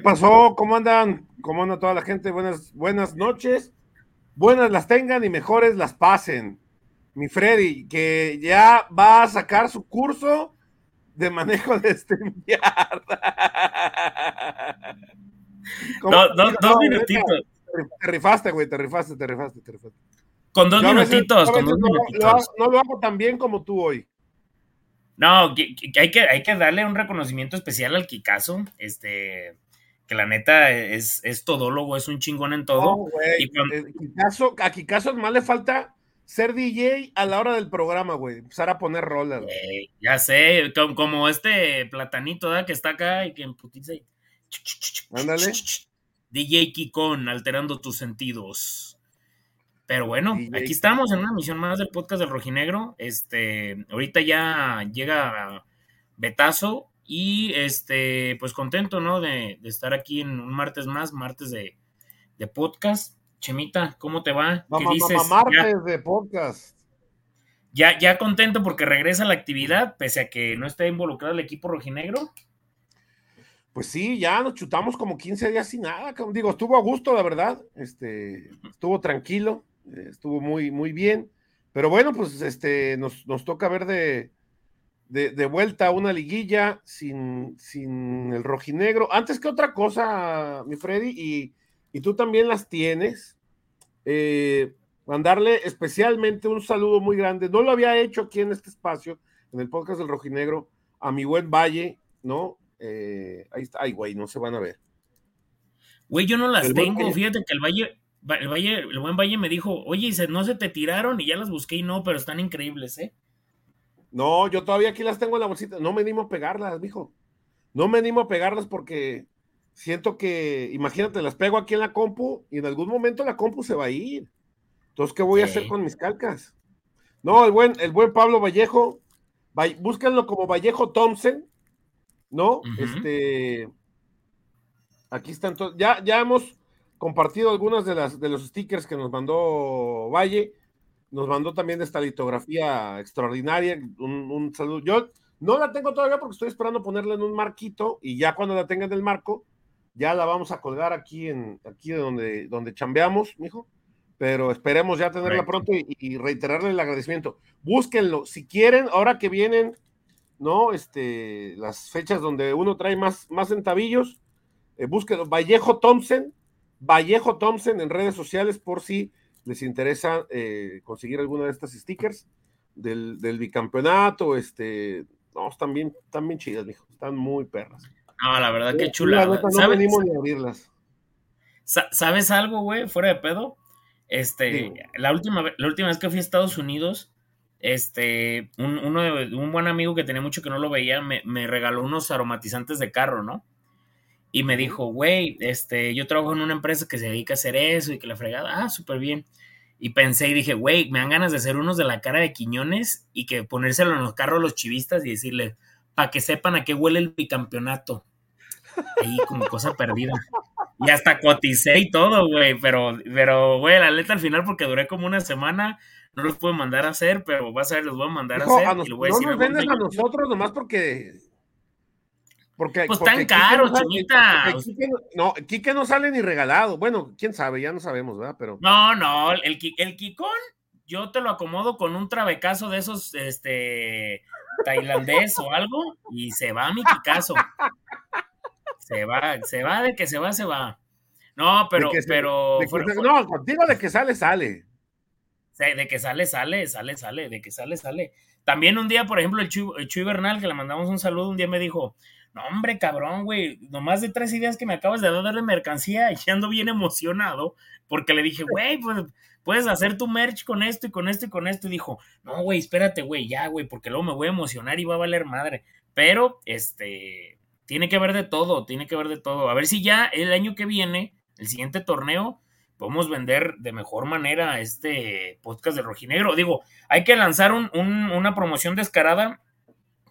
¿Qué pasó? ¿Cómo andan? ¿Cómo anda toda la gente? Buenas, buenas noches. Buenas las tengan y mejores las pasen. Mi Freddy, que ya va a sacar su curso de manejo de este dos, dos minutitos. Te rifaste, güey, te rifaste, te rifaste, te rifaste. Con dos minutitos, con dos no, minutitos. no, lo hago tan bien como tú hoy. No, que, hay, que, hay que darle un reconocimiento especial al Kikazo, este, que la neta es, es todólogo, es un chingón en todo. No, y a Kikazo más le falta ser DJ a la hora del programa, güey. Empezar a poner rolas. ya sé, como, este platanito ¿verdad? que está acá y que emputiza. Ándale. DJ Kikon, alterando tus sentidos. Pero bueno, aquí estamos en una emisión más del podcast del Rojinegro. Este, ahorita ya llega Betazo y este, pues contento, ¿no? De, estar aquí en un martes más, martes de, podcast. Chemita, ¿cómo te va? ¿Qué dices? martes de podcast. Ya, ya contento porque regresa la actividad, pese a que no esté involucrado el equipo rojinegro. Pues sí, ya nos chutamos como 15 días sin nada. Digo, estuvo a gusto, la verdad. Este, estuvo tranquilo estuvo muy, muy bien. Pero bueno, pues este, nos, toca ver de, de, vuelta una liguilla sin, sin el rojinegro. Antes que otra cosa, mi Freddy, y, y tú también las tienes, eh, mandarle especialmente un saludo muy grande. No lo había hecho aquí en este espacio, en el podcast del rojinegro, a mi buen Valle, ¿no? Eh, ahí está, ay, güey, no se van a ver. Güey, yo no las tengo, fíjate que el Valle, el, Valle, el buen Valle me dijo, oye, no se te tiraron y ya las busqué y no, pero están increíbles, ¿eh? No, yo todavía aquí las tengo en la bolsita. No me animo a pegarlas, dijo. No me animo a pegarlas porque siento que, imagínate, las pego aquí en la compu y en algún momento la compu se va a ir. Entonces, ¿qué voy a hacer con mis calcas? No, el buen, el buen Pablo Vallejo, búsquenlo como Vallejo Thompson, ¿no? Este, aquí están todos, ya, ya hemos compartido algunas de las de los stickers que nos mandó Valle. Nos mandó también esta litografía extraordinaria. Un, saludo. Yo no la tengo todavía porque estoy esperando ponerla en un marquito y ya cuando la tenga en el marco, ya la vamos a colgar aquí en aquí donde, donde chambeamos, mijo. Pero esperemos ya tenerla pronto y, reiterarle el agradecimiento. Búsquenlo. Si quieren, ahora que vienen, ¿no? Este, las fechas donde uno trae más, más centavillos, eh, búsquenlo. Vallejo Thompson, Vallejo Thompson en redes sociales por si les interesa eh, conseguir alguna de estas stickers del, bicampeonato. Este, no, están bien, están bien chidas, mijo. Están muy perras. No, la verdad que chula. no ni a abrirlas. ¿Sabes algo, güey? Fuera de pedo. Este, la última, la última vez que fui a Estados Unidos, este, un, uno de, un buen amigo que tenía mucho que no lo veía, me, me regaló unos aromatizantes de carro, ¿no? Y me dijo, güey, este, yo trabajo en una empresa que se dedica a hacer eso y que la fregada, ah, súper bien. Y pensé y dije, güey, me dan ganas de hacer unos de la cara de Quiñones y que ponérselo en los carros a los chivistas y decirle, para que sepan a qué huele el bicampeonato. Ahí como cosa perdida. Y hasta coticé y todo, güey, pero, pero, güey, la letra al final porque duré como una semana, no los puedo mandar a hacer, pero vas a ver, los voy a mandar a hacer. y lo voy a no nos vendes a nosotros nomás porque porque, pues tan caro, chinita. No, Quique no sale ni regalado. Bueno, quién sabe, ya no sabemos, ¿verdad? Pero. No, no, el, el Kikón, yo te lo acomodo con un trabecazo de esos, este, tailandés o algo, y se va mi Kikazo. Se va, se va, de que se va, se va. No, pero, pero. no, contigo de que sale, sale. De que sale, sale, sale, sale, de que sale, sale. También un día, por ejemplo, el Chuy, el Chuy Bernal, que le mandamos un saludo, un día me dijo, no, hombre, cabrón, güey, nomás de tres ideas que me acabas de dar de mercancía y ando bien emocionado porque le dije, güey, pues puedes hacer tu merch con esto y con esto y con esto. Y dijo, no, güey, espérate, güey, ya, güey, porque luego me voy a emocionar y va a valer madre. Pero, este, tiene que ver de todo, tiene que ver de todo. A ver si ya el año que viene, el siguiente torneo, podemos vender de mejor manera este podcast de Rojinegro. Digo, hay que lanzar una promoción descarada,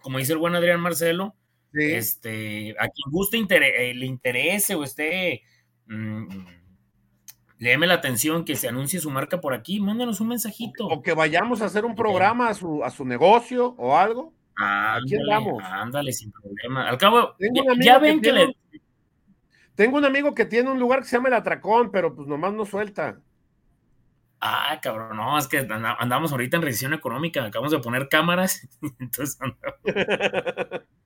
como dice el buen Adrián Marcelo, este, a quien guste eh, le interese o esté, mmm, léeme la atención que se anuncie su marca por aquí, mándanos un mensajito. O que vayamos a hacer un programa a su, a su negocio o algo. aquí andamos. Ándale, sin problema. Al cabo, ya, ven que, le. Tengo un amigo que tiene un lugar que se llama El Atracón, pero pues nomás no suelta. Ah, cabrón, no, es que andamos ahorita en recesión económica, acabamos de poner cámaras, entonces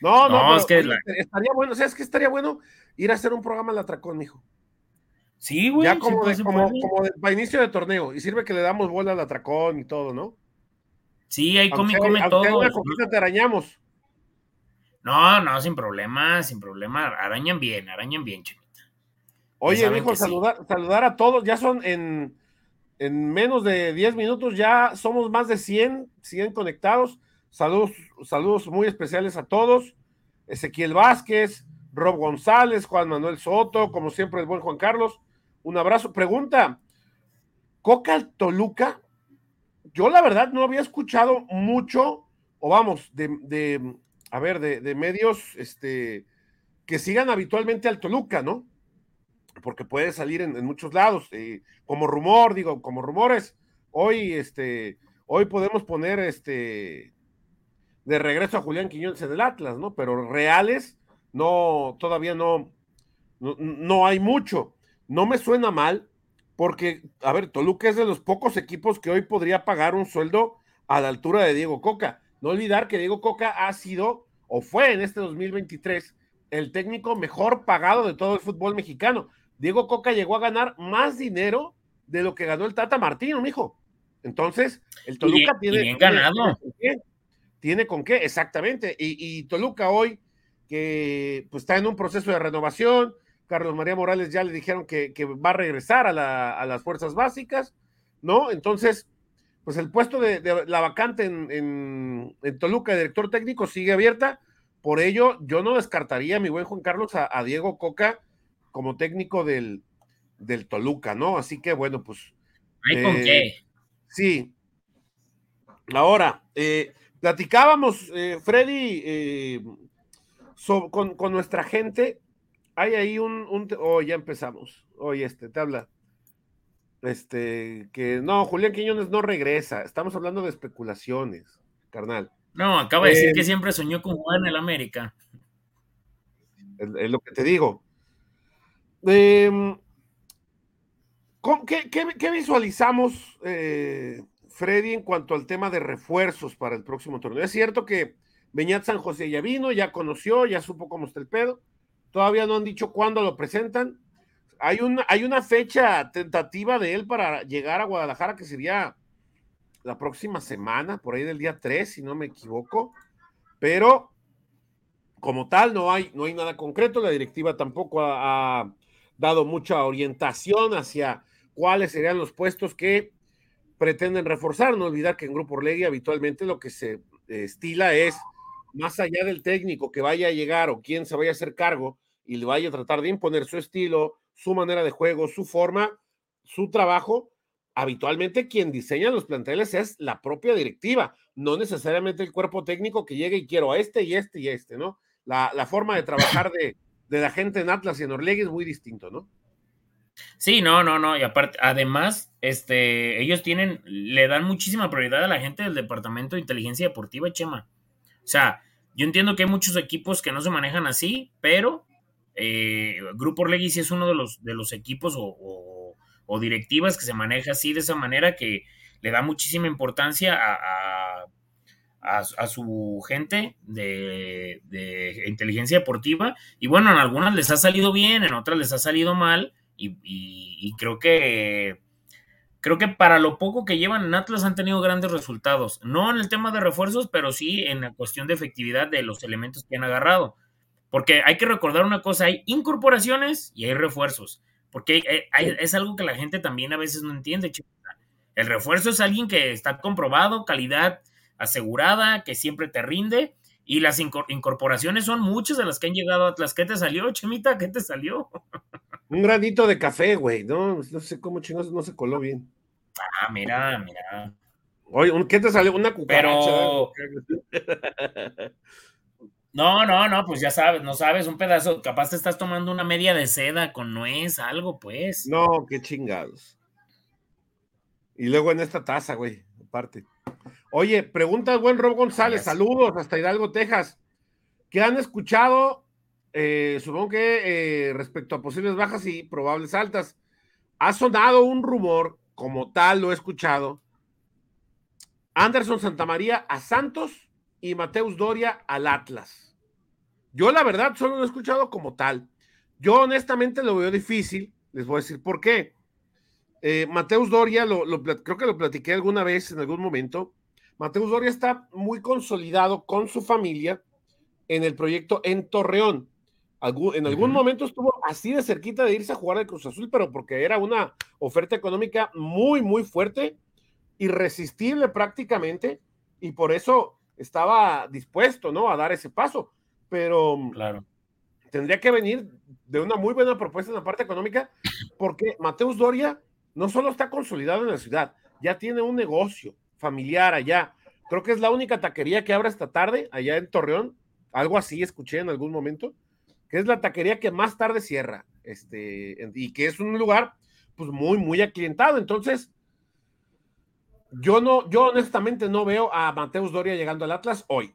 No, no, es que estaría bueno, o sea, es que estaría bueno ir a hacer un programa al Atracón, mijo. Sí, güey. Ya como, como, para inicio de torneo, y sirve que le damos bola al Atracón y todo, ¿no? Sí, ahí come, come todo. te arañamos. No, no, sin problema, sin problema. Arañan bien, arañan bien, chiquita. Oye, mijo, saludar, saludar a todos. Ya son en, en menos de 10 minutos, ya somos más de 100, 100 conectados. Saludos, saludos muy especiales a todos. Ezequiel Vázquez, Rob González, Juan Manuel Soto, como siempre el buen Juan Carlos. Un abrazo. Pregunta, ¿Coca Toluca? Yo la verdad no había escuchado mucho, o vamos, de, a ver, de, medios este, que sigan habitualmente al Toluca, ¿no? Porque puede salir en, muchos lados, eh, como rumor, digo, como rumores. Hoy, este, hoy podemos poner este de regreso a Julián Quiñones del Atlas, ¿no? Pero reales, no, todavía no, no, hay mucho. No me suena mal, porque, a ver, Toluca es de los pocos equipos que hoy podría pagar un sueldo a la altura de Diego Coca. No olvidar que Diego Coca ha sido, o fue en este 2023, el técnico mejor pagado de todo el fútbol mexicano. Diego Coca llegó a ganar más dinero de lo que ganó el Tata Martino, mijo. Entonces, el Toluca tiene. Bien ganado tiene con qué, exactamente. Y, Toluca hoy, que pues está en un proceso de renovación, Carlos María Morales ya le dijeron que, va a regresar a, las fuerzas básicas, ¿no? Entonces, pues el puesto de, la vacante en, Toluca, de director técnico, sigue abierta. Por ello, yo no descartaría, mi buen Juan Carlos, a, Diego Coca como técnico del, del, Toluca, ¿no? Así que bueno, pues. ¿Hay con eh, qué? Sí. Ahora, eh, Platicábamos, eh, Freddy, eh, con, nuestra gente. Hay ahí un, un oh, ya empezamos. Oye, este, te habla. Este, que no, Julián Quiñones no regresa. Estamos hablando de especulaciones, carnal. No, acaba de decir que eh, siempre soñó con jugar en el América. Es, lo que te digo. Em, ¿qué, qué, visualizamos, Freddy, en cuanto al tema de refuerzos para el próximo torneo. Es cierto que Beñat San José ya vino, ya conoció, ya supo cómo está el pedo. Todavía no han dicho cuándo lo presentan. Hay una, hay una fecha tentativa de él para llegar a Guadalajara que sería la próxima semana, por ahí del día 3, si no me equivoco. Pero como tal, no hay, no hay nada concreto. La directiva tampoco ha dado mucha orientación hacia cuáles serían los puestos que pretenden reforzar. No olvidar que en Grupo Orlegui habitualmente lo que se estila es, más allá del técnico que vaya a llegar o quien se vaya a hacer cargo y le vaya a tratar de imponer su estilo, su manera de juego, su forma, su trabajo, habitualmente quien diseña los planteles es la propia directiva, no necesariamente el cuerpo técnico que llegue y quiero a este y este y este, ¿no? La, forma de trabajar de, de la gente en Atlas y en Orlegui es muy distinto, ¿no? Sí, no, no, no. Y aparte, además, este, ellos tienen, le dan muchísima prioridad a la gente del Departamento de Inteligencia Deportiva, Chema. O sea, yo entiendo que hay muchos equipos que no se manejan así, pero eh, Grupo Orlegui sí es uno de los, de los equipos o, directivas que se maneja así de esa manera que le da muchísima importancia a, a, su gente de, de, inteligencia deportiva. Y bueno, en algunas les ha salido bien, en otras les ha salido mal. Y, creo que creo que para lo poco que llevan en Atlas han tenido grandes resultados. No en el tema de refuerzos, pero sí en la cuestión de efectividad de los elementos que han agarrado. Porque hay que recordar una cosa, hay incorporaciones y hay refuerzos. Porque es algo que la gente también a veces no entiende. El refuerzo es alguien que está comprobado, calidad asegurada, que siempre te rinde. Y las incorporaciones son muchas de las que han llegado a Atlas. ¿Qué te salió, Chemita? ¿Qué te salió? Un granito de café, güey, ¿no? No sé cómo chingados no se coló bien. Ah, mira, mira. Oye, ¿qué te salió? Una cucaracha. No, no, no, pues ya sabes, no sabes, un pedazo, capaz te estás tomando una media de seda con nuez, algo, pues. No, qué chingados. Y luego en esta taza, güey, aparte. Oye, pregunta el buen Rob González, saludos hasta Hidalgo, Texas. ¿Qué han escuchado eh, supongo que eh, respecto a posibles bajas y probables altas, ha sonado un rumor, como tal lo he escuchado, Anderson Santamaría a Santos y Mateus Doria al Atlas. Yo la verdad solo lo he escuchado como tal. Yo honestamente lo veo difícil, les voy a decir por qué. Eh, Mateus Doria, lo, creo que lo platiqué alguna vez en algún momento. Mateus Doria está muy consolidado con su familia en el proyecto en Torreón. en algún momento estuvo así de cerquita de irse a jugar al Cruz Azul, pero porque era una oferta económica muy, muy fuerte, irresistible prácticamente, y por eso estaba dispuesto, ¿no? A dar ese paso. Pero claro. tendría que venir de una muy buena propuesta en la parte económica, porque Mateus Doria no solo está consolidado en la ciudad, ya tiene un negocio familiar allá. Creo que es la única taquería que abre esta tarde allá en Torreón. Algo así escuché en algún momento, que es la taquería que más tarde cierra, este, y que es un lugar pues muy, muy aclientado. Entonces, yo no, yo honestamente no veo a Mateus Doria llegando al Atlas hoy.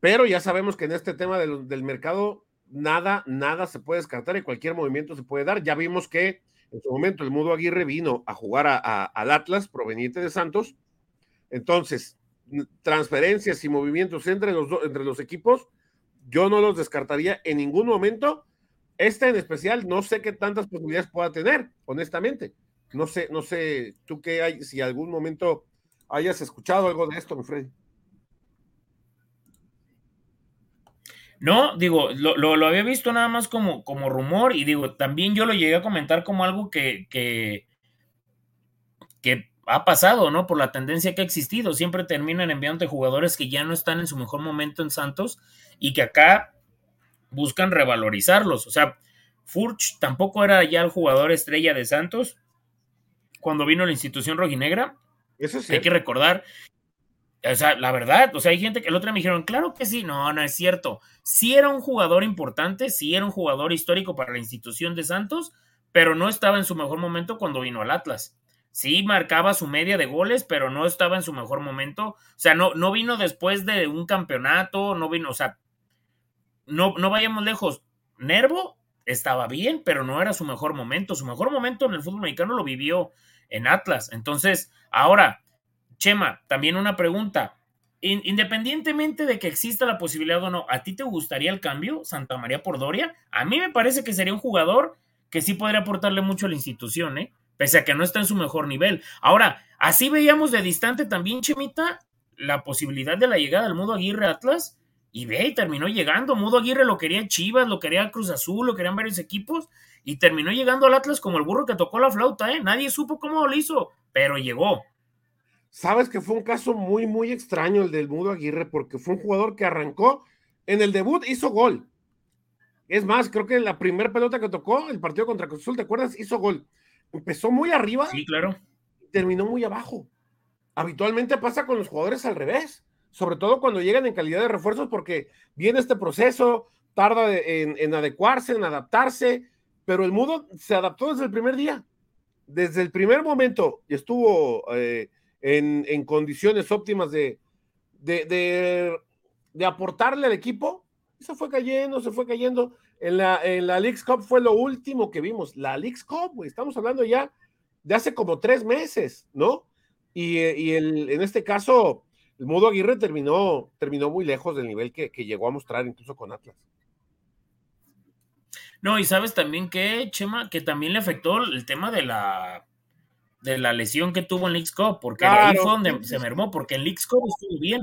Pero ya sabemos que en este tema del, del mercado nada, nada se puede descartar y cualquier movimiento se puede dar. Ya vimos que en su momento el Mudo Aguirre vino a jugar al Atlas proveniente de Santos. Entonces, transferencias y movimientos entre los, entre los equipos, yo no los descartaría en ningún momento. Este en especial, no sé qué tantas posibilidades pueda tener, honestamente. No sé, no sé, tú qué hay, si algún momento hayas escuchado algo de esto, mi Freddy. No, digo, lo, había visto nada más como, como rumor y digo, también yo lo llegué a comentar como algo que, que ha pasado, ¿no? Por la tendencia que ha existido. Siempre terminan enviando jugadores que ya no están en su mejor momento en Santos y que acá buscan revalorizarlos. O sea, Furch tampoco era ya el jugador estrella de Santos cuando vino la institución rojinegra. Eso sí. Hay que recordar o sea, la verdad, o sea, hay gente que el otro día me dijeron, claro que sí, no, no es cierto. Sí era un jugador importante, sí era un jugador histórico para la institución de Santos, pero no estaba en su mejor momento cuando vino al Atlas. Sí marcaba su media de goles, pero no estaba en su mejor momento. O sea, no, no vino después de un campeonato, no vino, o sea, no, no vayamos lejos. Nervo estaba bien, pero no era su mejor momento. Su mejor momento en el fútbol mexicano lo vivió en Atlas. Entonces, ahora, Chema, también una pregunta. independientemente de que exista la posibilidad o no, ¿a ti te gustaría el cambio, Santa María por Doria? A mí me parece que sería un jugador que sí podría aportarle mucho a la institución, ¿eh? Pese a que no está en su mejor nivel. Ahora, así veíamos de distante también, Chemita, la posibilidad de la llegada del Mudo Aguirre Atlas. Y ve, y terminó llegando. Mudo Aguirre lo quería Chivas, lo quería Cruz Azul, lo querían varios equipos. Y terminó llegando al Atlas como el burro que tocó la flauta, ¿eh? Nadie supo cómo lo hizo, pero llegó. Sabes que fue un caso muy, muy extraño el del Mudo Aguirre, porque fue un jugador que arrancó en el debut, hizo gol. Es más, creo que la primera pelota que tocó, el partido contra Cruz Azul, ¿te acuerdas? Hizo gol. Empezó muy arriba. Sí, claro. Y terminó muy abajo. Habitualmente pasa con los jugadores al revés, sobre todo cuando llegan en calidad de refuerzos, porque viene este proceso, tarda en, adecuarse, en adaptarse, pero el Mudo se adaptó desde el primer día. Desde el primer momento estuvo eh, en, condiciones óptimas de, de, aportarle al equipo, se fue cayendo, se fue cayendo. En la, en la League's Cup fue lo último que vimos. La League's Cup, estamos hablando ya de hace como tres meses, ¿no? Y, el, en este caso, el Mudo Aguirre terminó, terminó muy lejos del nivel que, que llegó a mostrar incluso con Atlas. No, y sabes también que, Chema, que también le afectó el tema de la de la lesión que tuvo en Leagues Cup, porque ahí fue donde se mermó, porque en Leagues Cup estuvo bien.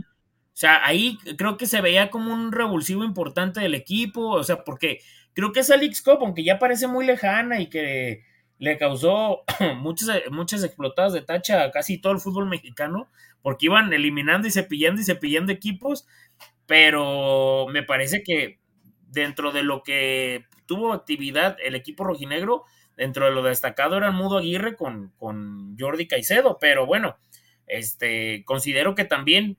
O sea, ahí creo que se veía como un revulsivo importante del equipo, o sea, porque creo que esa Leagues Cup, aunque ya parece muy lejana y que le causó muchas, muchas explotadas de tacha a casi todo el fútbol mexicano, porque iban eliminando y cepillando y cepillando equipos, pero me parece que dentro de lo que tuvo actividad el equipo rojinegro, dentro de lo destacado era el Mudo Aguirre con, con Jordi Caicedo, pero bueno, este, considero que también,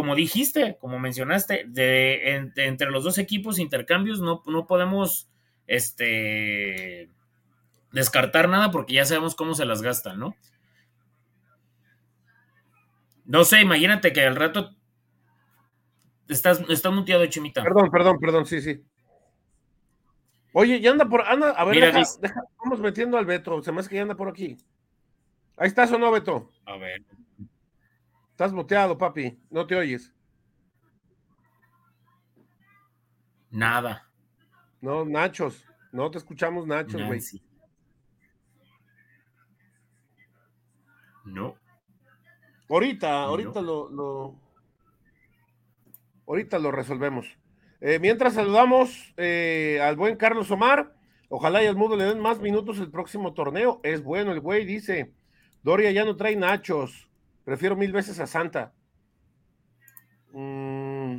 como dijiste, como mencionaste, de, entre los dos equipos intercambios no, no podemos este, descartar nada porque ya sabemos cómo se las gastan, ¿no? No sé, imagínate que al rato estás, estás muteado, Chimita. Perdón, perdón, perdón, sí, sí. Oye, ya anda por. Anda, a ver, Mira, deja- vamos metiendo al Beto. Se me hace que ya anda por aquí. Ahí estás o no, Beto. A ver. Estás muteado, papi. No te oyes. Nada. No, Nachos. No te escuchamos, Nachos, güey. No. Ahorita, ahorita lo, lo- ahorita lo resolvemos. Eh, mientras saludamos eh, al buen Carlos Omar, ojalá y al mundo le den más minutos el próximo torneo. Es bueno el güey, dice. Doria ya no trae nachos. Prefiero mil veces a Santa. Mm.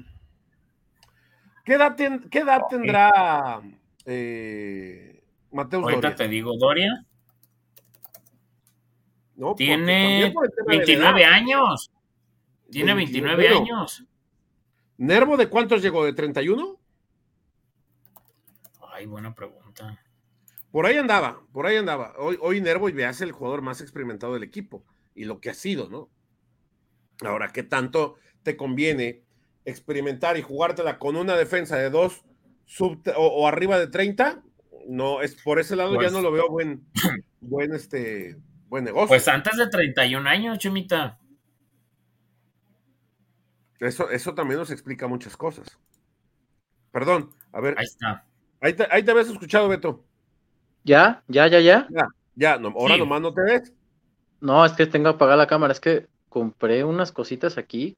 ¿Qué, edad ten- qué edad tendrá eh, Mateus Ahorita Doria? te digo, Doria No, tiene también por el tema de la 29 edad. años. Tiene 29. 29 años. ¿Nervo de cuántos llegó? ¿De 31? Ay, buena pregunta. Por ahí andaba, por ahí andaba. Hoy, hoy Nervo ya es el jugador más experimentado del equipo y lo que ha sido, ¿no? Ahora, ¿qué tanto te conviene experimentar y jugártela con una defensa de dos sub o, o arriba de 30? No, es por ese lado Pues- ya no lo veo buen, buen, este, buen negocio. Pues antes de 31 años, Chemita. eso, eso también nos explica muchas cosas. Perdón, a ver, Ahí está. ahí te, ahí te habías escuchado, Beto. ¿Ya? ¿Ya, ya, ya? Ya, no, ahora Sí. nomás no te ves. No, es que tengo apagada la cámara. Es que compré unas cositas aquí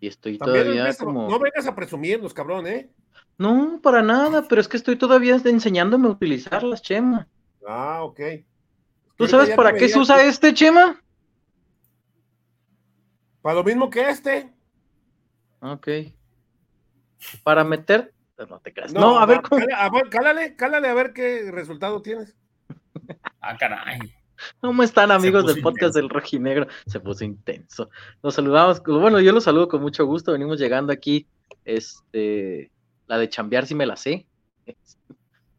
y estoy También todavía como... No vengas a presumirnos, cabrón, ¿eh? No, para nada, pero es que estoy todavía enseñándome a utilizarlas, Chema. Ah, ok. ¿Tú sabes para qué se usa que- este, Chema? Para lo mismo que este. Ok. Para meter... No te creas. No, a ver va, cómo... a ver, cálale, cálale a ver qué resultado tienes. Ah, caray. ¿Cómo están amigos del podcast intenso. del Rojinegro? Se puso intenso. Nos saludamos, bueno, yo los saludo con mucho gusto, venimos llegando aquí, este, la de chambear si me la sé.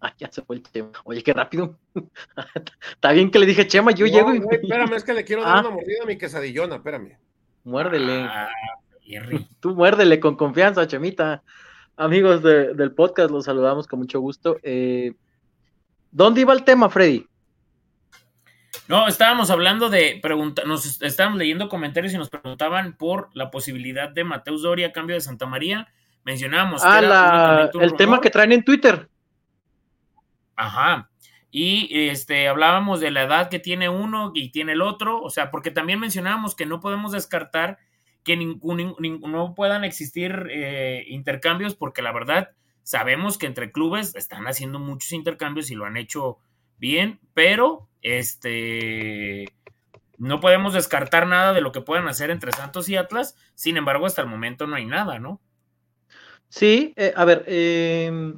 Ah, ya se fue el Chema. Oye, qué rápido. Está bien que le dije, Chema, yo No, llego y güey, espérame, es que le quiero dar Ah. una mordida a mi quesadillona, espérame. muérdele. Ah. Tú muérdele con confianza, Chemita. Amigos de- del podcast, los saludamos con mucho gusto. Eh, ¿Dónde iba el tema, Freddy? No, estábamos hablando de pregunta, nos estábamos leyendo comentarios y nos preguntaban por la posibilidad de Mateus Doria a cambio de Santa María. Mencionábamos Ah, la- el tema que traen en Twitter. Ajá. Y este hablábamos de la edad que tiene uno y tiene el otro, o sea, porque también mencionábamos que no podemos descartar que ningún, nin- no puedan existir eh, intercambios, porque la verdad sabemos que entre clubes están haciendo muchos intercambios y lo han hecho bien, pero este no podemos descartar nada de lo que puedan hacer entre Santos y Atlas. Sin embargo, hasta el momento no hay nada, ¿no? Sí, eh, a ver, eh,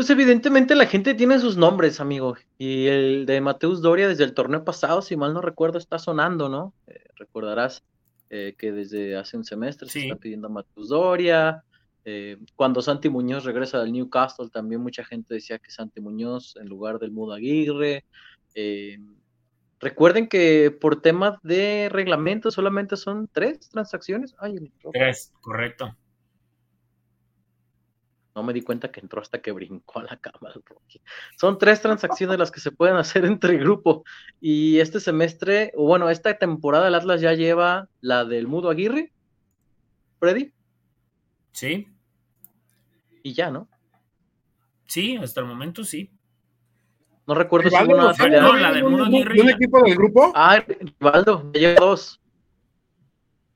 pues evidentemente la gente tiene sus nombres, amigo. Y el de Mateus Doria desde el torneo pasado, si mal no recuerdo, está sonando, ¿no? Eh, recordarás eh, que desde hace un semestre se está pidiendo a Mateus Doria. Eh, cuando Santi Muñoz regresa del Newcastle, también mucha gente decía que Santi Muñoz en lugar del Mudo Aguirre. eh, recuerden que por temas de reglamento solamente son tres transacciones. Ay. Tres, correcto. No me di cuenta que entró hasta que brincó a la cama el Rocky. Son tres transacciones las que se pueden hacer entre grupo. Y este semestre, o bueno, esta temporada el Atlas ya lleva la del Mudo Aguirre, Freddy, Sí, y ya, ¿no? sí, hasta el momento sí. No recuerdo si hubo una tarea- no, ¿no? la del ¿Un- Mudo un- Aguirre ¿Un ya. equipo del grupo? Ah, Rivaldo, ya lleva dos.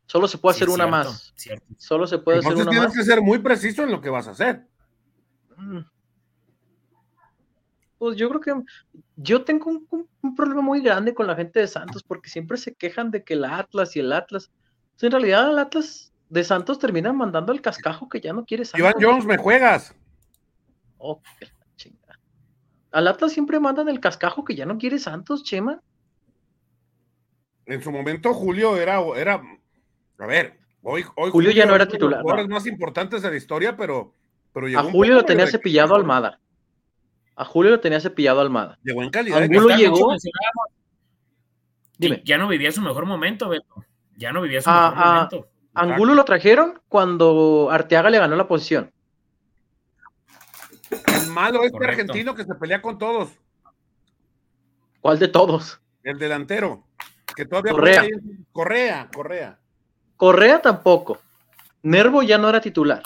Solo se puede Sí, hacer una más. cierto. Solo se puede hacer Entonces una tienes más. que ser muy preciso en lo que vas a hacer. Mm. Pues yo creo que yo tengo un, un- un problema muy grande con la gente de Santos porque siempre se quejan de que el Atlas y el Atlas. Pues, en realidad el Atlas de Santos termina mandando el cascajo que ya no quiere Santos. Iván Jones, me juegas. Oh, qué chingada. Al Atlas siempre mandan el cascajo que ya no quiere Santos, Chema. En su momento, Julio era. era a ver, hoy. hoy Julio ya no era de los titular, jugadores no. más importantes de la historia, pero. pero llegó A Julio lo tenía de- cepillado Almada. A Julio lo tenía cepillado Almada. Llegó en calidad. Angulo llegó-. Dime. Ya no vivía su mejor momento, Beto. Ya no vivía su Ah, mejor ah. momento. Angulo lo trajeron cuando Arteaga le ganó la posición. En malo este argentino que se pelea con todos. ¿Cuál de todos? El delantero. Que todavía Correa. Correa, Correa. Correa tampoco. Nervo ya no era titular.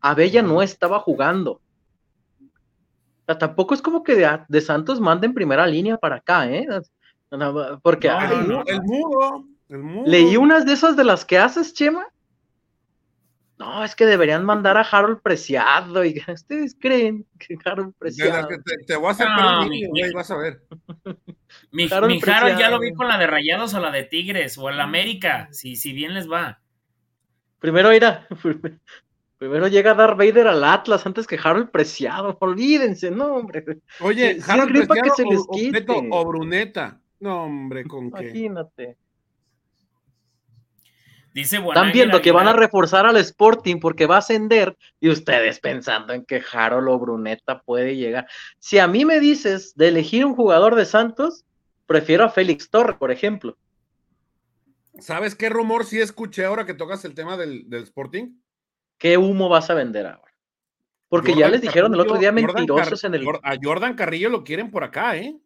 Abella no estaba jugando. O sea, tampoco es como que de, de Santos mande en primera línea para acá, ¿eh? Porque No, ay, el, no. el mudo. El leí unas de esas de las que haces, Chema. No, es que deberían mandar a Harold Preciado. Y ustedes creen que Harold Preciado. que te, te voy a hacer No, un güey, vas a ver. Mi, Harold mi Harold ya Preciado. lo vi con la de Rayados o la de Tigres o el América, si, si bien les va. Primero irá. Primero llega Darth Vader al Atlas antes que Harold Preciado. Olvídense, no, hombre. Oye, Sí, Harold gripa que Preciado se les o- o Beto quite. o Bruneta. No, hombre, ¿con qué? Imagínate. Dice Están viendo que van a reforzar al Sporting porque va a ascender y ustedes pensando en que Harold o Bruneta puede llegar. Si a mí me dices de elegir un jugador de Santos, prefiero a Félix Torre, por ejemplo. ¿Sabes qué rumor sí escuché ahora que tocas el tema del, del Sporting? ¿Qué humo vas a vender ahora? Porque ya les dijeron el otro día Jordan mentirosos en el... A Jordan Carrillo lo quieren por acá, ¿eh?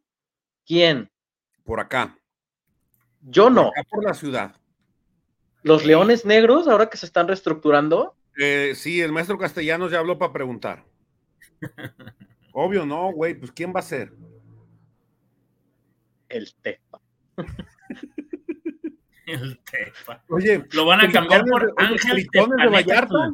¿Quién? Por acá. Yo Por no. acá por la ciudad. Los Leones Negros, ahora que se están reestructurando, Eh, sí, el maestro Castellanos ya habló para preguntar. Obvio, no, güey, pues ¿quién va a ser? el Tepa. el Tepa. Oye, Lo van a cambiar por Ángel de Vallarta.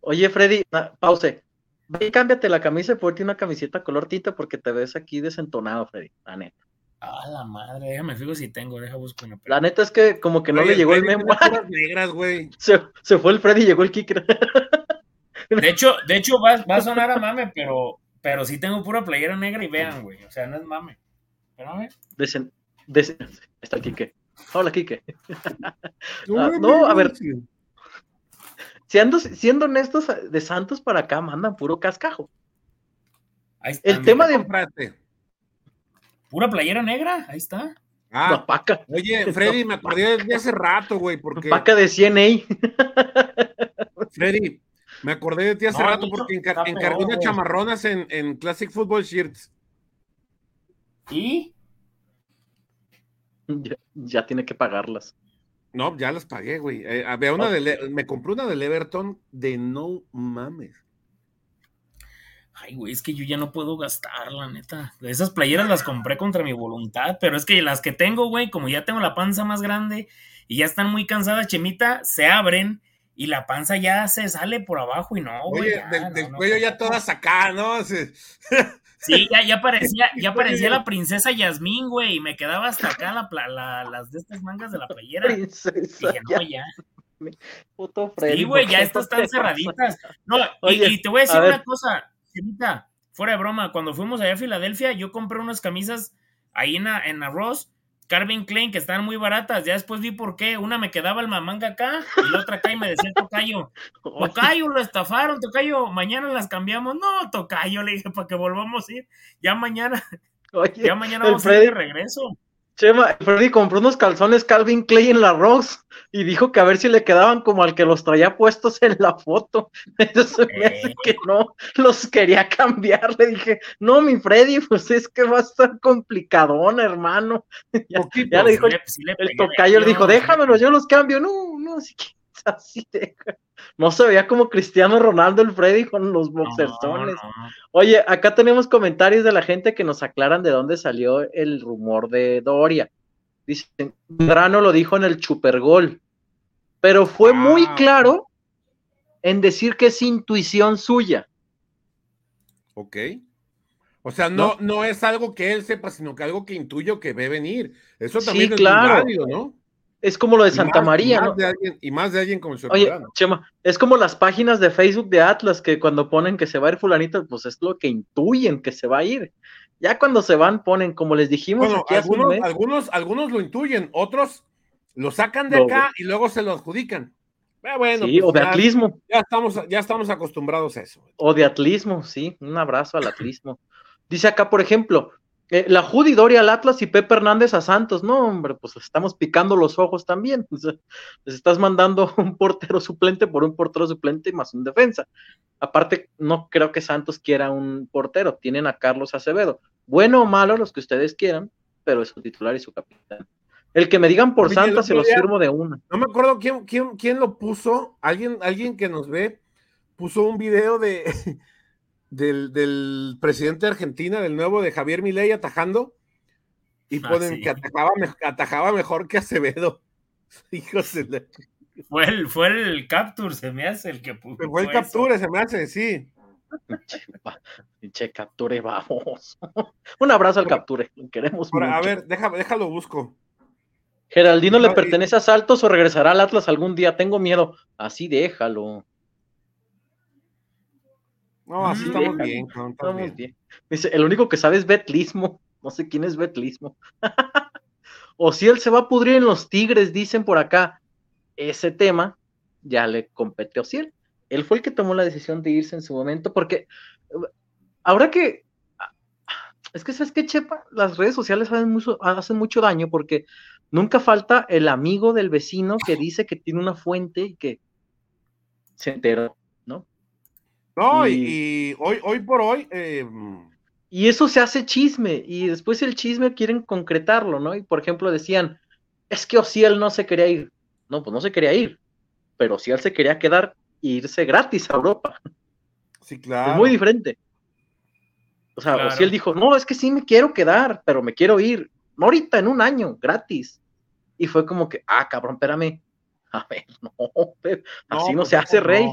Oye, Freddy, na- pause. Ve y cámbiate la camisa y ponte una camiseta color tinta porque te ves aquí desentonado, Freddy. La neta. Ah, la madre, déjame fijo si tengo, deja busco una. La neta es que como que no Oye, le llegó el memo. negras, güey. se, se fue el Freddy y llegó el Kikra. De hecho, de hecho va, va a sonar a mame, pero, pero sí tengo pura playera negra y vean, güey. O sea, no es mame. Espérame. Desen- desen- Ahí está Kike. Hola, Kike. Ah, no, a ver. Siendo, siendo honestos, de Santos para acá mandan puro cascajo. Ahí está. El tema ¿Qué de? Pura playera negra, ahí está. Ah, la paca, oye, Freddy, me acordé de hace rato, güey, porque paca de 100 ey. Freddy, me acordé de ti hace No, rato porque encar- encargué unas chamarronas en, en Classic Football Shirts. ¿Y? Ya, ya tiene que pagarlas. No, ya las pagué, güey. Eh, había una me compré una del Everton de no mames. Ay, güey, es que yo ya no puedo gastar, la neta. Esas playeras las compré contra mi voluntad, pero es que las que tengo, güey, como ya tengo la panza más grande y ya están muy cansadas, chemita, se abren y la panza ya se sale por abajo y no, güey. Oye, ya, del, no, del no, cuello ya todas acá, ¿no? Sí. Sí, ya, ya parecía, ya parecía la princesa Yasmín, güey, y me quedaba hasta acá la, pla- la- las de estas mangas de la playera. Princesa, Dije, no, ya, ya. puto Freddy. Sí, güey, ¿por ya estas están cerraditas. No, y- Oye, y, te voy a decir a una cosa, Fuera de broma, cuando fuimos allá a Filadelfia, yo compré unas camisas ahí en, en Arroz, Calvin Klein, que estaban muy baratas. Ya después vi por qué. Una me quedaba el mamanga acá y la otra acá y me decía tocayo. Tocayo, lo estafaron, Tocayo, mañana las cambiamos. No, Tocayo, le dije, para que volvamos a ir. Ya mañana, oye, ya mañana vamos a ir Freddy- de regreso. Chema, Freddy compró unos calzones Calvin Klein en la Rose y dijo que a ver si le quedaban como al que los traía puestos en la foto. Eso se me hace que no los quería cambiar. Le dije, no, mi Freddy, pues es que va a estar complicadón, hermano. Ya, Poquito. ya le dijo le- le el tocayo, le dijo, lleno, déjamelos, yo los cambio. No, no, así que así deja. No se veía como Cristiano Ronaldo el Freddy con los No, boxerzones. no. Oye, acá tenemos comentarios de la gente que nos aclaran de dónde salió el rumor de Doria. Dicen, Medrano lo dijo en el Chupergol, pero fue muy Ah, claro en decir que es intuición suya. Ok. O sea, no, no, es algo que él sepa, sino que algo que intuyo que ve venir. Eso Sí, también es muy claro. válido, ¿no? Es como lo de Santa más- María, y más ¿no? de alguien- y más de alguien como el Oye. Chema, es como las páginas de Facebook de Atlas que cuando ponen que se va a ir fulanito, pues es lo que intuyen que se va a ir. Ya cuando se van ponen, como les dijimos Bueno, aquí hace un algunos, mes, algunos, algunos lo intuyen, otros lo sacan de acá y luego se lo adjudican. Eh, bueno, sí, pues o de ya- atlismo. Ya estamos, ya estamos acostumbrados a eso. O de atlismo, sí, un abrazo al atlismo. Dice acá, por ejemplo, Eh, la Judy Doria al Atlas y Pepe Hernández a Santos. No, hombre, pues estamos picando los ojos también. les estás mandando un portero suplente por un portero suplente y más un defensa. Aparte, no creo que Santos quiera un portero. Tienen a Carlos Acevedo. Bueno o malo, los que ustedes quieran, pero es su titular y su capitán. El que me digan por Santa se los firmo de una. No me acuerdo quién, quién, quién lo puso. Alguien, alguien que nos ve puso un video de del, presidente de Argentina, del nuevo de Javier Milei atajando, y ah, ponen que atajaba, mejor que Acevedo. Hijos Fue el, fue el Capture, se me hace el que puso. Fue el Capture, se me hace, sí. Pinche Capture, vamos. Un abrazo al Capture, queremos. a ver, déjalo, déjalo busco. Geraldino le pertenece a Saltos o regresará al Atlas algún día. Tengo miedo. Así déjalo. No, así estamos bien, estamos bien. Dice, el único que sabe es Betlismo. No sé quién es Betlismo. o si él se va a pudrir en los Tigres, dicen por acá. Ese tema ya le compete a Ociel. Él fue el que tomó la decisión de irse en su momento, porque ahora que es que sabes que Chepa, las redes sociales hacen mucho, hacen mucho daño porque nunca falta el amigo del vecino que dice que tiene una fuente y que se enteró no, y, hoy, hoy por hoy. Eh, y eso se hace chisme, y después el chisme quieren concretarlo, ¿no? Y por ejemplo decían, es que Ociel no se quería ir. No, pues no se quería ir, pero Ociel se quería quedar e irse gratis a Europa. Sí, claro. Es muy diferente. O sea, claro. dijo, no, es que sí me quiero quedar, pero me quiero ir. Ahorita, en un año, gratis. Y fue como que, ah, cabrón, espérame, a ver, no, así no, pues se hace rey,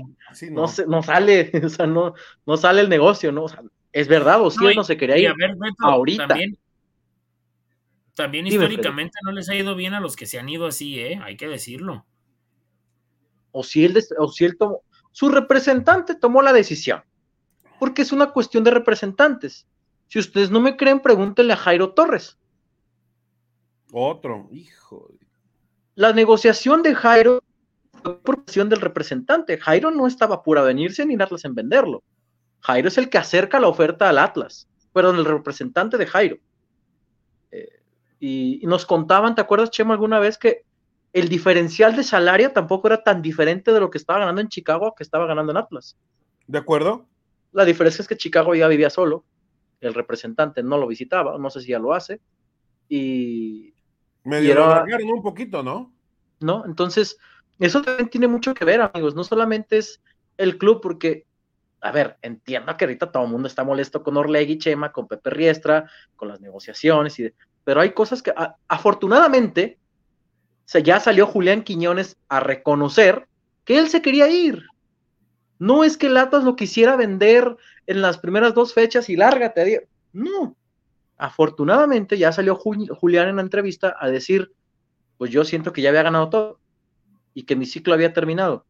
no. No, sale, o sea, no, no sale el negocio, ¿no? es verdad, o si él no se quería ir ahorita. También, históricamente no les ha ido bien a los que se han ido así, ¿eh? Hay que decirlo. O si él, o si él tomó, su representante tomó la decisión, porque es una cuestión de representantes. Si ustedes no me creen, pregúntenle a Jairo Torres. Otro, hijo la negociación de Jairo fue por presión del representante. Jairo no estaba a venirse ni Atlas en venderlo. Jairo es el que acerca la oferta al Atlas, perdón, el representante de Jairo. Eh, y, nos contaban, ¿te acuerdas, Chema, alguna vez que el diferencial de salario tampoco era tan diferente de lo que estaba ganando en Chicago que estaba ganando en Atlas? ¿De acuerdo? La diferencia es que Chicago ya vivía solo, el representante no lo visitaba, no sé si ya lo hace, y Medio lo un poquito, ¿no? ¿No? Entonces, eso también tiene mucho que ver, amigos. No solamente es el club, porque, a ver, entiendo que ahorita todo el mundo está molesto con Orlegui, Chema, con Pepe Riestra, con las negociaciones, y pero hay cosas que, afortunadamente, se, ya salió Julián Quiñones a reconocer que él se quería ir. No es que Latas lo quisiera vender en las primeras dos fechas y lárgate. No, Afortunadamente ya salió Julián en la entrevista a decir, pues yo siento que ya había ganado todo y que mi ciclo había terminado.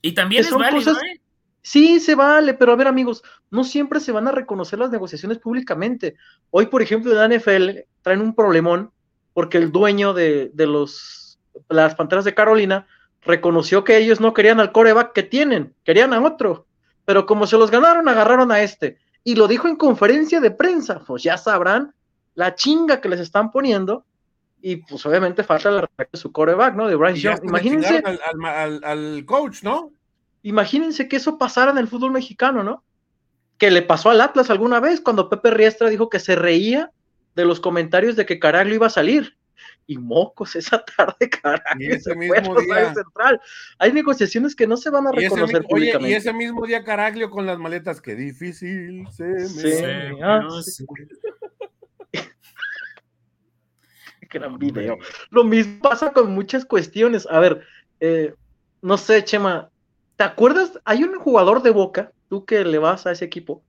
Y también es válido, ¿eh? Sí, se vale, pero a ver amigos, no siempre se van a reconocer las negociaciones públicamente. Hoy, por ejemplo, en la NFL traen un problemón porque el dueño de, los, las Panteras de Carolina reconoció que ellos no querían al coreback que tienen, querían a otro. Pero como se los ganaron, agarraron a este y lo dijo en conferencia de prensa, pues ya sabrán la chinga que les están poniendo y pues obviamente falta la de su coreback, ¿no? De Bryce Young. Imagínense al, coach, ¿no? Imagínense que eso pasara en el fútbol mexicano, ¿no? Que le pasó al Atlas alguna vez cuando Pepe Riestra dijo que se reía de los comentarios de que Caraglio iba a salir y mocos esa tarde, carajo. Y ese mismo día. Central. Hay negociaciones que no se van a reconocer ese, públicamente. y ese mismo día Caraglio con las maletas, qué difícil se me sí, ah, Gran video. Lo mismo pasa con muchas cuestiones. A ver, eh, no sé, Chema, ¿te acuerdas? Hay un jugador de Boca, tú que le vas a ese equipo,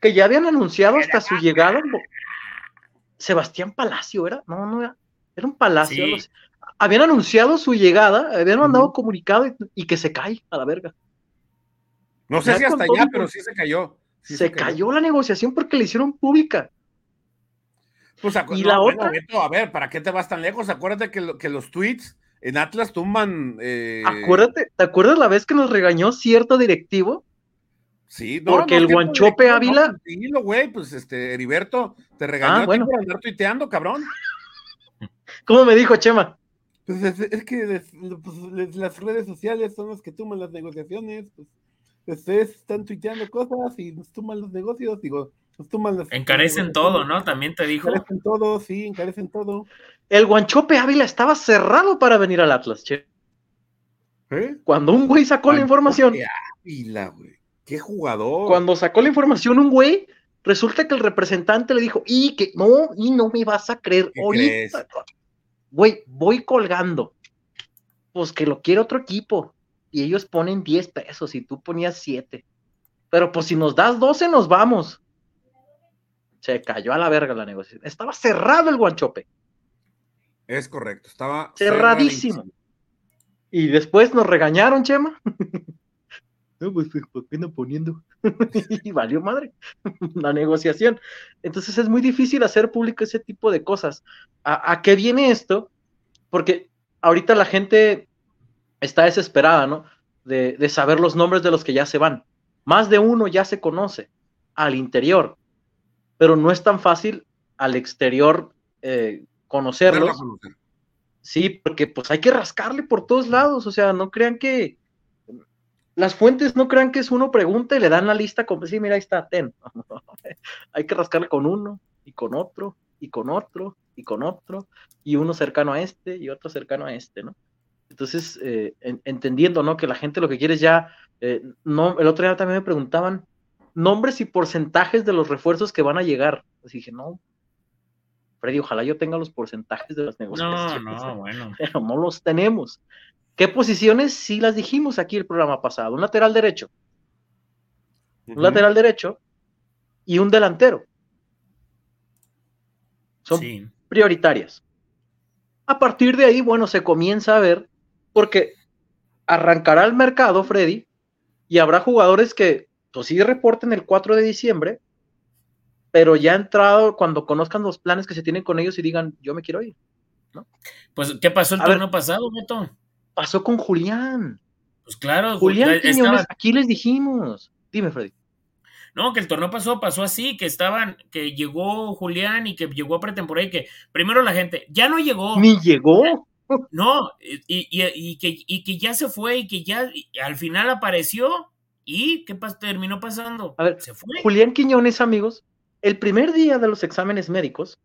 que ya habían anunciado hasta su llegada. Sebastián Palacio, ¿era? No, no era. Era un palacio. Habían anunciado su llegada, habían mandado comunicado y, que se cae a la verga. No sé si hasta allá, pero sí se cayó. se, cayó. la negociación porque la hicieron pública. Pues, y la otra. a ver, ¿para qué te vas tan lejos? Acuérdate que, que los tweets en Atlas tumban. Eh, Acuérdate, ¿te acuerdas la vez que nos regañó cierto directivo? Sí, Porque el Guanchope Ávila. Sí, güey, pues este, Heriberto, te regañó ah, bueno. por andar tuiteando, cabrón. ¿Cómo me dijo Chema? Pues es, que pues, las redes sociales son las que toman las negociaciones, pues ustedes están tuiteando cosas y nos toman los negocios, digo, nos toman las... Encarecen todo, ¿no? También te dijo. Encarecen todo, sí, encarecen todo. El Guanchope Ávila estaba cerrado para venir al Atlas, che. ¿Eh? Cuando un güey sacó la información. Ávila, güey. Qué jugador. Cuando sacó la información un güey, resulta que el representante le dijo, y que no, y no me vas a creer. Oye, güey, voy colgando. Pues que lo quiere otro equipo. Y ellos ponen 10 pesos y tú ponías 7. Pero pues si nos das 12, nos vamos. Se cayó a la verga la negociación. Estaba cerrado el guanchope. Es correcto, estaba cerradísimo. Y después nos regañaron, Chema. no, pues, ¿por qué no poniendo? y valió madre la negociación. Entonces es muy difícil hacer público ese tipo de cosas. ¿A, qué viene esto? Porque ahorita la gente está desesperada, ¿no? De, de, saber los nombres de los que ya se van. Más de uno ya se conoce al interior, pero no es tan fácil al exterior eh, conocerlos. Sí, porque pues hay que rascarle por todos lados, o sea, no crean que las fuentes no crean que es uno pregunta y le dan la lista como sí, mira, ahí está, ten. hay que rascarle con uno y con otro y con otro y con otro y uno cercano a este y otro cercano a este, ¿no? Entonces, eh, entendiendo, ¿no? Que la gente lo que quiere es ya, eh, no, el otro día también me preguntaban nombres y porcentajes de los refuerzos que van a llegar. Así dije, no, Freddy, ojalá yo tenga los porcentajes de las negociaciones. No, no, bueno. Pero no los tenemos. ¿Qué posiciones? Sí las dijimos aquí el programa pasado. Un lateral derecho. Un lateral derecho y un delantero. Son prioritarias. A partir de ahí, bueno, se comienza a ver, porque arrancará el mercado, Freddy, y habrá jugadores que, pues sí, reporten el 4 de diciembre, pero ya entrado cuando conozcan los planes que se tienen con ellos y digan, yo me quiero ir. ¿no? Pues, ¿qué pasó el torneo pasado, Beto? Pasó con Julián. Pues claro, Julián Quiñones, aquí les dijimos. Dime, Freddy. No, que el torneo pasó, pasó así, que estaban, que llegó Julián y que llegó a pretemporada y que primero la gente, ya no llegó. Ni llegó. No, y, y, que, y que ya se fue y que ya al final apareció y ¿qué terminó pasando? A ver, se fue. Julián Quiñones, amigos, el primer día de los exámenes médicos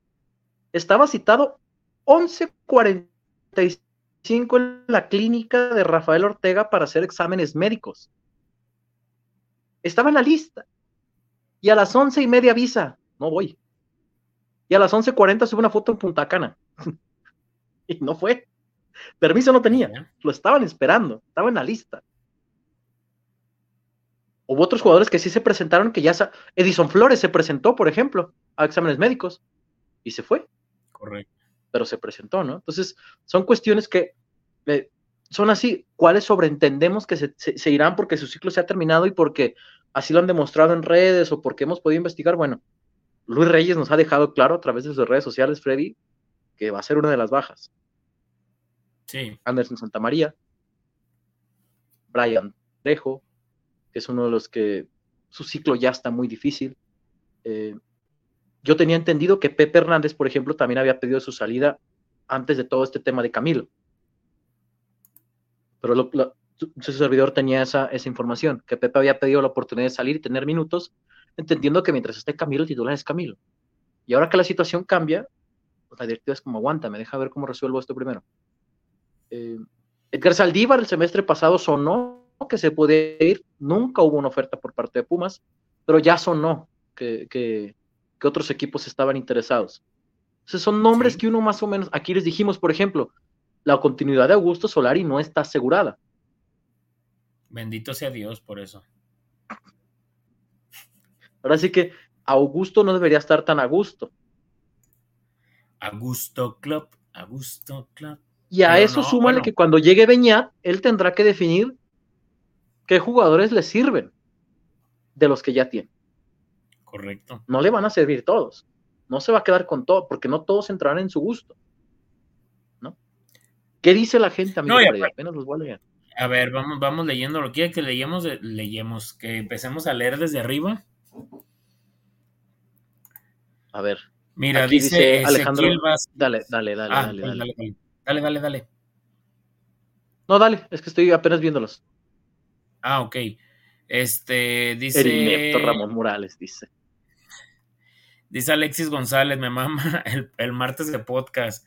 estaba citado 11.45 en la clínica de Rafael Ortega para hacer exámenes médicos. Estaba en la lista. Y a las once y media avisa, no voy. Y a las 11.40 sube una foto en Punta Cana. y no fue. Permiso no tenía. Lo estaban esperando. Estaba en la lista. Hubo otros jugadores que sí se presentaron, que ya... Edison Flores se presentó, por ejemplo, a exámenes médicos y se fue. Correcto. Pero se presentó, ¿no? Entonces, son cuestiones que eh, son así, cuáles sobreentendemos que se, irán porque su ciclo se ha terminado y porque así lo han demostrado en redes o porque hemos podido investigar. Bueno, Luis Reyes nos ha dejado claro a través de sus redes sociales, Freddy, que va a ser una de las bajas. Sí. Anderson Santamaría, Brian Trejo, que es uno de los que su ciclo ya está muy difícil. Eh, yo tenía entendido que Pepe Hernández, por ejemplo, también había pedido su salida antes de todo este tema de Camilo. Pero su servidor tenía esa, esa información, que Pepe había pedido la oportunidad de salir y tener minutos, entendiendo que mientras esté Camilo, el titular es Camilo. Y ahora que la situación cambia, pues la directiva es como aguanta, me deja ver cómo resuelvo esto primero. Eh, Edgar Saldívar el semestre pasado sonó que se puede ir, nunca hubo una oferta por parte de Pumas, pero ya sonó que, que, otros equipos estaban interesados. Entonces son nombres que uno más o menos, aquí les dijimos, por ejemplo, la continuidad de Augusto Solari no está asegurada. Bendito sea Dios por eso. Ahora sí que Augusto no debería estar tan a gusto. Augusto Club, Augusto Club. Y a eso súmale que cuando llegue Beñat, él tendrá que definir qué jugadores le sirven de los que ya tiene. Correcto. No le van a servir todos. No se va a quedar con todo, porque no todos entrarán en su gusto. ¿Qué dice la gente, amigo? No, Apenas los voy a leer. A ver, vamos, vamos leyendo. ¿Lo quiere que leemos? Leemos, que empecemos a leer desde arriba. A ver. Mira, dice, Alejandro. Dale, dale, dale, ah, dale, pues dale, dale, dale, dale, dale. No, dale, es que estoy apenas viéndolos. Ah, ok. Este, dice. El Ramón Morales, dice. Dice Alexis González, me mama el, el, martes de podcast.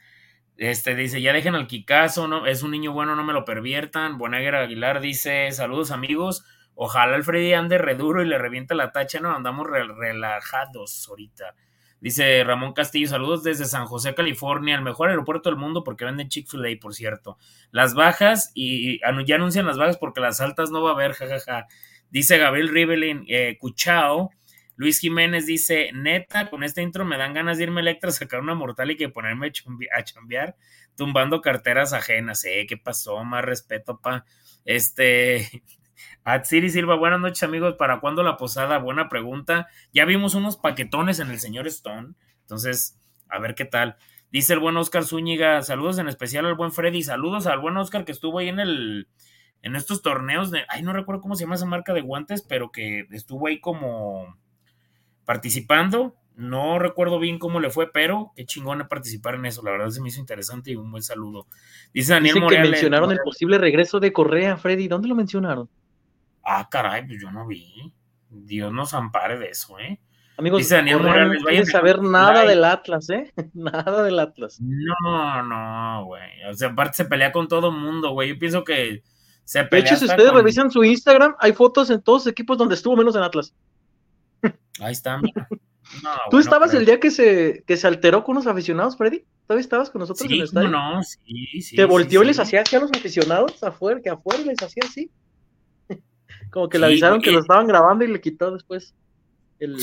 Este dice, ya dejen al Kikazo, no, es un niño bueno, no me lo perviertan. Bonaguer Aguilar dice, saludos amigos. Ojalá el Freddy ande reduro y le reviente la tacha, no, andamos relajados ahorita. Dice Ramón Castillo, saludos desde San José, California, el mejor aeropuerto del mundo porque venden Chick-fil-A, por cierto. Las bajas, y, ya anuncian las bajas porque las altas no va a haber, jajaja. Dice Gabriel Rivelin, eh, Cuchao. Luis Jiménez dice, neta, con este intro me dan ganas de irme a Electra sacar una mortal y que ponerme a, chambear, tumbando carteras ajenas. Eh, ¿qué pasó? Más respeto, pa. Este, Atsiri Silva, buenas noches amigos, ¿para cuándo la posada? Buena pregunta. Ya vimos unos paquetones en el señor Stone, entonces, a ver qué tal. Dice el buen Oscar Zúñiga, saludos en especial al buen Freddy, saludos al buen Oscar que estuvo ahí en el, en estos torneos ay, no recuerdo cómo se llama esa marca de guantes, pero que estuvo ahí como participando. No recuerdo bien cómo le fue, pero qué chingón participar en eso. La verdad se me hizo interesante y un buen saludo. Dice Daniel Dice que mencionaron el posible regreso de Correa, Freddy. ¿Dónde lo mencionaron? Ah, caray, pues yo no vi. Dios nos ampare de eso, ¿eh? Amigos, Dice Daniel Morales, no quiere saber nada del Atlas, ¿eh? nada del Atlas. No, no, güey. O sea, aparte se pelea con todo mundo, güey. Yo pienso que se pelea. De hecho, si ustedes revisan su Instagram, hay fotos en todos los equipos donde estuvo menos en Atlas. Ahí está, ¿Tú estabas el día que se, que se alteró con los aficionados, Freddy? ¿Todavía estabas con nosotros en el estadio? No, sí, sí. ¿Te volteó y les hacía así a los aficionados afuera, que afuera les hacía así? Como que le avisaron que lo estaban grabando y le quitó después el,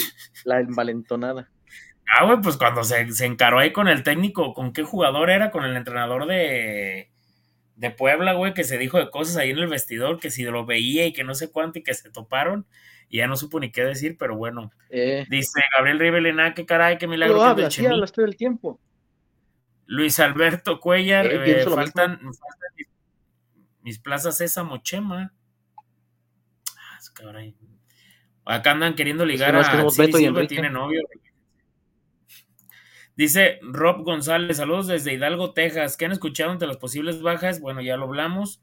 la envalentonada. Ah, güey, pues cuando se, se, encaró ahí con el técnico, ¿con qué jugador era? Con el entrenador de, de Puebla, güey, que se dijo de cosas ahí en el vestidor, que si lo veía y que no sé cuánto y que se toparon y ya no supo ni qué decir, pero bueno. Eh. Dice Gabriel Rivelina, qué caray, qué milagro. Hablas, sí, hablas todo el tiempo. Luis Alberto Cuellar, eh, eh, faltan, mis, plazas esa mochema. Ah, Acá andan queriendo ligar a Silva, tiene novio. Dice Rob González, saludos desde Hidalgo, Texas. ¿Qué han escuchado entre las posibles bajas? Bueno, ya lo hablamos.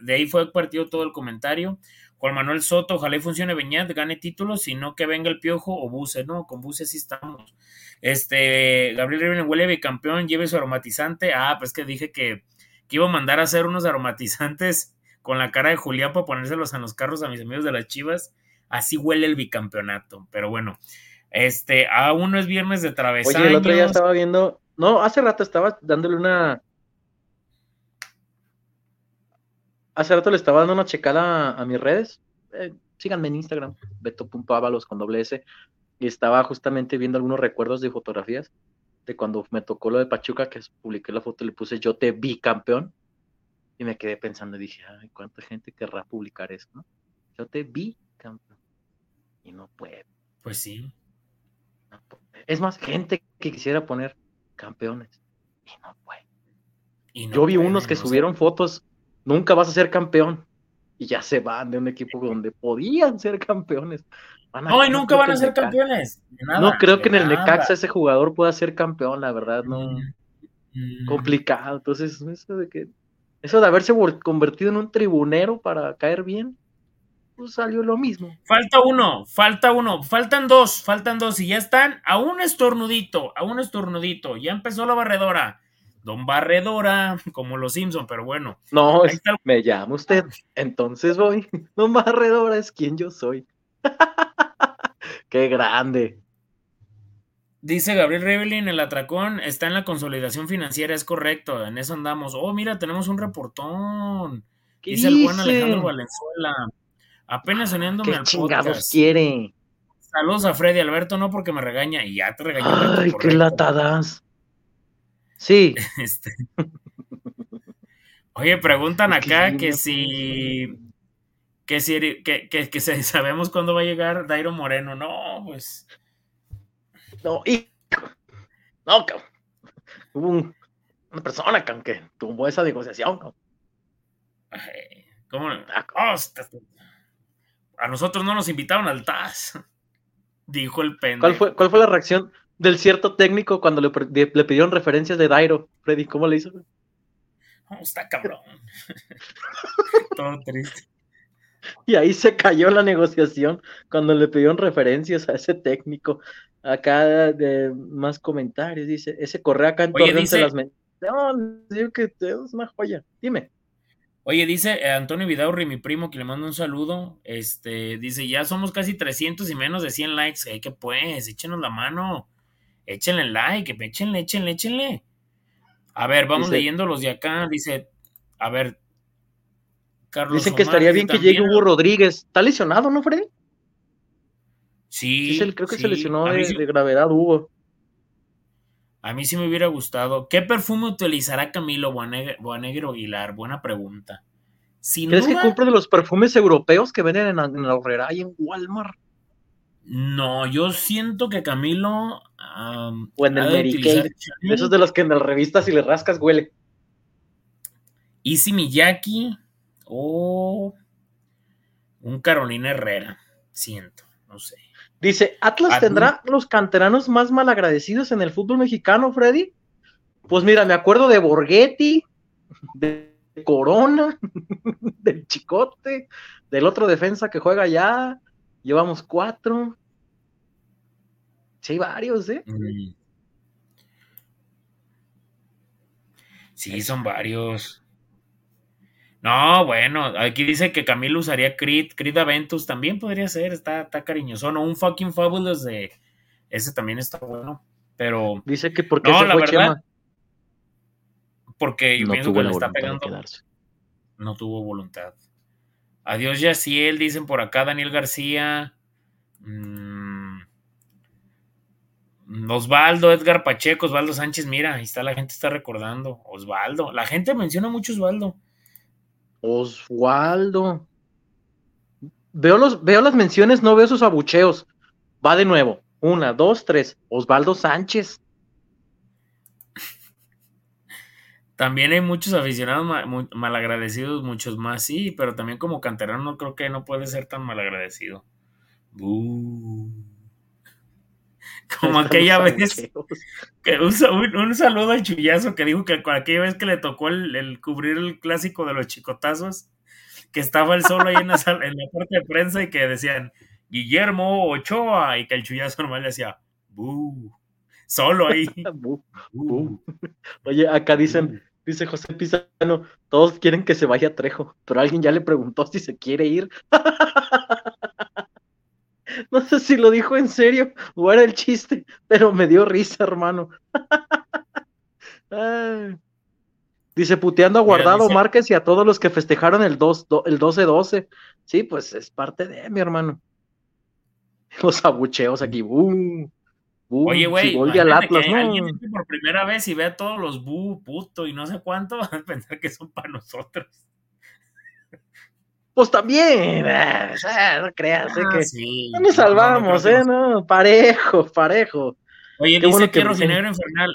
de ahí fue partido todo el comentario. Juan Manuel Soto, ojalá y funcione Beñat, gane títulos, sino que venga el Piojo o Buse, no, con Buse sí estamos. Este, Gabriel Riven huele bicampeón, lleve su aromatizante. Ah, pues que dije que, que, iba a mandar a hacer unos aromatizantes con la cara de Julián para ponérselos en los carros a mis amigos de las Chivas. Así huele el bicampeonato, pero bueno. Este, aún no es viernes de travesaños. Oye, el otro día estaba viendo, no, hace rato estaba dándole una hace rato le estaba dando una checada a, mis redes. Eh, síganme en Instagram, beto.ábalos con doble S. Y estaba justamente viendo algunos recuerdos de fotografías de cuando me tocó lo de Pachuca, que publiqué la foto y le puse yo te vi campeón. Y me quedé pensando y dije, ay, ¿cuánta gente querrá publicar eso? ¿no? Yo te vi campeón. Y no puede. Pues sí. Es más, gente que quisiera poner campeones. Y no puede. yo vi unos que subieron fotos nunca vas a ser campeón. Y ya se van de un equipo donde podían ser campeones. no, y nunca van a ser campeones. no creo que en el Necaxa ese jugador pueda ser campeón, la verdad, no. Mm, mm. Complicado. Entonces, eso de que. Eso de haberse convertido en un tribunero para caer bien, pues salió lo mismo. Falta uno, falta uno, faltan dos, faltan dos, y ya están a un estornudito, a un estornudito. Ya empezó la barredora. Don Barredora, como los Simpson, pero bueno. No, me llama usted, entonces voy. Don Barredora es quien yo soy. Qué grande. Dice Gabriel Revelin, el atracón está en la consolidación financiera, es correcto, en eso andamos. Oh, mira, tenemos un reportón. Dice, el buen Alejandro Valenzuela. Apenas uniéndome al chingados quiere? Saludos a Freddy Alberto, no porque me regaña, y ya te regañó. Ay, qué latadas. Sí. Este. Oye, preguntan acá que si. Que si. Que, que, sabemos cuándo va a llegar Dairo Moreno. No, pues. No, y. No, Hubo una persona que tuvo esa negociación. ¿Cómo? Oh, a nosotros no nos invitaron al TAS. Dijo el pendejo. ¿Cuál fue, ¿Cuál fue la reacción del cierto técnico cuando le, le pidieron referencias de Dairo? Freddy, ¿cómo le hizo? está cabrón. Todo triste. Y ahí se cayó la negociación cuando le pidieron referencias a ese técnico. Acá de más comentarios, dice, ese correa acá en Oye, dice, las No, digo que es una joya. Dime. Oye, dice eh, Antonio Vidaurri, mi primo, que le mando un saludo. Este, dice, ya somos casi 300 y menos de 100 likes. ¿Qué pues, échenos la mano. Échenle like, échenle, échenle, échenle. A ver, vamos leyendo los de acá. Dice, a ver, Carlos. Dicen que estaría bien que llegue Hugo Rodríguez. ¿Está lesionado, no, Freddy? Sí. creo que se lesionó de, gravedad, Hugo. A mí sí me hubiera gustado. ¿Qué perfume utilizará Camilo Boanegro Aguilar? Buena pregunta. ¿Crees que compre de los perfumes europeos que venden en, en la horrera y en Walmart? No, yo siento que Camilo. o en el Mary Kay. Esos de los que en las revistas si le rascas huele. Easy Miyaki o un Carolina Herrera. Siento, no sé. Dice, ¿Atlas tendrá los canteranos más malagradecidos en el fútbol mexicano, Freddy? Pues mira, me acuerdo de Borghetti, de Corona, del Chicote, del otro defensa que juega allá. Llevamos cuatro. Sí, hay varios, ¿eh? Mm. Sí, son varios. No, bueno, aquí dice que Camilo usaría Creed, Creed Aventus también podría ser, está, está cariñoso, no, un fucking fabulous de ese también está bueno, pero dice que porque no, la verdad, porque yo pienso que le está pegando, no tuvo voluntad. Adiós Yaciel, dicen por acá Daniel García, mm, Osvaldo, Edgar Pacheco, Osvaldo Sánchez, mira, ahí está la gente está recordando, Osvaldo, la gente menciona mucho Osvaldo. Oswaldo. Veo, los, veo las menciones, no veo sus abucheos. Va de nuevo. Una, dos, tres. Osvaldo Sánchez. También hay muchos aficionados malagradecidos, muchos más, sí, pero también como canterano no creo que no puede ser tan malagradecido. Como aquella vez que un, un, saludo al chullazo que dijo que aquella vez que le tocó el, cubrir el clásico de los chicotazos, que estaba él solo ahí en la, en la parte de prensa y que decían Guillermo Ochoa y que el chullazo normal le decía solo ahí. Oye, acá dicen, dice José Pizano, todos quieren que se vaya Trejo, pero alguien ya le preguntó si se quiere ir. No sé si lo dijo en serio o era el chiste, pero me dio risa, hermano. Dice, puteando a Guardado Márquez y a todos los que festejaron el, 2, el 12-12. Sí, pues es parte de mi hermano. Los abucheos aquí, boom. Oye, güey, si al Atlas, ¿no? alguien por primera vez y ve a todos los bu, puto y no sé cuánto, van a pensar que son para nosotros pues también, eh, no creas, eh, ah, que no nos salvamos, ¿eh? No, parejo, parejo. Oye, dice que Rocinegro Infernal.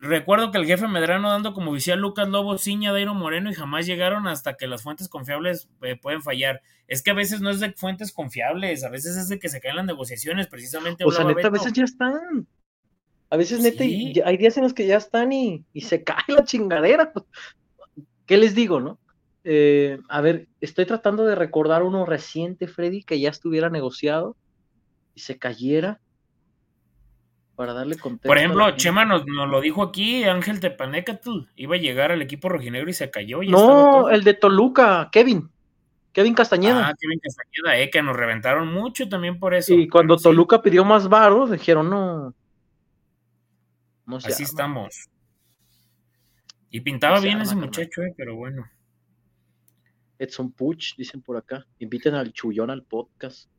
Recuerdo que el jefe Medrano dando como decía Lucas Lobo, Ciña, Dairo Moreno y jamás llegaron hasta que las fuentes confiables eh, pueden fallar. Es que a veces no es de fuentes confiables, a veces es de que se caen las negociaciones, precisamente. O sea, neta, a veces ya están. A veces, neta, hay días en los que ya están y, y se cae la chingadera. ¿Qué les digo, no? Eh, a ver, estoy tratando de recordar uno reciente, Freddy, que ya estuviera negociado y se cayera para darle contexto. Por ejemplo, Chema nos, lo dijo aquí, Ángel Tepanecatl iba a llegar al equipo rojinegro y se cayó. no, el de Toluca, Kevin. Kevin Castañeda. Ah, Kevin Castañeda, eh, que nos reventaron mucho también por eso. Y cuando Toluca pidió más varos, dijeron, no. no Así estamos. Y pintaba bien ese muchacho, eh, pero bueno. Edson Puch, dicen por acá. Inviten al Chullón al podcast.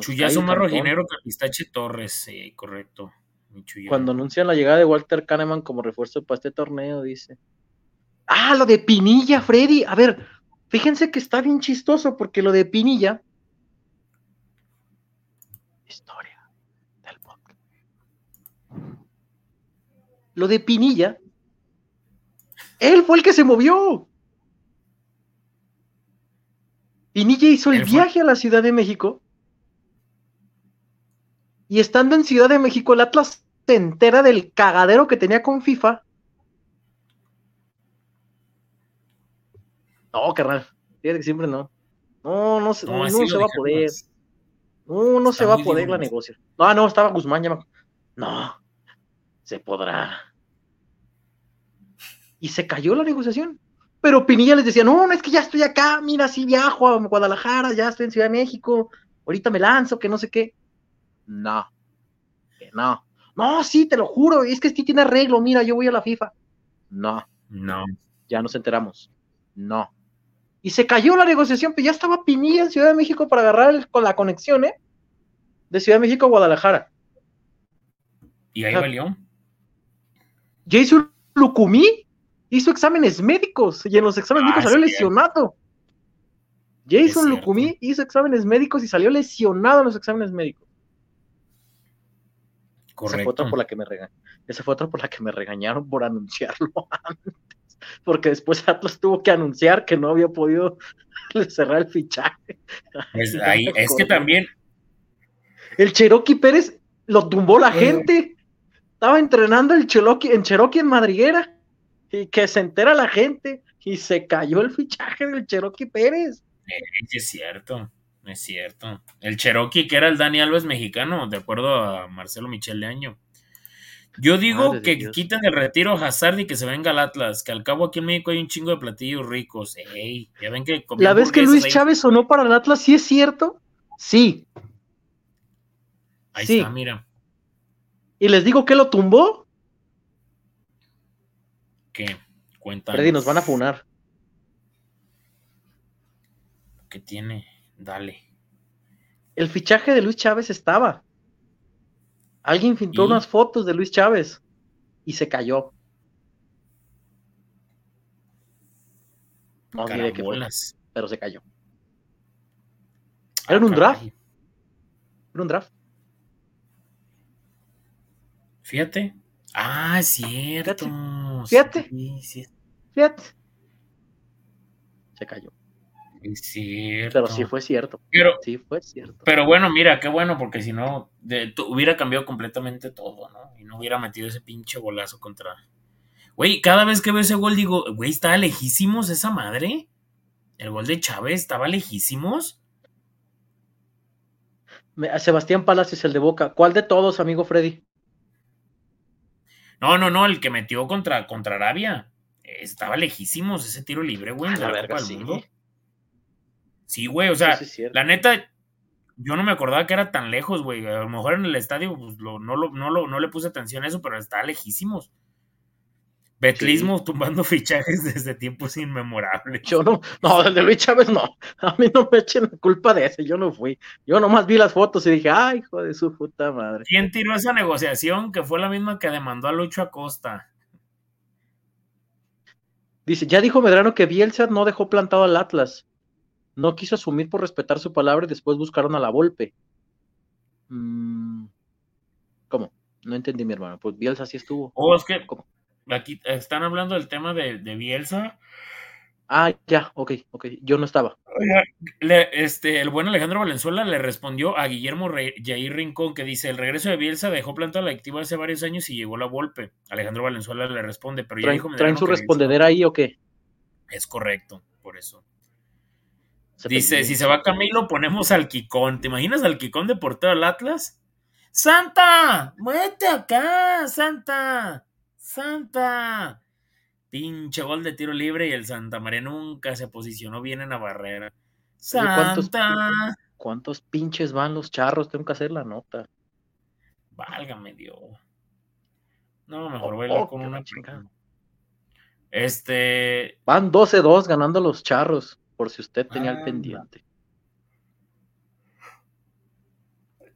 Chullazo más rojinero que Pistache Torres, correcto. Cuando anuncian la llegada de Walter Kahneman como refuerzo para este torneo, dice. Ah, lo de Pinilla, Freddy. A ver, fíjense que está bien chistoso porque lo de Pinilla. Historia del podcast. Lo de Pinilla. Él fue el que se movió. Pinilla hizo el, viaje a la Ciudad de México. Y estando en Ciudad de México, el Atlas se entera del cagadero que tenía con FIFA. No, carnal. Fíjate que siempre no. No, no, se- no, se va a poder. más. No, no Está se va a poder la negociación. No, no, estaba Guzmán ya me No, se podrá. Y se cayó la negociación. Pero Pinilla les decía, no, no, es que ya estoy acá, mira, sí viajo a Guadalajara, ya estoy en Ciudad de México, ahorita me lanzo, que no sé qué. No, que no. No, sí, te lo juro, es que sí tiene arreglo, mira, yo voy a la FIFA. No, No. ya nos enteramos. No. Y se cayó la negociación, pero ya estaba Pinilla en Ciudad de México para agarrar el- con la conexión, ¿eh? De Ciudad de México a Guadalajara. Y ahí Ah. valió. Jason Lucumí hizo exámenes médicos y en los exámenes Ah, médicos salió lesionado. Es Jason. Lucumí hizo exámenes médicos y salió lesionado en los exámenes médicos. Esa fue otra por la que me regañaron. Esa fue otra por la que me regañaron por anunciarlo antes. Porque después Atlas tuvo que anunciar que no había podido cerrar el fichaje. Pues ahí, es que también, El Cherokee Pérez lo tumbó la Eh. gente. Estaba entrenando el Cherokee, en Cherokee en Madriguera. Y que se entera la gente. Y se cayó el fichaje del Cherokee Pérez. sí es cierto, es cierto. El Cherokee, que era el Dani Alves mexicano, de acuerdo a Marcelo Michel de Año. Yo digo Madre que Dios. quiten el retiro a Hazard y que se venga al Atlas, que al cabo aquí en México hay un chingo de platillos ricos. Ey, ya ven que La vez que Luis ahí- Chávez sonó para el Atlas, ¿sí es cierto? Sí. Ahí sí. está, mira. Y les digo que lo tumbó. ¿Qué? Cuenta. Freddy, nos van a funar. ¿Qué tiene? Dale. El fichaje de Luis Chávez estaba. Alguien pintó ¿Y? unas fotos de Luis Chávez y se cayó. No diré qué fue, pero se cayó. Era un Ah, draft. caray. Era un draft. Fíjate. Ah, es cierto. Fíjate. Sí, sí, Fíjate. Se cayó. Es cierto. Pero sí fue cierto. Pero, Sí fue cierto. pero bueno, mira, qué bueno, porque si no, de- hubiera cambiado completamente todo, ¿no? Y no hubiera metido ese pinche golazo contra. Güey, cada vez que veo ese gol digo, güey, estaba lejísimos esa madre. El gol de Chávez estaba lejísimos. Sebastián Palacios, el de Boca. ¿Cuál de todos, amigo Freddy? No, no, no, el que metió contra, contra Arabia. Estaba lejísimos ese tiro libre, güey, de la la verga, Copa del sí. Mundo. Sí, güey, o sea, Sí, la neta, yo no me acordaba que era tan lejos, güey. A lo mejor en el estadio pues, lo- no, lo, no, lo- no le puse atención a eso, pero está lejísimos. Betlismo tumbando fichajes desde tiempos inmemorables. Yo no, no, el de Luis Chávez no. A mí no me echen la culpa de ese, yo no fui. Yo nomás vi las fotos y dije, ay, hijo de su puta madre. ¿Quién tiró esa negociación que fue la misma que demandó a Lucho Acosta? Dice, ya dijo Medrano que Bielsa no dejó plantado al Atlas. No quiso asumir por respetar su palabra y después buscaron a la Volpe. Mm, ¿Cómo? No entendí, mi hermano. Pues Bielsa sí estuvo. O es que ¿Cómo? aquí están hablando del tema de, de Bielsa. Ah, ya, ok, ok. Yo no estaba. Le- este, el buen Alejandro Valenzuela le respondió a Guillermo Re- Jair Rincón que dice, el regreso de Bielsa dejó plantada la activa hace varios años y llegó la Volpe. Alejandro Valenzuela le responde, pero ya ¿Traen, dijo traen su respondedera ahí o qué? Es correcto, por eso. Se Dice, perdió. si se va Camilo, ponemos al Kikón. ¿Te imaginas al Kikón de portero del Atlas? ¡Santa! ¡Muévete acá! ¡Santa! ¡Santa! Pinche gol de tiro libre y el Santa María nunca se posicionó bien en la barrera. Oye, ¿cuántos- ¡Santa! ¿Cuántos pinches van los charros? Tengo que hacer la nota. Válgame Dios. No, mejor Oh, oh, con una chingada. Este. Van 12-2 ganando los charros, por si usted tenía el Anda. pendiente.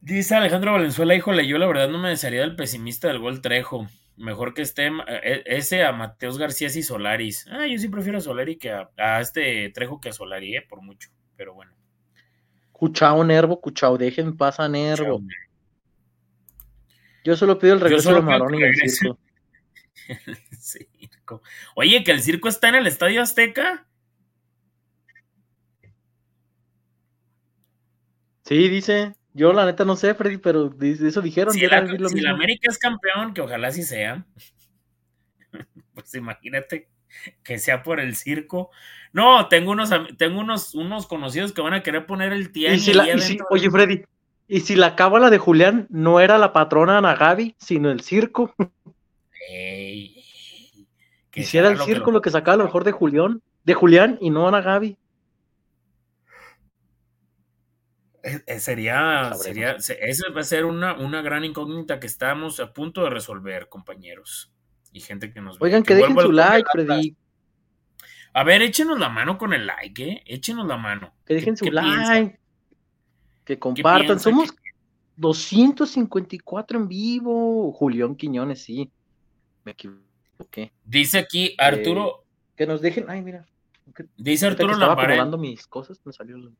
Dice Alejandro Valenzuela, híjole, yo la verdad no me desearía del pesimista del gol Trejo. Mejor que esté eh, ese a Mateos García y Solaris. Ah, yo sí prefiero a Solari que a, a este Trejo que a Solari, eh, por mucho. Pero bueno. Cuchao Nervo, Cuchao, dejen paz a Nervo. Yo solo pido el regreso de Marón y el circo. Circo. Oye, que el circo está en el Estadio Azteca. Sí, dice. Yo la neta no sé, Freddy, pero eso dijeron. Si, la, era lo si mismo. la América es campeón, que ojalá sí sea, pues imagínate que sea por el circo. No, tengo unos, tengo unos, unos conocidos que van a querer poner el si si- adentro. oye, Freddy, y si la cábala de Julián no era la patrona Ana Gaby, sino el circo, Ey, que sea el lo que circo lo- lo que sacaba lo mejor de Julián, de Julián y no Ana Gaby. Eh, eh, sería, Sabremos. sería, se- esa va a ser una, una gran incógnita que estamos a punto de resolver, compañeros. Y gente que nos ve. Oigan, que dejen su like. Freddy, A ver, échenos la mano con el like, ¿eh? Échenos la mano. que dejen ¿Qué- su like, que compartan. Somos 254 en vivo. Julián Quiñones, sí. Me equivoqué. Dice aquí Arturo, Que nos dejen, ay, mira. que- dice que Arturo acomodando mis cosas, me salió el-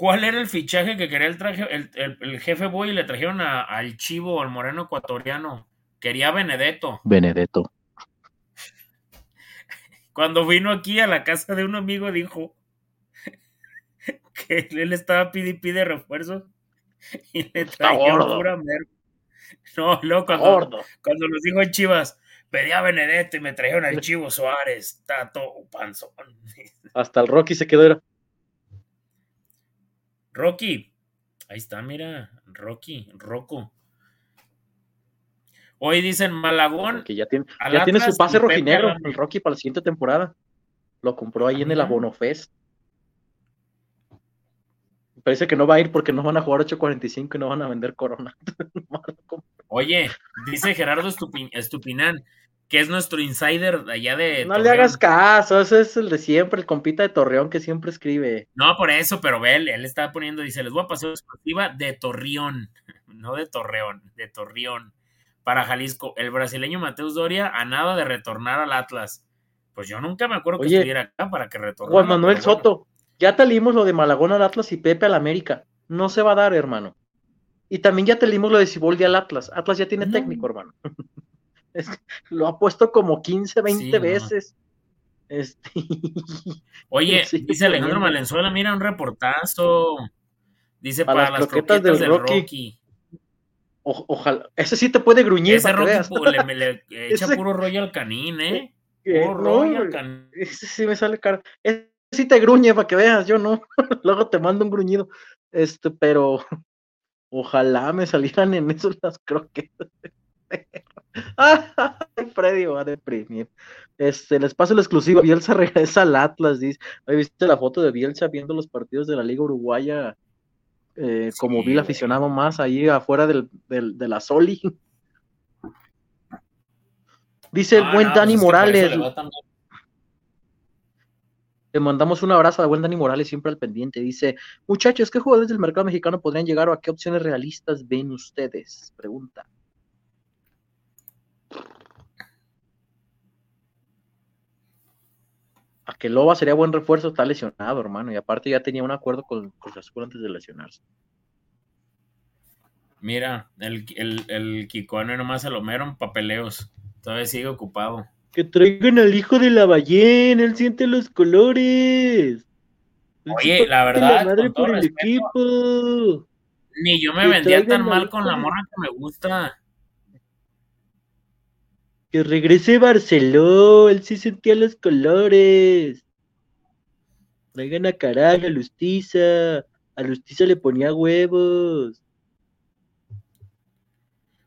¿cuál era el fichaje que quería el, traje, el, el- el jefe Boy y le trajeron a- al chivo, al moreno ecuatoriano? Quería a Benedetto. Benedetto. Cuando vino aquí a la casa de un amigo dijo que él estaba pide y pide refuerzos y le trajeron pura merda. No, luego cuando, Gordo. cuando los dijo en Chivas, pedí a Benedetto y me trajeron al Chivo Suárez, todo panzón. Hasta el Rocky se quedó. Rocky, ahí está, mira, Rocky, Rocco. Hoy dicen Malagón, Que ya tiene, al ya tiene su pase rojinegro, el Rocky para la siguiente temporada. Lo compró ahí en el Mira. Abono Fest. Parece que no va a ir porque no van a jugar 8.45 y no van a vender Corona. Oye, dice Gerardo Estupi- Estupinán, que es nuestro insider de allá de. no le hagas caso, ese es el de siempre, el compita de Torreón que siempre escribe. No, por eso, pero ve, él, él estaba poniendo, dice, les voy a pasar una exclusiva de Torreón, no de Torreón, de Torreón, para Jalisco. El brasileño Mateus Doria a nada de retornar al Atlas. Pues yo nunca me acuerdo que estuviera acá para que retornara. Juan Manuel bueno. Soto, ya te leímos lo de Malagón al Atlas y Pepe al América. No se va a dar, hermano. Y también ya te leímos lo de Siboldi al Atlas. Atlas ya tiene No. técnico, hermano. Es lo ha puesto como 15, 20 Sí, no. veces. Este, Oye, Sí, dice Alejandro. Valenzuela, mira un reportazo. Dice Para para, las croquetas croquetas, del del Rocky. Rocky. o- ojalá. Ese sí te puede gruñir Ese Rocky le, le echa Ese- puro Royal Canin, ¿eh? Eh, Puro no, Royal Canin. ese sí me sale caro. Ese sí te gruñe para que veas, yo no. Luego te mando un gruñido. Este, pero ojalá me salieran en eso las croquetas. Freddy va a deprimir. Este, les paso la exclusiva. Bielsa regresa al Atlas, dice. ¿Ahí ¿Viste la foto de Bielsa viendo los partidos de la Liga Uruguaya? eh, como vil aficionado más ahí afuera del, del- de la Soli. Dice el Ah, buen no, Dani pues Morales. le mandamos un abrazo al buen Dani Morales, siempre al pendiente. Dice, muchachos, ¿qué jugadores del mercado mexicano podrían llegar o a qué opciones realistas ven ustedes? Pregunta. A que Loba sería buen refuerzo, está lesionado, hermano. Y aparte ya tenía un acuerdo con Cruz Azul antes de lesionarse. Mira, el, el, el Kikoano nomás se lo meron papeleos. Todavía sigue ocupado. Que traigan al hijo de la ballena, él siente los colores. Oye, la verdad, madre con todo por el respeto, equipo. Ni yo me Que vendía tan mal al con la morra que me gusta. Que regrese Barceló, él sí sentía los colores. Traigan a Caray, a Lustiza. A Lustiza le ponía huevos.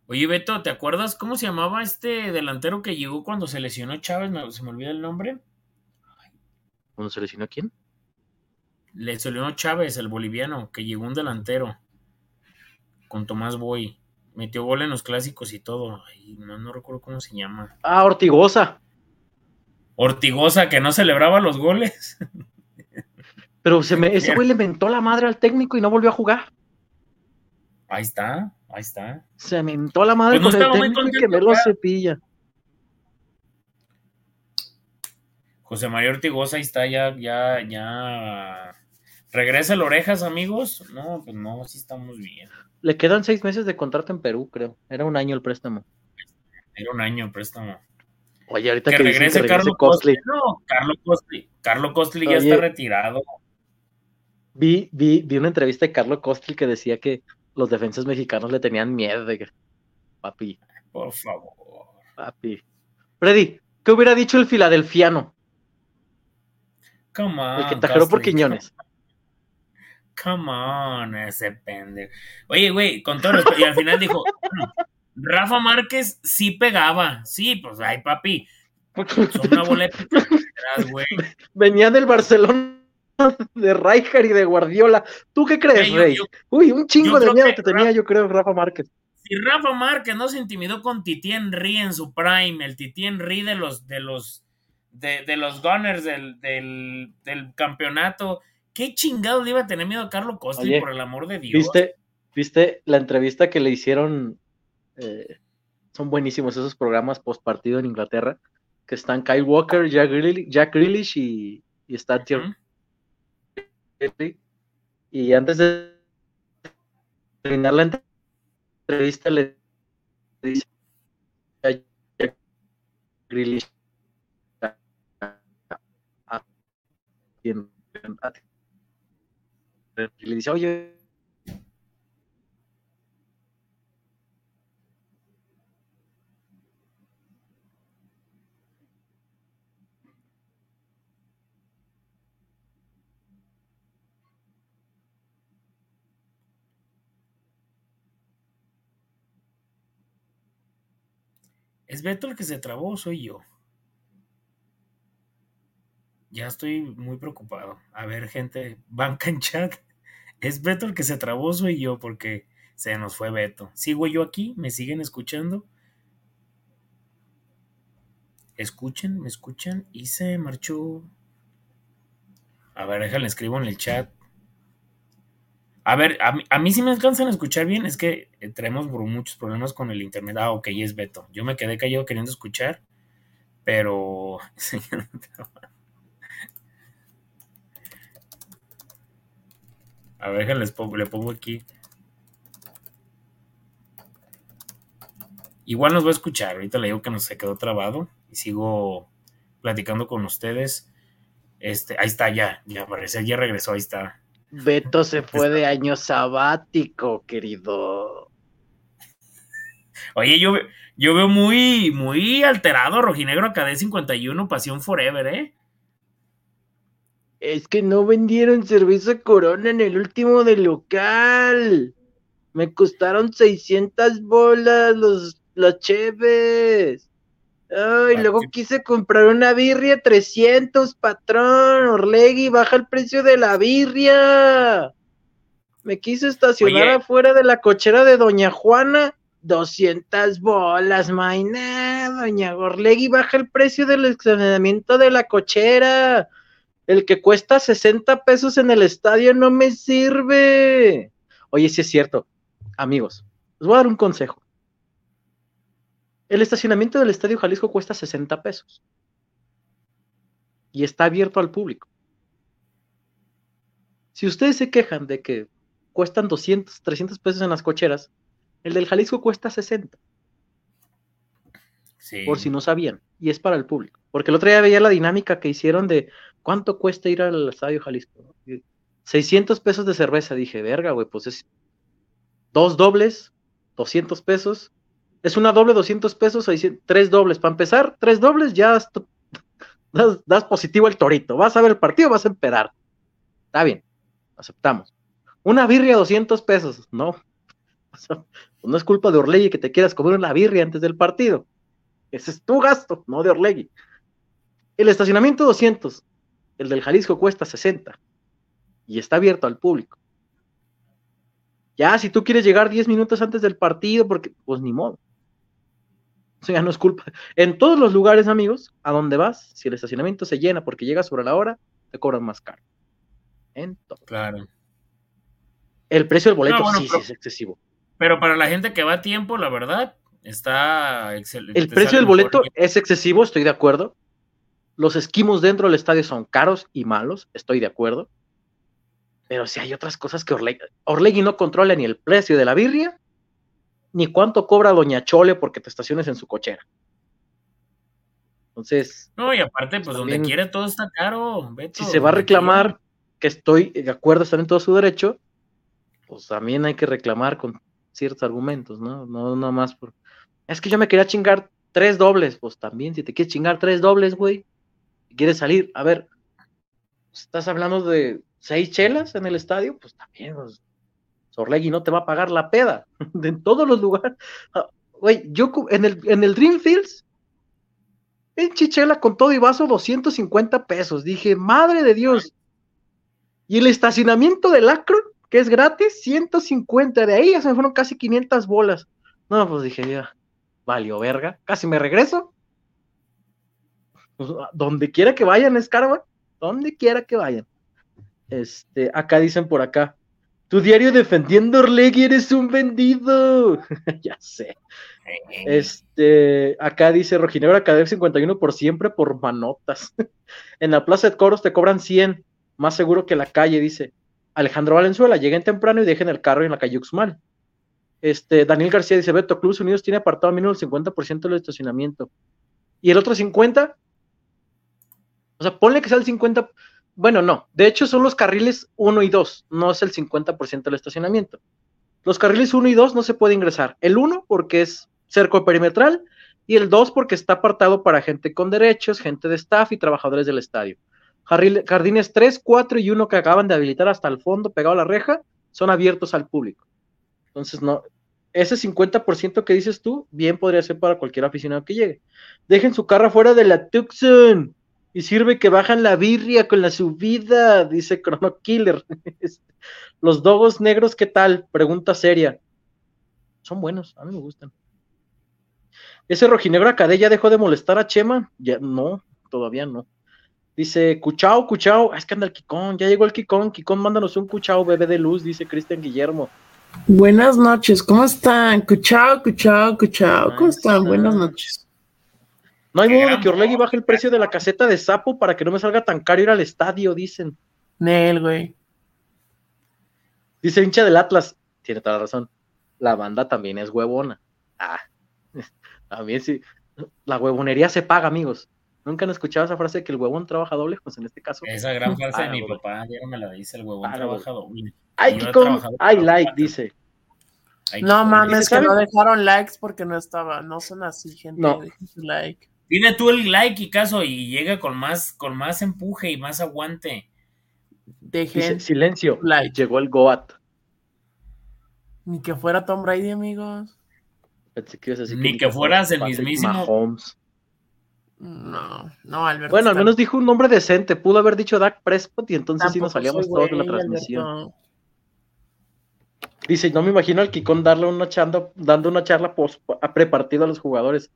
Oye, Beto, ¿te acuerdas cómo se llamaba este delantero que llegó cuando se lesionó Chávez? Me- se me olvida el nombre. ¿Cuándo se lesionó quién? Le lesionó Chávez, el boliviano, que llegó un delantero con Tomás Boy. Metió gol en los clásicos y todo. Ay, no, no recuerdo cómo se llama. Ah, Ortigosa. Ortigosa, que no celebraba los goles. Pero se me, ese güey le mentó la madre al técnico y no volvió a jugar. Ahí está, ahí está. Se mentó la madre Pues no con el técnico y que me lo cepilla. José María Ortigosa, ahí está, ya, ya, ya. Regresa el orejas, amigos. No, pues no, sí estamos bien. Le quedan seis meses de contrato en Perú, creo. Era un año el préstamo. Era un año el préstamo. Oye, ahorita Que que, regrese que Carlos Costly. Costly. No, Carlos Costly. Carlos Costly ya está retirado. Vi, vi, vi una entrevista de Carlos Costil que decía que los defensas mexicanos le tenían miedo de que, papi, Por favor. papi. Freddy, ¿qué hubiera dicho el filadelfiano? Come on. El que tajeró por Costly. Quiñones. Come on, ese pendejo. Oye, güey, con todo respeto. Y al final dijo: Rafa Márquez sí pegaba. Sí, pues, ay, papi. Son una güey. Venía del Barcelona de Rijkaard y de Guardiola. ¿Tú qué crees, yo- Rey? yo- Uy, un chingo de miedo que te tenía, Rafa- yo creo, Rafa Márquez. Si Rafa Márquez no se intimidó con Titi Henry en su prime, el Titi Henry de los de los de, de los Gunners del, del, del campeonato, ¿qué chingado le iba a tener miedo a Carlos Oye, por el amor de Dios? ¿Viste, ¿Viste la entrevista que le hicieron? eh, son buenísimos esos programas post partido en Inglaterra, que están Kyle Walker, Jack Grealish, Jack Grealish y, y está. Henry. Y antes de terminar la entrevista le dice a Jack Grealish a- a- a- le dice, oye, ¿Es Beto el que se trabó soy yo? Ya estoy muy preocupado. A ver, gente, banca en chat. ¿Es Beto el que se trabó soy yo? Porque se nos fue Beto. ¿Sigo yo aquí? ¿Me siguen escuchando? Escuchen, me escuchan y se marchó. A ver, déjale, escribo en el chat. A ver, a mí, sí me alcanzan a escuchar bien. Es que eh, tenemos bro- muchos problemas con el internet. Ah, ok, es Beto. Yo me quedé callado queriendo escuchar, pero. A ver, déjenles pongo, le pongo aquí. Igual nos va a escuchar. Ahorita le digo que nos se quedó trabado y sigo platicando con ustedes. Este, ahí está, ya, ya parece, ya regresó, ahí está. Beto se fue de año sabático, querido. Oye, yo, yo veo muy, muy alterado Rojinegro Acadé 51, Pasión Forever, ¿eh? Es que no vendieron cerveza Corona en el último del local. Me costaron 600 bolas los, los cheves. Ay, luego quise comprar una birria 300, patrón. Orlegui, baja el precio de la birria. Me quise estacionar Oye. afuera de la cochera de Doña Juana. 200 bolas, maina. Doña Orlegui, baja el precio del estacionamiento de la cochera. El que cuesta 60 pesos en el estadio no me sirve. Oye, sí es cierto. Amigos, les voy a dar un consejo. El estacionamiento del Estadio Jalisco cuesta 60 pesos. Y está abierto al público. Si ustedes se quejan de que cuestan 200, 300 pesos en las cocheras, el del Jalisco cuesta 60, Sí. por si no sabían. Y es para el público. Porque el otro día veía la dinámica que hicieron de cuánto cuesta ir al Estadio Jalisco. Y 600 pesos de cerveza. Dije, verga, güey, pues es dos dobles, 200 pesos. Es una doble, 200 pesos, 600, tres dobles. Para empezar, tres dobles, ya das, positivo el torito. Vas a ver el partido, vas a empedar. Está bien, aceptamos. Una birria, 200 pesos. No. Pues no es culpa de Orlegui que te quieras comer una birria antes del partido. Ese es tu gasto, no de Orlegui. El estacionamiento 200, el del Jalisco cuesta 60 y está abierto al público. Ya, si tú quieres llegar 10 minutos antes del partido, porque, pues ni modo. Eso ya no es culpa. En todos los lugares, amigos, a donde vas, si el estacionamiento se llena porque llegas sobre la hora, te cobran más caro. En todo. Claro. El precio del boleto No, bueno, sí, pero- sí es excesivo. Pero para la gente que va a tiempo, la verdad, está excelente. El precio del boleto es excesivo, estoy de acuerdo. Los esquimos dentro del estadio son caros y malos, estoy de acuerdo. Pero si hay otras cosas que Orlegui, Orlegui no controla ni el precio de la birria, ni cuánto cobra Doña Chole porque te estaciones en su cochera. Entonces, No, y aparte, pues donde quiere todo está caro. Beto, si se va a reclamar que estoy de acuerdo, están en todo su derecho, pues también hay que reclamar con ciertos argumentos, ¿no? No nada más por... Es que yo me quería chingar tres dobles, pues también, si te quieres chingar tres dobles, güey, quieres salir, a ver, estás hablando de seis chelas en el estadio, pues también, pues, Sorlegui no te va a pagar la peda, en todos los lugares. Ah, güey, yo en el, en el Dreamfields, en Chichela con todo y vaso, 250 pesos. Dije, madre de Dios. Y el estacionamiento del Acro, que es gratis, 150. De ahí ya se me fueron casi 500 bolas. No, pues dije, ya, valió verga. Casi me regreso. Pues, donde quiera que vayan, es Donde quiera que vayan. Este, acá dicen por acá. Tu diario defendiendo Orlegui, eres un vendido. ya sé. Este, acá dice Rojinegro Cadec 51 por siempre por manotas. en la Plaza de Coros te cobran 100, más seguro que la calle, dice. Alejandro Valenzuela, lleguen temprano y dejen el carro en la calle Uxmal. Este, Daniel García dice, Beto, Clubes Unidos tiene apartado mínimo el 50% del estacionamiento. ¿Y el otro 50? O sea, ponle que sea el 50, bueno, no, de hecho son los carriles 1 y 2, no es el 50% del estacionamiento. Los carriles 1 y 2 no se puede ingresar. El 1 porque es cerco perimetral y el 2 porque está apartado para gente con derechos, gente de staff y trabajadores del estadio. Jardines 3, 4 y 1 que acaban de habilitar hasta el fondo pegado a la reja son abiertos al público. Entonces, no, ese 50% que dices tú, bien podría ser para cualquier aficionado que llegue. Dejen su carro fuera de la Tucson y sirve que bajan la birria con la subida, dice Chrono Killer. Los dogos negros, ¿qué tal? Pregunta seria. Son buenos, a mí me gustan. ¿Ese rojinegro acadé ya dejó de molestar a Chema? Ya, no, todavía no. Dice, cuchao, cuchao, ah, es que anda el Kikón, ya llegó el Kikón, Kikón, mándanos un cuchao, bebé de luz, dice Cristian Guillermo. Buenas noches, ¿cómo están? Cuchao, cuchao, cuchao, ¿cómo están? Buenas noches. No hay modo de que Orlegui baje el precio de la caseta de sapo para que no me salga tan caro ir al estadio, dicen. Nel, güey. Dice hincha del Atlas, tiene toda la razón. La banda también es huevona. Ah, también sí. La huevonería se paga, amigos. ¿Nunca han escuchado esa frase de que el huevón trabaja doble? Pues en este caso. Esa gran frase de mi papá, ya no me la dice, el huevón trabaja doble. Ay, Kiko, ay, like, dice. no mames, que no dejaron likes porque no estaba, no son así, gente. No. like. Dime tú el like y caso y llega con más, con más empuje y más aguante. Dejen silencio. Like. Llegó el Goat. Ni que fuera Tom Brady, amigos. Ni que, fueras el mismísimo. No, no, Alberto. Bueno, al menos dijo un nombre decente. Pudo haber dicho Dak Prescott y entonces sí nos salíamos todos de la transmisión. Dice, no me imagino al Kikón darle una charla, dando una charla post, a prepartido a los jugadores.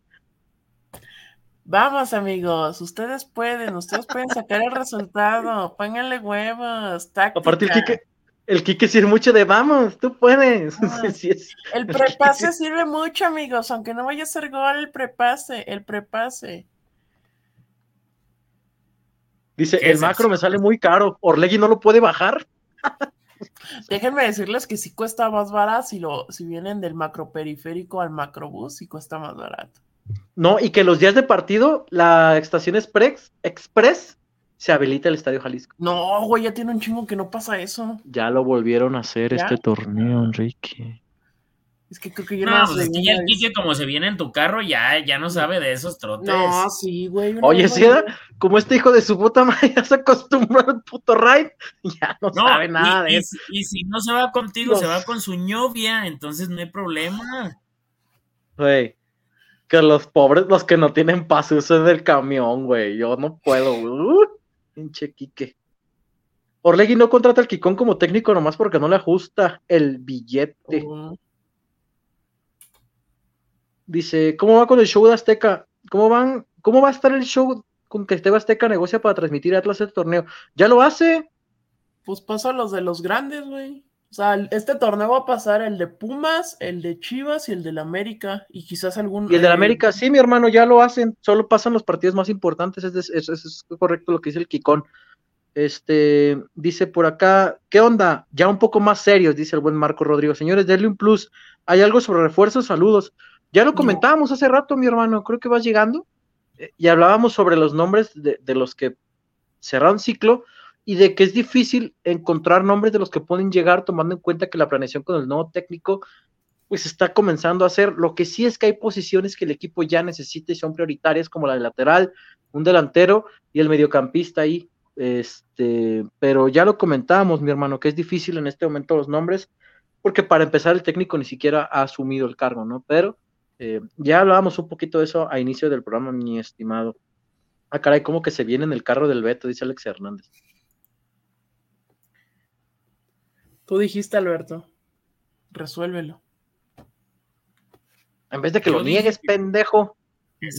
Vamos, amigos, ustedes pueden, ustedes pueden sacar el resultado, pónganle huevos, táctica. Aparte el Kike, el Kike sirve mucho de vamos, tú puedes. Ah, el prepase sirve mucho, amigos, aunque no vaya a ser gol el prepase, el prepase. Dice, el macro me sale muy caro, Orlegui no lo puede bajar. Déjenme decirles que sí cuesta más barato si, lo, si vienen del macro periférico al macrobús, sí cuesta más barato. No, y que los días de partido, la estación Express, Express se habilita el Estadio Jalisco. No, güey, ya tiene un chingo que no pasa eso. Ya lo volvieron a hacer este torneo, Enrique. Es que creo que yo no, no pues es que ya el como se viene en tu carro ya, ya no sabe de esos trotes. No, sí, güey. Oye, si era como este hijo de su puta madre ya se acostumbró al puto ride, ya no, sabe nada de eso. Y, si no se va contigo, se va con su novia, entonces no hay problema. Güey, que los pobres, los que no tienen paso uso del camión, güey. Yo no puedo, güey. pinche Quique. Orlegui no contrata al Kikón como técnico nomás porque no le ajusta el billete. Dice, ¿cómo va con el show de Azteca? ¿Cómo van? ¿Cómo va a estar el show con que Esteba Azteca negocia para transmitir Atlas el torneo? ¿Ya lo hace? Pues pasa los de los grandes, güey. O sea, este torneo va a pasar el de Pumas, el de Chivas y el del América. Y quizás algún. Y el del América, sí, mi hermano, ya lo hacen. Solo pasan los partidos más importantes. Es, es, correcto lo que dice el Kikón. Este, dice por acá, ¿qué onda? Ya un poco más serios, dice el buen Marco Rodrigo. Señores, denle un plus. ¿Hay algo sobre refuerzos? Saludos. Ya lo comentábamos hace rato, mi hermano. Creo que vas llegando. Eh, y hablábamos sobre los nombres de, de los que cerraron ciclo y de que es difícil encontrar nombres de los que pueden llegar tomando en cuenta que la planeación con el nuevo técnico pues está comenzando a hacer. Lo que sí es que hay posiciones que el equipo ya necesita y son prioritarias, como la de lateral, un delantero y el mediocampista ahí. Este, pero ya lo comentábamos, mi hermano, que es difícil en este momento los nombres, porque para empezar el técnico ni siquiera ha asumido el cargo, ¿no? Pero eh, ya hablábamos un poquito de eso a inicio del programa, mi estimado. Ah, caray, como que se viene en el carro del Beto, dice Alex Hernández. Tú dijiste, Alberto. Resuélvelo. En vez de que Yo lo niegues, que- pendejo.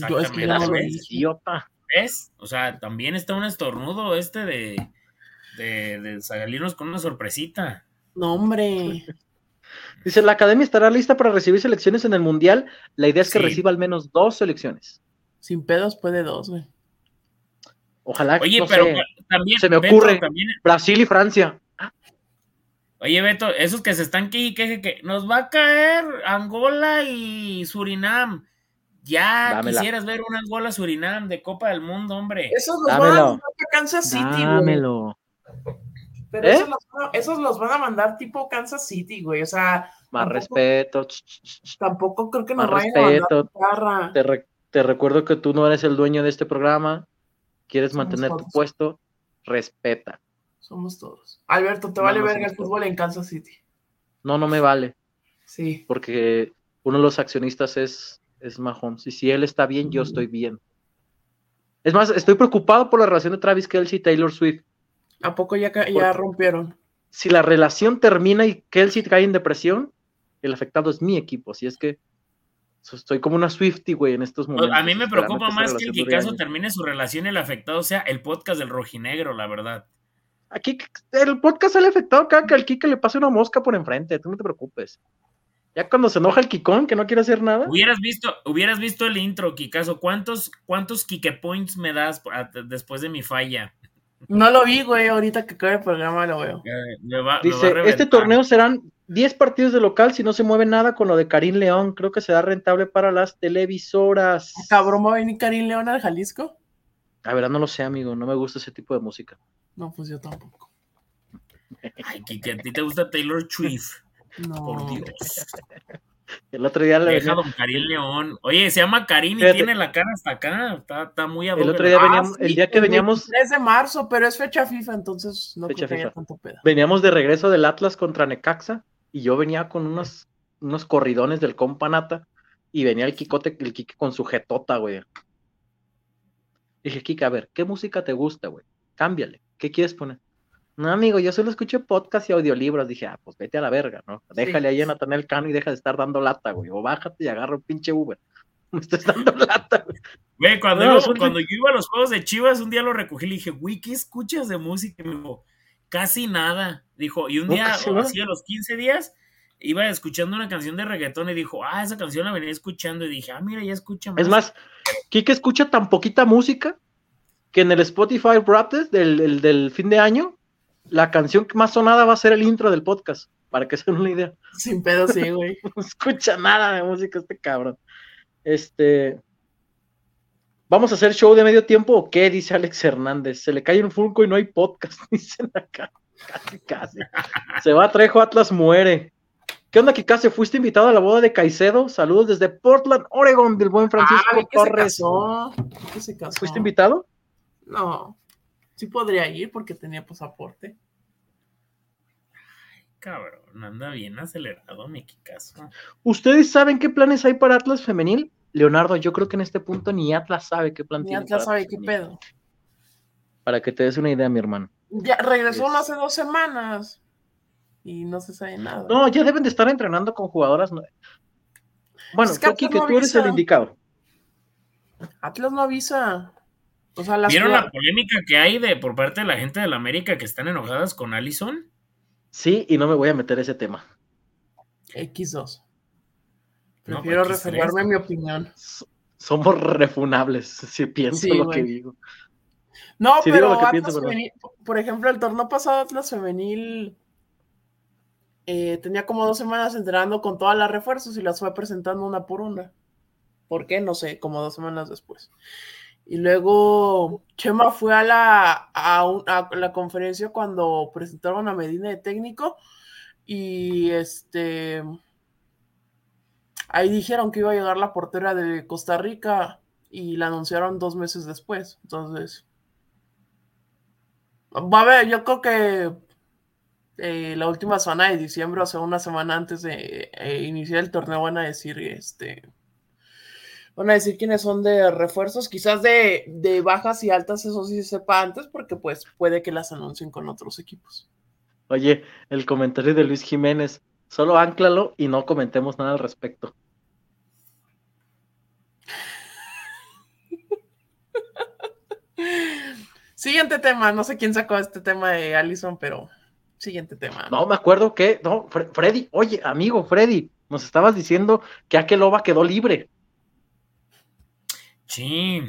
Yo es que no. Idiota. ¿Ves? O sea, también está un estornudo este de, de, de salirnos con una sorpresita. No, hombre. Dice, la academia estará lista para recibir selecciones en el Mundial. La idea es que Sí. reciba al menos dos selecciones. Sin pedos puede dos, güey. Ojalá, Oye, no pero sé, también, se me Beto, ocurre. también- Brasil y Francia. Oye, Beto, esos que se están que, que, que nos va a caer Angola y Surinam. Ya Dámela. quisieras ver un Angola-Surinam de Copa del Mundo, hombre. Esos los van a Dámelo. mandar a Kansas City, güey. Dámelo. Pero ¿Eh? esos, los, van a- esos los van a mandar tipo Kansas City, güey. O sea, Más Tampoco- respeto. Tampoco creo que nos Más vayan a mandar respeto. guitarra. Te, re- te recuerdo que tú no eres el dueño de este programa. Quieres Somos mantener tu puesto. Respeta. Somos todos. Alberto, te No, vale no verga el fútbol en Kansas City. No, no me vale. Sí. Porque uno de los accionistas es, es Mahomes. Y si él está bien, yo estoy bien. Es más, estoy preocupado por la relación de Travis Kelsey y Taylor Swift. ¿A poco ya, ca- ¿Por ya rompieron? Si la relación termina y Kelsey cae en depresión, el afectado es mi equipo. Así es que estoy como una Swifty, güey, en estos momentos. a mí me preocupa más que el Kikazo años. termine su relación y el afectado sea el podcast del rojinegro, la verdad. Aquí el podcast sale afectado cada que al Kike le pase una mosca por enfrente, tú no te preocupes. Ya cuando se enoja el Kikón, que no quiere hacer nada, Hubieras visto, hubieras visto el intro, Kikazo. ¿Cuántos, cuántos Kike Points me das a- después de mi falla? No lo vi, güey. Ahorita que acabe el programa lo veo. Eh, va- dice, este torneo serán 10 partidos de local si no se mueve nada con lo de Karim León. Creo que será rentable para las televisoras. Cabrón, ¿va a venir Karim León al Jalisco? A ver, no lo sé, amigo, no me gusta ese tipo de música. No, pues yo tampoco. Ay, Kike, a ti te gusta Taylor Swift. No. Por Dios. El otro día le Deja venía, don Karim León. Oye, se llama Karim y Fíjate. tiene la cara hasta acá. Está, está muy el adorable. otro día Ah, veníamos, sí, el día que veníamos, 3 de marzo, pero es fecha FIFA, entonces no Fecha creo que haya FIFA. tanto pedo. veníamos de regreso del Atlas contra Necaxa y yo venía con unos, unos corridones del companata y venía el Kikote, el Kike con su jetota, güey. Dije, Kike, a ver, ¿qué música te gusta, güey? Cámbiale, ¿qué quieres poner? No, amigo, yo solo escucho podcast y audiolibros. Dije, ah, pues vete a la verga, ¿no? Déjale ahí a Natanel Cano y deja de estar dando lata, güey. O bájate y agarra un pinche Uber. Me estás dando lata, güey. Güey, cuando, No, son- cuando yo iba a los juegos de Chivas, un día lo recogí y le dije, güey, ¿qué escuchas de música? Y me dijo, casi nada. Dijo, y un día, así a los 15 días, iba escuchando una canción de reggaetón y dijo, ah, esa canción la venía escuchando. Y dije, ah, mira, ya escucha Es más, Kike escucha tan poquita música que en el Spotify Wrapped del, el- del fin de año, la canción más sonada va a ser el intro del podcast, para que se den una idea. Sin pedo, sí, güey. No escucha nada de música este cabrón. Este. ¿Vamos a hacer show de medio tiempo o qué? Dice Alex Hernández. Se le cae un Funko y no hay podcast, dicen acá. Casi, casi. Se va Trejo, Atlas muere. ¿Qué onda, Kikase? ¿Fuiste invitado a la boda de Caicedo? Saludos desde Portland, Oregon, del buen Francisco Ah, que se Torres. casó. que se casó. ¿Fuiste invitado? No. Sí podría ir porque tenía pasaporte. Cabrón, anda bien acelerado, mi Kikazo. ¿Ustedes saben qué planes hay para Atlas femenil? Leonardo, yo creo que en este punto ni Atlas sabe qué plan Ni tiene. Atlas para sabe qué pedo. Para que te des una idea, mi hermano. Ya regresó Es- hace dos semanas. Y no se sabe nada. No, ya deben de estar entrenando con jugadoras. Bueno, Es que aquí que Atlas no tú eres el indicado. Atlas no avisa. O sea, las ¿Vieron la polémica que hay de por parte de la gente de la América que están enojadas con Allison? Sí, y no me voy a meter a ese tema. X2. No, Prefiero pues, X3. reservarme mi opinión. Somos refunables, si pienso Sí, lo que digo. No, pero Atlas pienso, pero- femenil, por ejemplo, el torneo pasado Atlas femenil eh, tenía como dos semanas entrenando con todas las refuerzos y las fue presentando una por una. ¿Por qué? No sé, como dos semanas después. Y luego Chema fue a la, a, un- la conferencia cuando presentaron a Medina de técnico y este ahí dijeron que iba a llegar la portera de Costa Rica y la anunciaron dos meses después. Entonces, va a haber, yo creo que eh, la última semana de diciembre, o sea, una semana antes de eh, iniciar el torneo, van a decir este. Van a decir quiénes son de refuerzos, quizás de, de bajas y altas, eso sí se sepa antes, porque pues puede que las anuncien con otros equipos. Oye, el comentario de Luis Jiménez, solo ánclalo y no comentemos nada al respecto. Siguiente tema, no sé quién sacó este tema de Allison, pero siguiente tema. No, me acuerdo que, no, Fre- Freddy, oye, amigo Freddy, nos estabas diciendo que Akeloba quedó libre. Sí.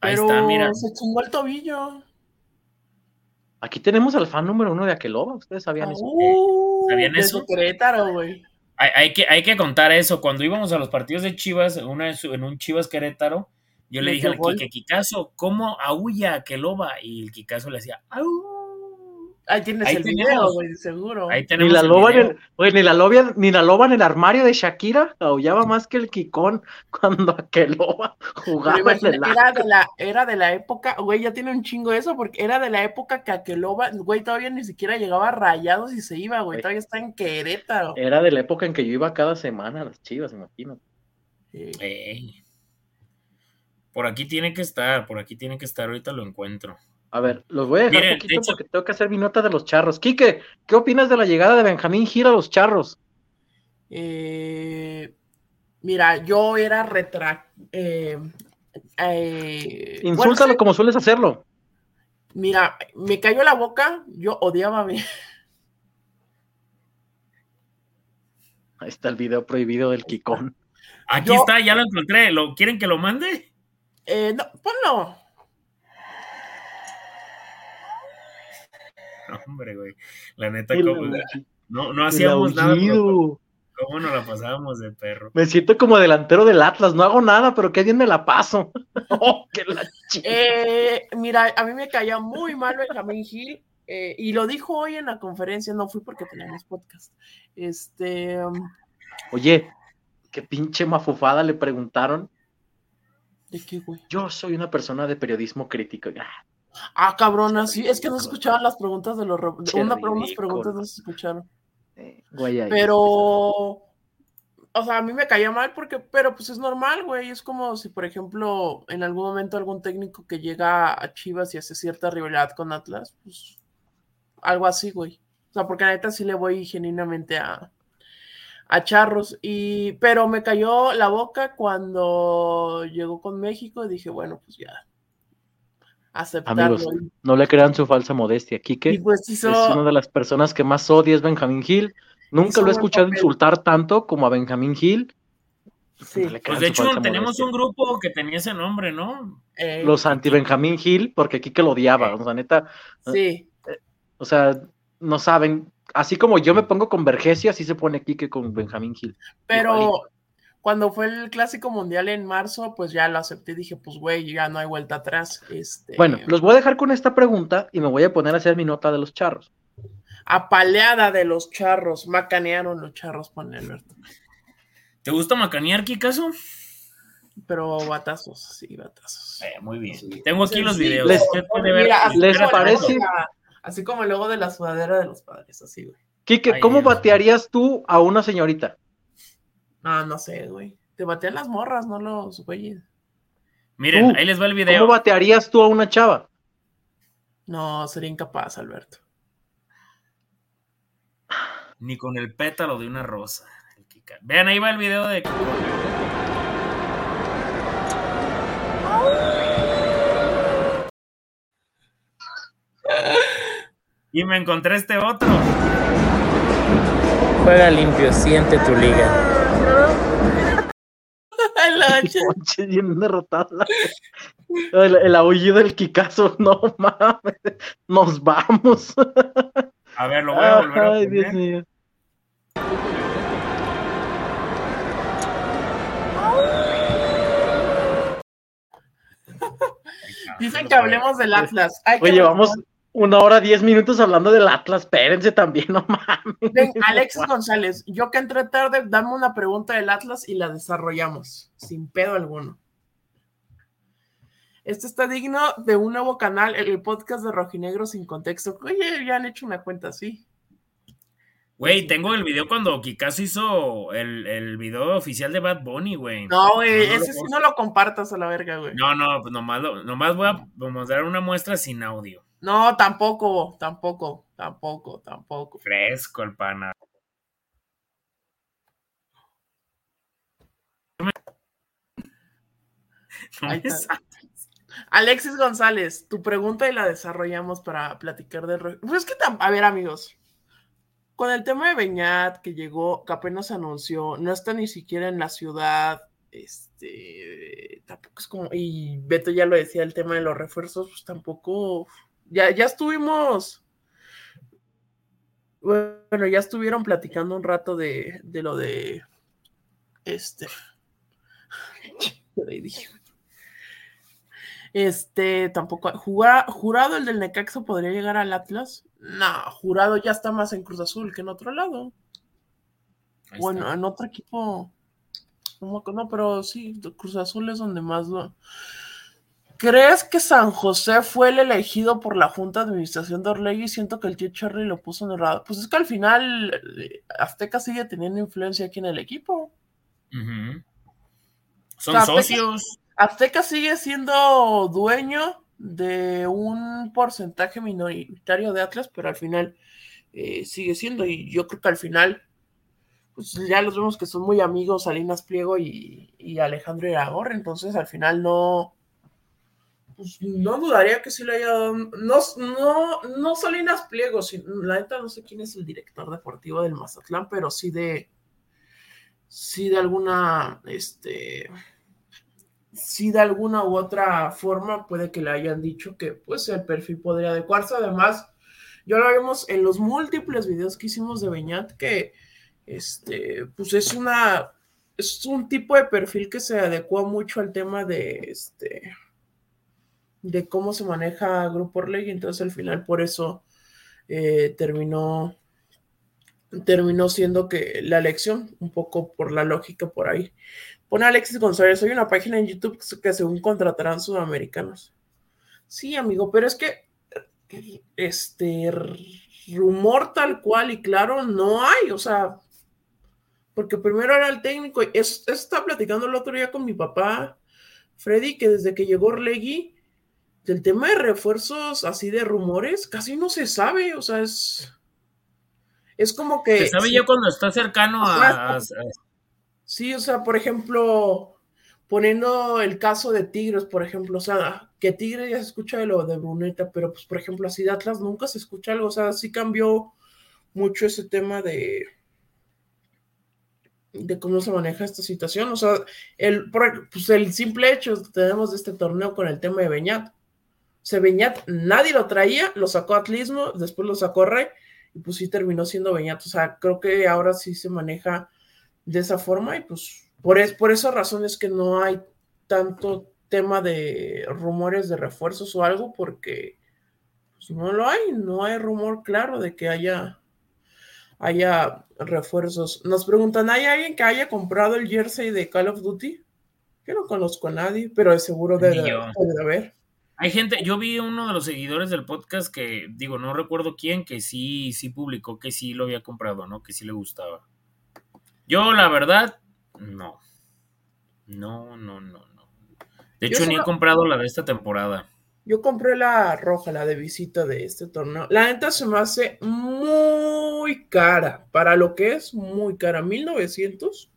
Ahí pero está, mira. se chingó el tobillo. Aquí tenemos al fan número uno de Akeloba, ¿ustedes sabían eso? Uh, ¿Sabían de eso? su Querétaro, güey. Hay, hay que, hay que contar eso. Cuando íbamos a los partidos de Chivas, una en un Chivas Querétaro, yo le dije al. Quique, Kikazo, ¿cómo aúlla que loba? Y el Kikazo le decía, ¡au! Ahí tienes Ahí el tenemos. video, güey, seguro. Ahí Ni tenemos la, el loba en el, ni, la loba, ni la loba en el armario de Shakira aullaba más que el Kikón cuando Akeloba Pero jugaba en el era de la, era de la época, güey, ya tiene un chingo eso, porque era de la época que Akeloba, güey, todavía ni siquiera llegaba a rayados y se iba, güey, todavía está en Querétaro. Era de la época en que yo iba cada semana a las chivas, imagino. Sí. Ey. Por aquí tiene que estar, por aquí tiene que estar, ahorita lo encuentro. A ver, los voy a dejar Miren, poquito de hecho- porque tengo que hacer mi nota de los charros. Quique, ¿qué opinas de la llegada de Benjamín Gil a los charros? Eh, mira, yo era retra... eh, eh, Insúltalo como sueles hacerlo. mira, me cayó la boca, yo odiaba a mí. Ahí está el video prohibido del Kikón. Aquí Yo- está, ya lo encontré. ¿Lo quieren que lo mande? Eh, no, ponlo. Hombre, güey. La neta, ¿cómo? aullido, no, no hacíamos nada. pero. ¿Cómo nos la pasábamos de perro? Me siento como delantero del Atlas, no hago nada, pero qué bien me la paso. Oh, que la Eh, mira, a mí me caía muy mal Benjamín Gil eh, y lo dijo hoy en la conferencia, no fui porque teníamos podcast. Este, um, Oye, qué pinche mafufada le preguntaron. ¿de qué, güey? Yo soy una persona de periodismo crítico. Ah, Ah, cabrona, sí, es que no se escuchaban las preguntas de los. Una, unas ridículo. preguntas no se escucharon. Pero, o sea, a mí me caía mal porque, pero pues es normal, güey. Es como si, por ejemplo, en algún momento algún técnico que llega a Chivas y hace cierta rivalidad con Atlas, pues algo así, güey. O sea, porque la neta sí le voy genuinamente a, a Charros. Y, pero me cayó la boca cuando llegó con México y dije, bueno, pues ya. Aceptarlo. Amigos, no le crean su falsa modestia. Quique pues hizo. es una de las personas que más odia es Benjamín Gil. Nunca Hizo lo he escuchado papel. insultar tanto como a Benjamín Gil. sí, No le Pues de hecho, tenemos modestia. un grupo que tenía ese nombre, ¿no? eh, Los anti-Benjamín Gil, porque Quique lo odiaba. Eh. O sea, neta, sí. o sea, no saben. Así como yo me pongo con Vergesio, así se pone Quique con Benjamín Gil. Pero Igualito. Cuando fue el clásico mundial en marzo, pues ya lo acepté. Dije, pues güey, ya no hay vuelta atrás. Este, Bueno, los voy a dejar con esta pregunta y me voy a poner a hacer mi nota de los charros. apaleada de los charros, macanearon los charros, pone Alberto. ¿Te gusta macanear, Kikazo? Pero batazos, sí, batazos. Eh, muy bien. Tengo aquí los Sí, videos. Les-. Mira, así ¿Les como el parece? logo de la- así como el logo de la sudadera de los padres, así, güey. Quique, ¿cómo batearías tú a una señorita? Ah, no sé, güey. Te batean las morras, no los güeyes. Miren, ahí les va el ¿Cómo video. batearías tú a una chava? No, sería incapaz, Alberto. Ni con el pétalo de una rosa. Vean, ahí va el video de. Y me encontré este otro. Juega limpio, siente tu liga. La bien derrotada. El, el aullido del Kikazo, no mames. Nos vamos. A ver, lo voy a volver a Ay, Dios poner. mío. Dicen que hablemos del Atlas. Hay que Oye, vamos. Una hora, diez minutos hablando del Atlas. Espérense también, no mames. Ven, Alexis González, yo que entré tarde, dame una pregunta del Atlas y la desarrollamos, sin pedo alguno. Este está digno de un nuevo canal, el podcast de Rojinegro sin contexto. Oye, ya han hecho una cuenta así. Güey, tengo el video cuando Kikazo hizo el, el video oficial de Bad Bunny, güey. No, güey, No, no lo ese sí no lo compartas a la verga, güey. No, no, pues nomás, lo- nomás voy a mostrar una muestra sin audio. No, tampoco, tampoco, tampoco, tampoco. Fresco el pana. Ahí está. Alexis González, tu pregunta y la desarrollamos para platicar de... Ro- Pues es que, a ver, amigos, con el tema de Beñat que llegó, que apenas anunció, no está ni siquiera en la ciudad, este, tampoco es como, y Beto ya lo decía, el tema de los refuerzos, pues tampoco, ya, ya estuvimos, bueno, ya estuvieron platicando un rato de, de lo de, este, este, tampoco. Jura- jurado el del Necaxa podría llegar al Atlas. No, jurado ya está más en Cruz Azul que en otro lado. Bueno, en otro equipo. No, pero sí, Cruz Azul es donde más lo. ¿Crees que San José fue el elegido por la Junta de Administración de Orlegui? Siento que el tío Cherry lo puso en el radar. Pues es que al final eh, Azteca sigue teniendo influencia aquí en el equipo. Son O sea, Azteca- socios. Azteca sigue siendo dueño de un porcentaje minoritario de Atlas, pero al final eh, sigue siendo, y yo creo que al final, pues ya los vemos que son muy amigos Salinas Pliego y, y Alejandro Iragorri, entonces al final no, pues no dudaría que sí le haya dado, no, no, no Salinas Pliego, sino- la neta no sé quién es el director deportivo del Mazatlán, pero sí de, sí de alguna, este si de alguna u otra forma puede que le hayan dicho que pues el perfil podría adecuarse. Además, ya lo vimos en los múltiples videos que hicimos de Beñat que este pues es una es un tipo de perfil que se adecua mucho al tema de este de cómo se maneja Grupo Orlegui, entonces al final por eso eh, terminó terminó siendo que la elección, un poco por la lógica por ahí. Pone Alexis González, hay una página en YouTube que según contratarán sudamericanos. Sí, amigo, pero es que este rumor tal cual y claro no hay, o sea, porque primero era el técnico, eso, estaba platicando el otro día con mi papá, Freddy, que desde que llegó Orlegui, del tema de refuerzos así de rumores, casi no se sabe, o sea, es, es como que... Se sabe ya cuando está cercano a, a- Sí, o sea, por ejemplo, poniendo el caso de Tigres, por ejemplo, o sea, que Tigres ya se escucha de lo de Bruneta, pero pues, por ejemplo, así de Atlas nunca se escucha algo, o sea, sí cambió mucho ese tema de de cómo se maneja esta situación, o sea, el, pues el simple hecho que tenemos de este torneo con el tema de Beñat, Beñat nadie lo traía, lo sacó Atlismo, después lo sacó Rey, y pues sí terminó siendo Beñat, o sea, creo que ahora sí se maneja de esa forma y pues por, es, por esa razón es que no hay tanto tema de rumores de refuerzos o algo porque pues, no lo hay, no hay rumor claro de que haya haya refuerzos. Nos preguntan, ¿hay alguien que haya comprado el jersey de Call of Duty? Yo no conozco a nadie, pero de seguro debe, debe de haber. Hay gente, yo vi uno de los seguidores del podcast que, digo, no recuerdo quién, que sí, sí publicó que sí lo había comprado, ¿no? Que sí le gustaba. Yo, la verdad, no. No, no, no, no. De Yo hecho, ni he comprado la de esta temporada. Yo compré la roja, la de visita de este torneo. La neta se me hace muy cara. Para lo que es, muy cara. 1900.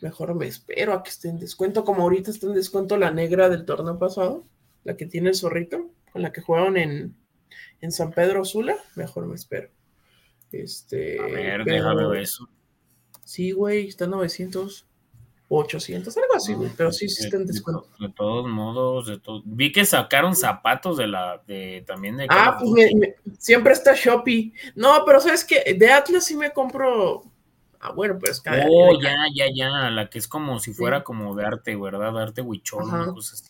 Mejor me espero a que esté en descuento. Como ahorita está en descuento la negra del torneo pasado. La que tiene el zorrito. Con la que jugaron en, en San Pedro Sula. Mejor me espero. Este. A ver, pero- déjame ver eso. Sí, güey. Está en 900. 800. Algo así, güey. Pero sí, sí está en De- de descuento. to- De, todos modos, de to- vi que sacaron zapatos de la, de también de Ah, pues me- me- siempre está Shopee. No, pero sabes que de Atlas sí me compro. Ah, bueno, pero es que. Oh, ya, ya, ya, la que es como si fuera como de arte, ¿verdad? De arte huichol, Ajá. una cosa así.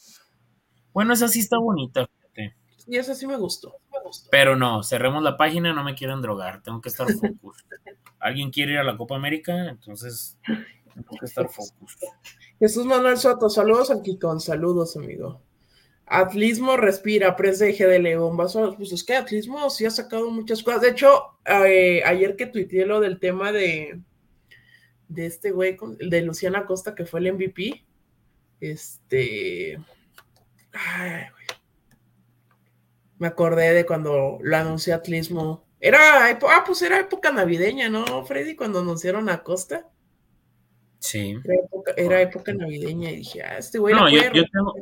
Bueno, esa sí está bonita, fíjate. Y esa sí me gustó. me gustó. Pero no, cerremos la página, no me quieran drogar, tengo que estar focus. ¿Alguien quiere ir a la Copa América? Entonces, tengo que estar focus. Jesús Manuel Soto, saludos al Kikón, saludos, amigo. Atlismo respira, prensa de. Vas a- pues es que Atlismo sí ha sacado muchas cosas. De hecho, eh, ayer que tuiteé lo del tema de, de este güey, de Luciana Costa, que fue el MVP, este. Ay. Me acordé de cuando lo anunció Atlismo. Era, ah, pues era época navideña, ¿no, Freddy? Cuando anunciaron a Costa. Sí. Era época, era época navideña y dije, ah, este güey No, yo, yo tengo,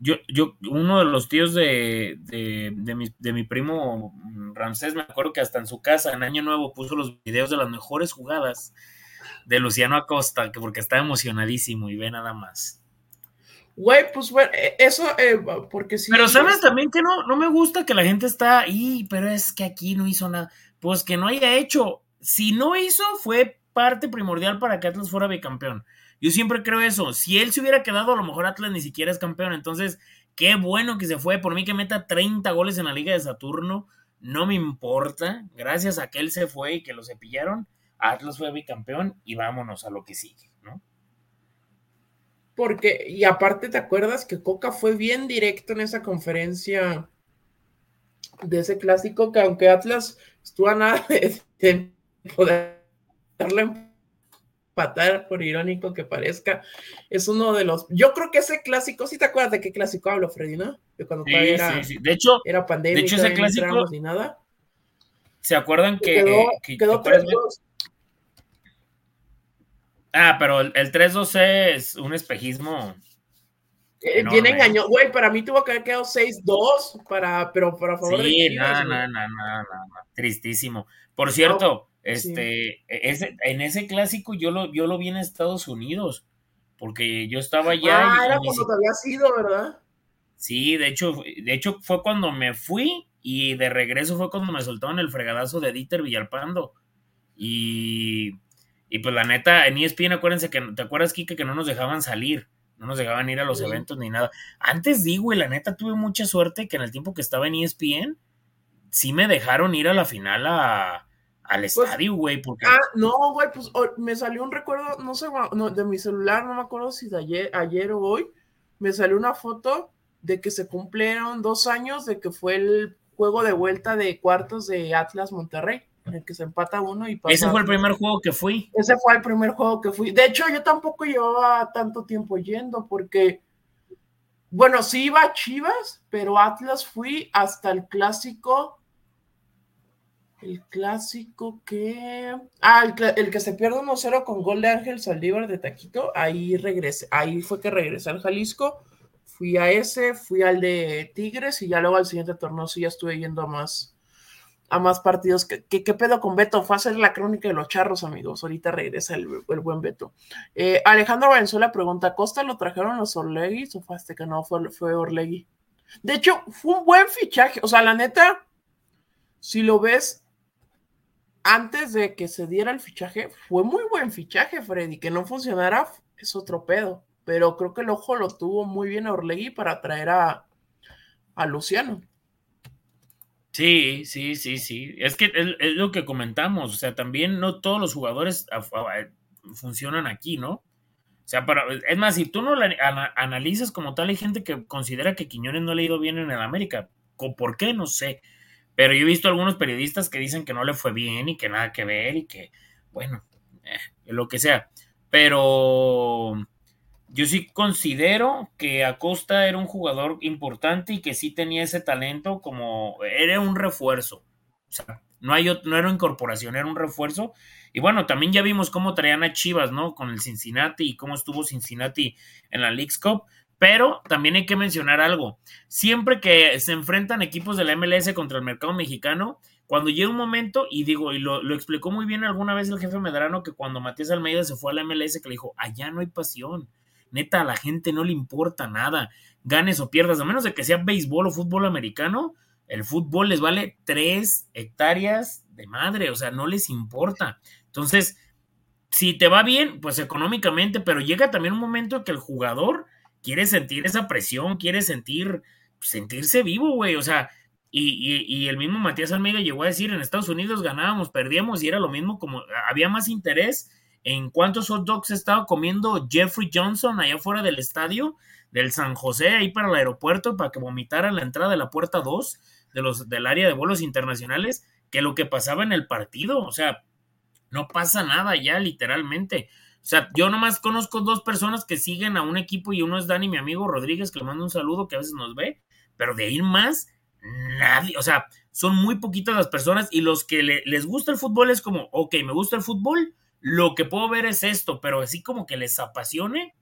yo, yo, uno de los tíos de, de, de mi, de mi primo Ramsés, me acuerdo que hasta en su casa, en Año Nuevo, puso los videos de las mejores jugadas de Luciano Acosta, que porque estaba emocionadísimo y ve nada más. Güey, pues bueno, eh, eso, eh, porque sí. Pero sabes pues, también que no, no me gusta que la gente está ahí, pero es que aquí no hizo nada. Pues que no haya hecho. Si no hizo, fue parte primordial para que Atlas fuera bicampeón. Yo siempre creo eso. Si él se hubiera quedado, a lo mejor Atlas ni siquiera es campeón. Entonces, qué bueno que se fue. Por mí que meta 30 goles en la Liga de Saturno, no me importa. Gracias a que él se fue y que lo cepillaron, Atlas fue bicampeón y vámonos a lo que sigue, ¿no? Porque, y aparte, ¿te acuerdas que Coca fue bien directo en esa conferencia de ese clásico? Que aunque Atlas estuvo a nada de, de poderle empatar, por irónico que parezca, es uno de los. Yo creo que ese clásico, ¿sí te acuerdas de qué clásico hablo, Freddy, no? De cuando Sí, todavía era, sí. De hecho, era pandemia, de hecho, ese clásico- ni nada. ¿se acuerdan que... quedó que- quedó ¿te acuerdas, 3-2. Ah, pero el, el 3-2 es un espejismo. Eh, Enorme. Bien engañó, güey, para mí tuvo que haber quedado 6-2, para, pero para favor Sí, Chivas, no, güey. no, no, no, no, no, Tristísimo. Por cierto, este, ese, en ese clásico yo lo, yo lo vi en Estados Unidos, porque yo estaba allá ah, y- era cuando te había sido, ¿verdad? Sí, de hecho, de hecho fue cuando me fui y de regreso fue cuando me soltaron el fregadazo de Dieter Villalpando. Y, y pues la neta, en ESPN, acuérdense que, ¿te acuerdas, Kike, que no nos dejaban salir? No nos dejaban ir a los Sí. eventos ni nada. Antes digo, y la neta tuve mucha suerte que en el tiempo que estaba en ESPN, sí me dejaron ir a la final a, al estadio, güey, porque... Ah, no, güey, pues me salió un recuerdo, no sé, no, de mi celular, no me acuerdo si de ayer, ayer o hoy, me salió una foto de que se cumplieron dos años de que fue el juego de vuelta de cuartos de Atlas Monterrey, en el que se empata uno y pasa. ese fue el primer juego que fui. Ese fue el primer juego que fui. De hecho, yo tampoco llevaba tanto tiempo yendo porque, bueno, sí iba a Chivas, pero Atlas fui hasta el clásico. El clásico que. Ah, el, que se pierde 1-0 con gol de Ángel Saldívar de Taquito. Ahí regresé. Ahí fue que regresé al Jalisco. Fui a ese, fui al de Tigres y ya luego al siguiente torneo sí ya estuve yendo a más, a más partidos. ¿Qué, qué, pedo con Beto? Fue a hacer la crónica de los charros, amigos. Ahorita regresa el, el buen Beto. Eh, Alejandro Valenzuela pregunta: ¿Costa lo trajeron los Orleguis o fue que no fue, fue Orlegui? De hecho, fue un buen fichaje. O sea, la neta, si lo ves antes de que se diera el fichaje, fue muy buen fichaje, Freddy. Que no funcionara es otro pedo. Pero creo que el ojo lo tuvo muy bien Orlegui para traer a, a Luciano. Sí, sí, sí, sí. Es que es, lo que comentamos. O sea, también no todos los jugadores a- funcionan aquí, ¿no? O sea, para, es más, si tú no la ana- analizas como tal, hay gente que considera que Quiñones no le ha ido bien en el América. ¿Con- ¿Por qué? No sé. Pero yo he visto algunos periodistas que dicen que no le fue bien y que nada que ver y que, bueno, eh, lo que sea. Pero yo sí considero que Acosta era un jugador importante y que sí tenía ese talento como era un refuerzo. O sea, no, hay, no era incorporación, era un refuerzo. Y bueno, también ya vimos cómo traían a Chivas, ¿no? Con el Cincinnati y cómo estuvo Cincinnati en la League's Cup. Pero también hay que mencionar algo. Siempre que se enfrentan equipos de la MLS contra el mercado mexicano, cuando llega un momento, y digo, y lo, lo explicó muy bien alguna vez el jefe Medrano, que cuando Matías Almeida se fue a la MLS, que le dijo, allá no hay pasión. Neta, a la gente no le importa nada. Ganes o pierdas, a menos de que sea béisbol o fútbol americano, el fútbol les vale tres hectáreas de madre, o sea, no les importa. Entonces, si te va bien, pues económicamente, pero llega también un momento en que el jugador quiere sentir esa presión, quiere sentir, sentirse vivo, güey. O sea, y, y, el mismo Matías Almeida llegó a decir, en Estados Unidos ganábamos, perdíamos y era lo mismo como había más interés en cuántos hot dogs estaba comiendo Jeffrey Johnson allá fuera del estadio del San José, ahí para el aeropuerto, para que vomitara la entrada de la puerta 2 de los, del área de vuelos internacionales, que lo que pasaba en el partido. O sea, no pasa nada ya, literalmente. O sea, yo nomás conozco dos personas que siguen a un equipo y uno es Dani, mi amigo Rodríguez, que le mando un saludo, que a veces nos ve, pero de ahí más, nadie, o sea, son muy poquitas las personas y los que les gusta el fútbol es como, ok, me gusta el fútbol, lo que puedo ver es esto, pero así como que les apasione,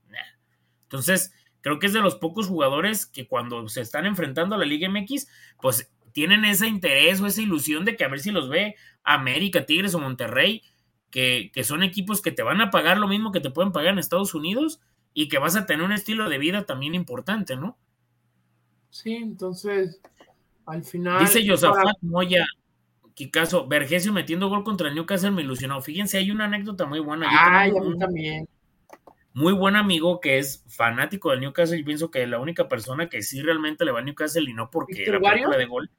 entonces creo que es de los pocos jugadores que cuando se están enfrentando a la Liga MX, pues tienen ese interés o esa ilusión de que a ver si los ve América, Tigres o Monterrey, que, que son equipos que te van a pagar lo mismo que te pueden pagar en Estados Unidos y que vas a tener un estilo de vida también importante, ¿no? Sí, entonces, al final. Dice Josafat Moya, caso Vergesio metiendo gol contra el Newcastle me ilusionó. Fíjense, hay una anécdota muy buena. Ay, a mí también. Muy buen amigo que es fanático del Newcastle. y pienso que la única persona que sí realmente le va al Newcastle y no porque era película de gol.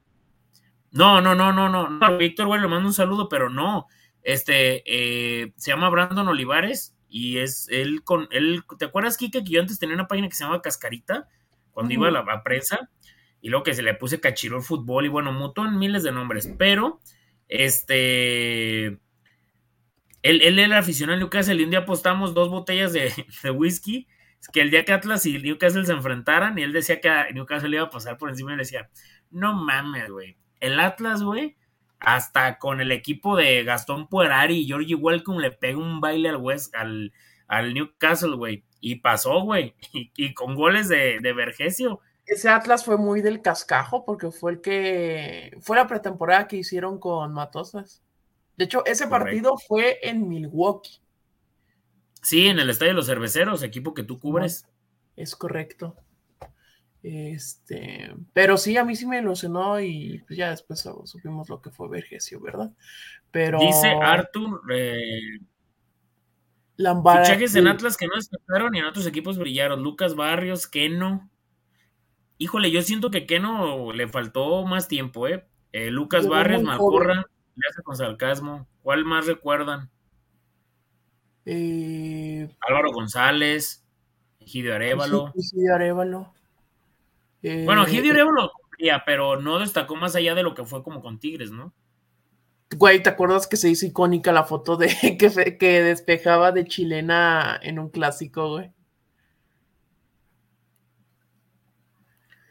No, no, no, no, no. no Víctor, güey, le mando un saludo, pero no. Este, eh, se llama Brandon Olivares y es él con él. ¿Te acuerdas, Kike, que yo antes tenía una página que se llamaba Cascarita? Cuando iba a la prensa y luego que se le puse cachiró fútbol y bueno, mutó en miles de nombres, pero este, él, él era aficionado al Newcastle y un día apostamos dos botellas de, de whisky, que el día que Atlas y Newcastle se enfrentaran y él decía que Newcastle iba a pasar por encima y le decía, no mames, güey, el Atlas, güey, hasta con el equipo de Gastón Puerari y Georgie Welcome le pega un baile al West, al, al Newcastle, güey, y pasó, güey, y, con goles de, de Vergesio ese Atlas fue muy del cascajo porque fue el que fue la pretemporada que hicieron con Matosas. De hecho, ese partido fue en Milwaukee. Sí, en el Estadio de los Cerveceros, equipo que tú cubres. Es correcto. Este, pero sí, a mí sí me ilusionó y pues ya después supimos lo que fue Vergesio, ¿verdad? Pero. Dice Arthur. Eh, Fichajes en Atlas que no destacaron y en otros equipos brillaron. Lucas Barrios, Keno. Híjole, yo siento que Keno le faltó más tiempo, ¿eh? eh Lucas Barrios, Malcorra, le hace con sarcasmo. ¿Cuál más recuerdan? Eh, Álvaro González, Egidio Arevalo. Egidio Arevalo. bueno, Egidio eh, Arevalo cumplía, pero no destacó más allá de lo que fue como con Tigres, ¿no? Güey, ¿te acuerdas que se hizo icónica la foto de que, que despejaba de chilena en un clásico, güey?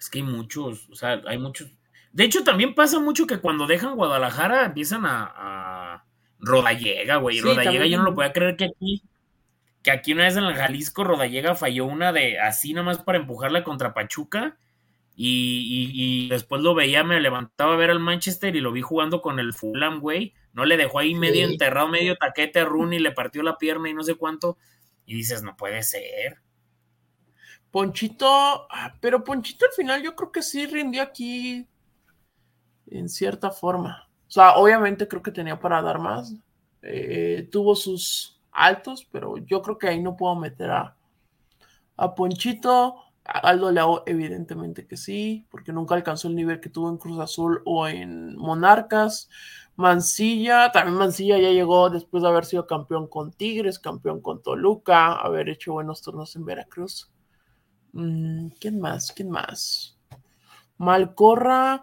Es que hay muchos, o sea, hay muchos. De hecho, también pasa mucho que cuando dejan Guadalajara empiezan a, a Rodallega, güey. Rodallega yo no lo podía creer que aquí, que aquí una vez en el Jalisco Rodallega falló una de así nomás para empujarla contra Pachuca. Y, y, después lo veía, me levantaba a ver al Manchester y lo vi jugando con el Fulham, güey. No le dejó ahí medio enterrado, medio taquete a Rooney, le partió la pierna y no sé cuánto. Y dices, no puede ser. Ponchito, ah, pero Ponchito al final yo creo que sí rindió aquí en cierta forma. O sea, obviamente creo que tenía para dar más. Eh, tuvo sus altos, pero yo creo que ahí no puedo meter a, a Ponchito. A Aldo Leao, evidentemente que sí, porque nunca alcanzó el nivel que tuvo en Cruz Azul o en Monarcas. Mancilla, también Mancilla ya llegó después de haber sido campeón con Tigres, campeón con Toluca, haber hecho buenos turnos en Veracruz. Mm, ¿Quién más? ¿Quién más? Malcorra.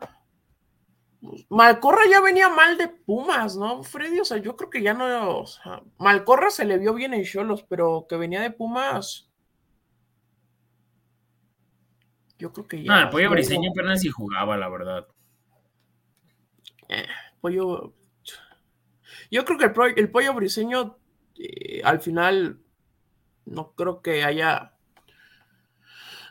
Malcorra ya venía mal de Pumas, ¿no, Freddy? O sea, yo creo que ya no. Malcorra se le vio bien en Cholos, pero que venía de Pumas. Yo creo que ya. No, el pollo briseño apenas si jugaba, la verdad. Eh, pollo. Yo creo que el, pollo briseño eh, al final no creo que haya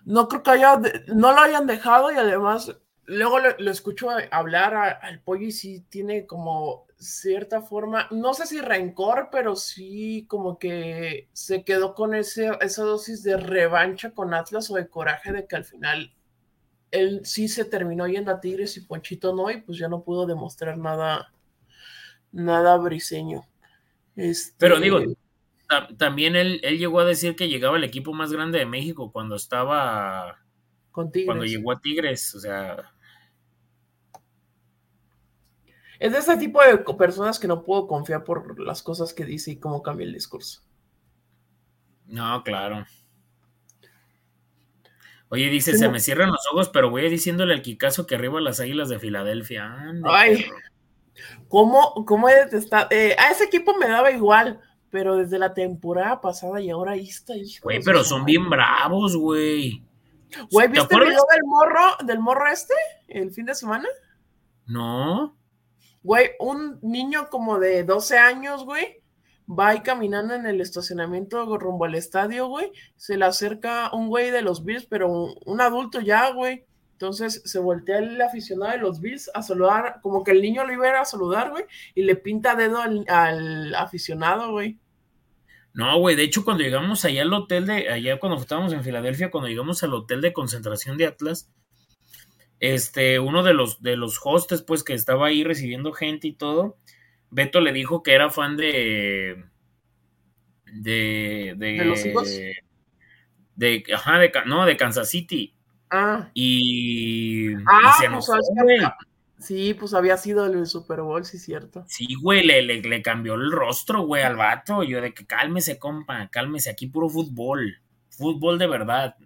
no creo que haya, no lo hayan dejado y además luego le, escucho hablar al pollo y sí tiene como cierta forma, no sé si rencor, pero sí como que se quedó con ese, esa dosis de revancha con Atlas o de coraje de que al final él sí se terminó yendo a Tigres y Ponchito no, y pues ya no pudo demostrar nada, nada briseño. Este... Pero digo, ta- también él, él llegó a decir que llegaba el equipo más grande de México cuando estaba, Con Tigres. cuando llegó a Tigres, o sea, Es de ese tipo de personas que no puedo confiar por las cosas que dice y cómo cambia el discurso. no, claro. Oye, dice, Sí, se no. me cierran los ojos, pero voy diciéndole al Kikazo que arriba las águilas de Filadelfia. Ande, Ay. perro. ¿Cómo, cómo he detestado? eh, a ese equipo me daba igual, pero desde la temporada pasada y ahora ahí está. hijo Güey, pero son bien bravos, güey. Güey, ¿Te ¿viste el video del morro, del morro este? El fin de semana. No. Güey, un niño como de 12 años, güey, va ahí caminando en el estacionamiento rumbo al estadio, güey. Se le acerca un güey de los Bills, pero un, un adulto ya, güey. Entonces se voltea el aficionado de los Bills a saludar, como que el niño lo iba a ir a saludar, güey, y le pinta dedo al, al aficionado, güey. No, güey, de hecho cuando llegamos allá al hotel de, allá cuando estábamos en Filadelfia, cuando llegamos al hotel de concentración de Atlas, este, uno de los, de los hostes, pues, que estaba ahí recibiendo gente y todo, Beto le dijo que era fan de, de, de, ¿De los hijos? de, ajá, de, no, de Kansas City, Ah, y, y ah, se pues. Sí, pues había sido el Super Bowl, sí, cierto. Sí, güey, le, le, le cambió el rostro, güey, al vato. Yo de que cálmese, compa, cálmese, aquí puro fútbol. Fútbol de verdad.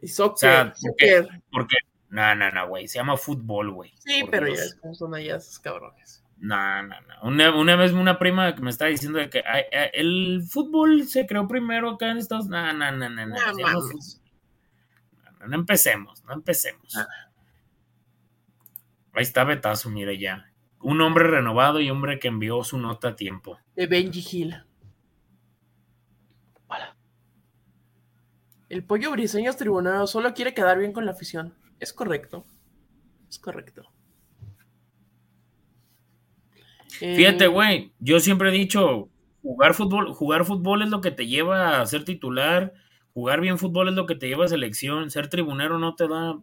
Y soccer, sea, porque- soccer. Porque, no, no, no, güey, se llama fútbol, güey. Sí, pero Dios. ya es como son allá esos cabrones. No, no, no. Una, una vez una prima que me estaba diciendo de que ay, ay, el fútbol se creó primero acá en Estados Unidos. No, no, no, no, no. No. No, no empecemos, no empecemos. Ah. Ahí está Betazo, mire ya. Un hombre renovado y hombre que envió su nota a tiempo. De Benji Hill. El pollo briseño tribunero, solo quiere quedar bien con la afición. Es correcto. Es correcto. Eh, Fíjate, güey, yo siempre he dicho, jugar fútbol, jugar fútbol es lo que te lleva a ser titular, jugar bien fútbol es lo que te lleva a selección, ser tribunero no te da.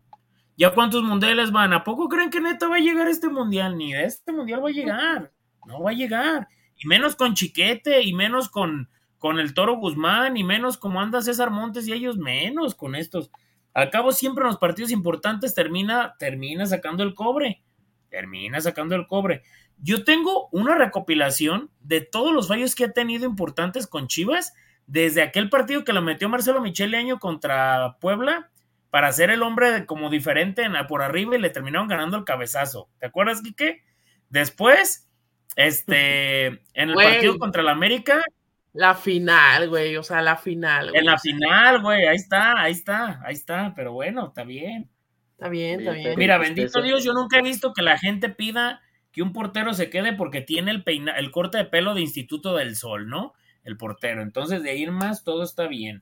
¿Ya cuántos mundiales van? ¿A poco creen que neta va a llegar este mundial? Ni de este mundial va a llegar. No va a llegar. Y menos con Chiquete, y menos con, con el Toro Guzmán, y menos como anda César Montes, y ellos menos con estos. Al cabo, siempre en los partidos importantes termina, termina sacando el cobre. Termina sacando el cobre. Yo tengo una recopilación de todos los fallos que ha tenido importantes con Chivas, desde aquel partido que lo metió Marcelo Michele Año contra Puebla, para ser el hombre como diferente en la- por arriba y le terminaron ganando el cabezazo. ¿Te acuerdas, Quique? Después, este, en el Güey. partido contra el América, La final, güey. O sea, la final. güey. en la final, güey, ahí está, ahí está, ahí está, pero bueno, está bien. Está bien, está bien. Mira, bendito. Dios, yo nunca he visto que la gente pida que un portero se quede porque tiene el peina, el corte de pelo de Instituto del Sol, ¿no? El portero. Entonces, de ahí en más, todo está bien.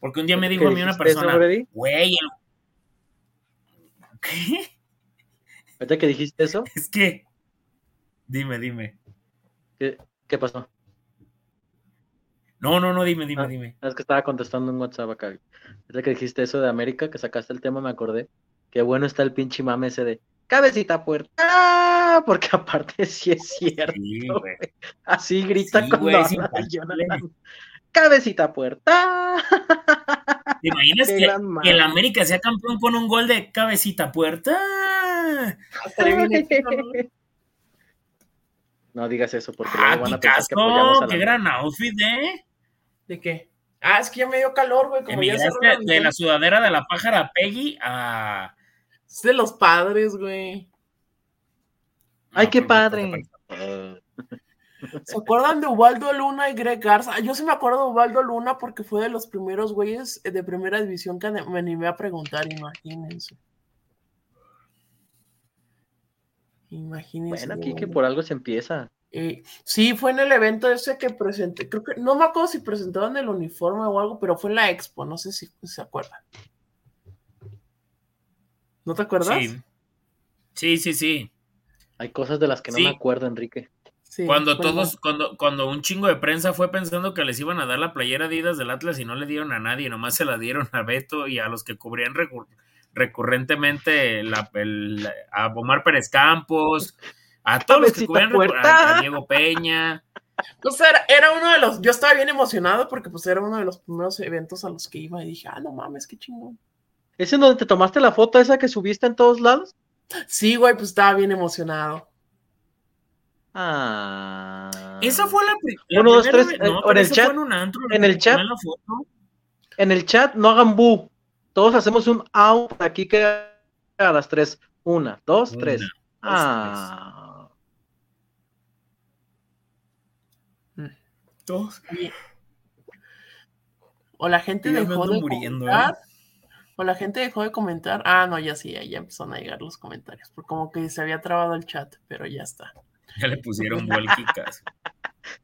Porque un día me dijo a mí una persona, güey, el... ¿qué? Ahorita que dijiste eso, Es que, dime, dime. ¿qué, qué pasó? No, no, no, dime, dime, Ah. dime. Es que estaba contestando un WhatsApp acá. Ahorita que dijiste eso de América, que sacaste el tema, me acordé. Qué bueno está el pinche mame ese de cabecita puerta. Porque aparte sí es cierto. Sí, güey. Así grita Sí, cuando es habla de. Jonathan. Cabecita puerta. ¿Te imaginas que, el. América sea campeón con un gol de cabecita puerta? ¿no? Digas eso porque Ah, luego van a pensar que apoyamos Picasso, a qué la gran outfit, ¿eh? ¿De qué? Ah, es que ya me dio calor, güey. Como ya de la sudadera de la pájara Peggy a. Es de los padres, güey. Ay, No, qué pues, padre. pues, ¿Se acuerdan de Ubaldo Luna y Greg Garza? Yo sí me acuerdo de Ubaldo Luna porque fue de los primeros güeyes de primera división que me animé a preguntar, imagínense. Imagínense. Bueno, aquí que por algo se empieza. Eh, sí, fue en el evento ese que presenté, creo que, no me acuerdo si presentaron el uniforme o algo, pero fue en la expo, no sé si se acuerdan. ¿No te acuerdas? Sí. Sí, sí, sí. Hay cosas de las que no Sí. me acuerdo, Enrique. Sí, Cuando todos, cuando, cuando un chingo de prensa fue pensando que les iban a dar la playera Adidas del Atlas y no le dieron a nadie, nomás se la dieron a Beto y a los que cubrían recur- recurrentemente la, el- a Omar Pérez Campos, a todos los que cubrían a Diego Peña, Pues era, era uno de los, yo estaba bien emocionado porque pues era uno de los primeros eventos a los que iba y dije, ah, no mames, qué chingón. ¿Es en donde te tomaste la foto esa que subiste en todos lados? Sí, güey, pues estaba bien emocionado. Ah. Esa fue la, la Uno, dos, primera tres, eh, no, en el chat- fue en un antro, en la el chat-. En el no hagan bu. Todos hacemos un out aquí que a las tres. Una, dos, Una, tres. dos, Ah. Dos. O la gente Yo dejó de muriendo, comentar. O la gente dejó de comentar. Ah, no, ya sí, ya, ya empezaron a llegar los comentarios. Porque como que se había trabado el chat, pero ya está. Ya le pusieron vuelquicas.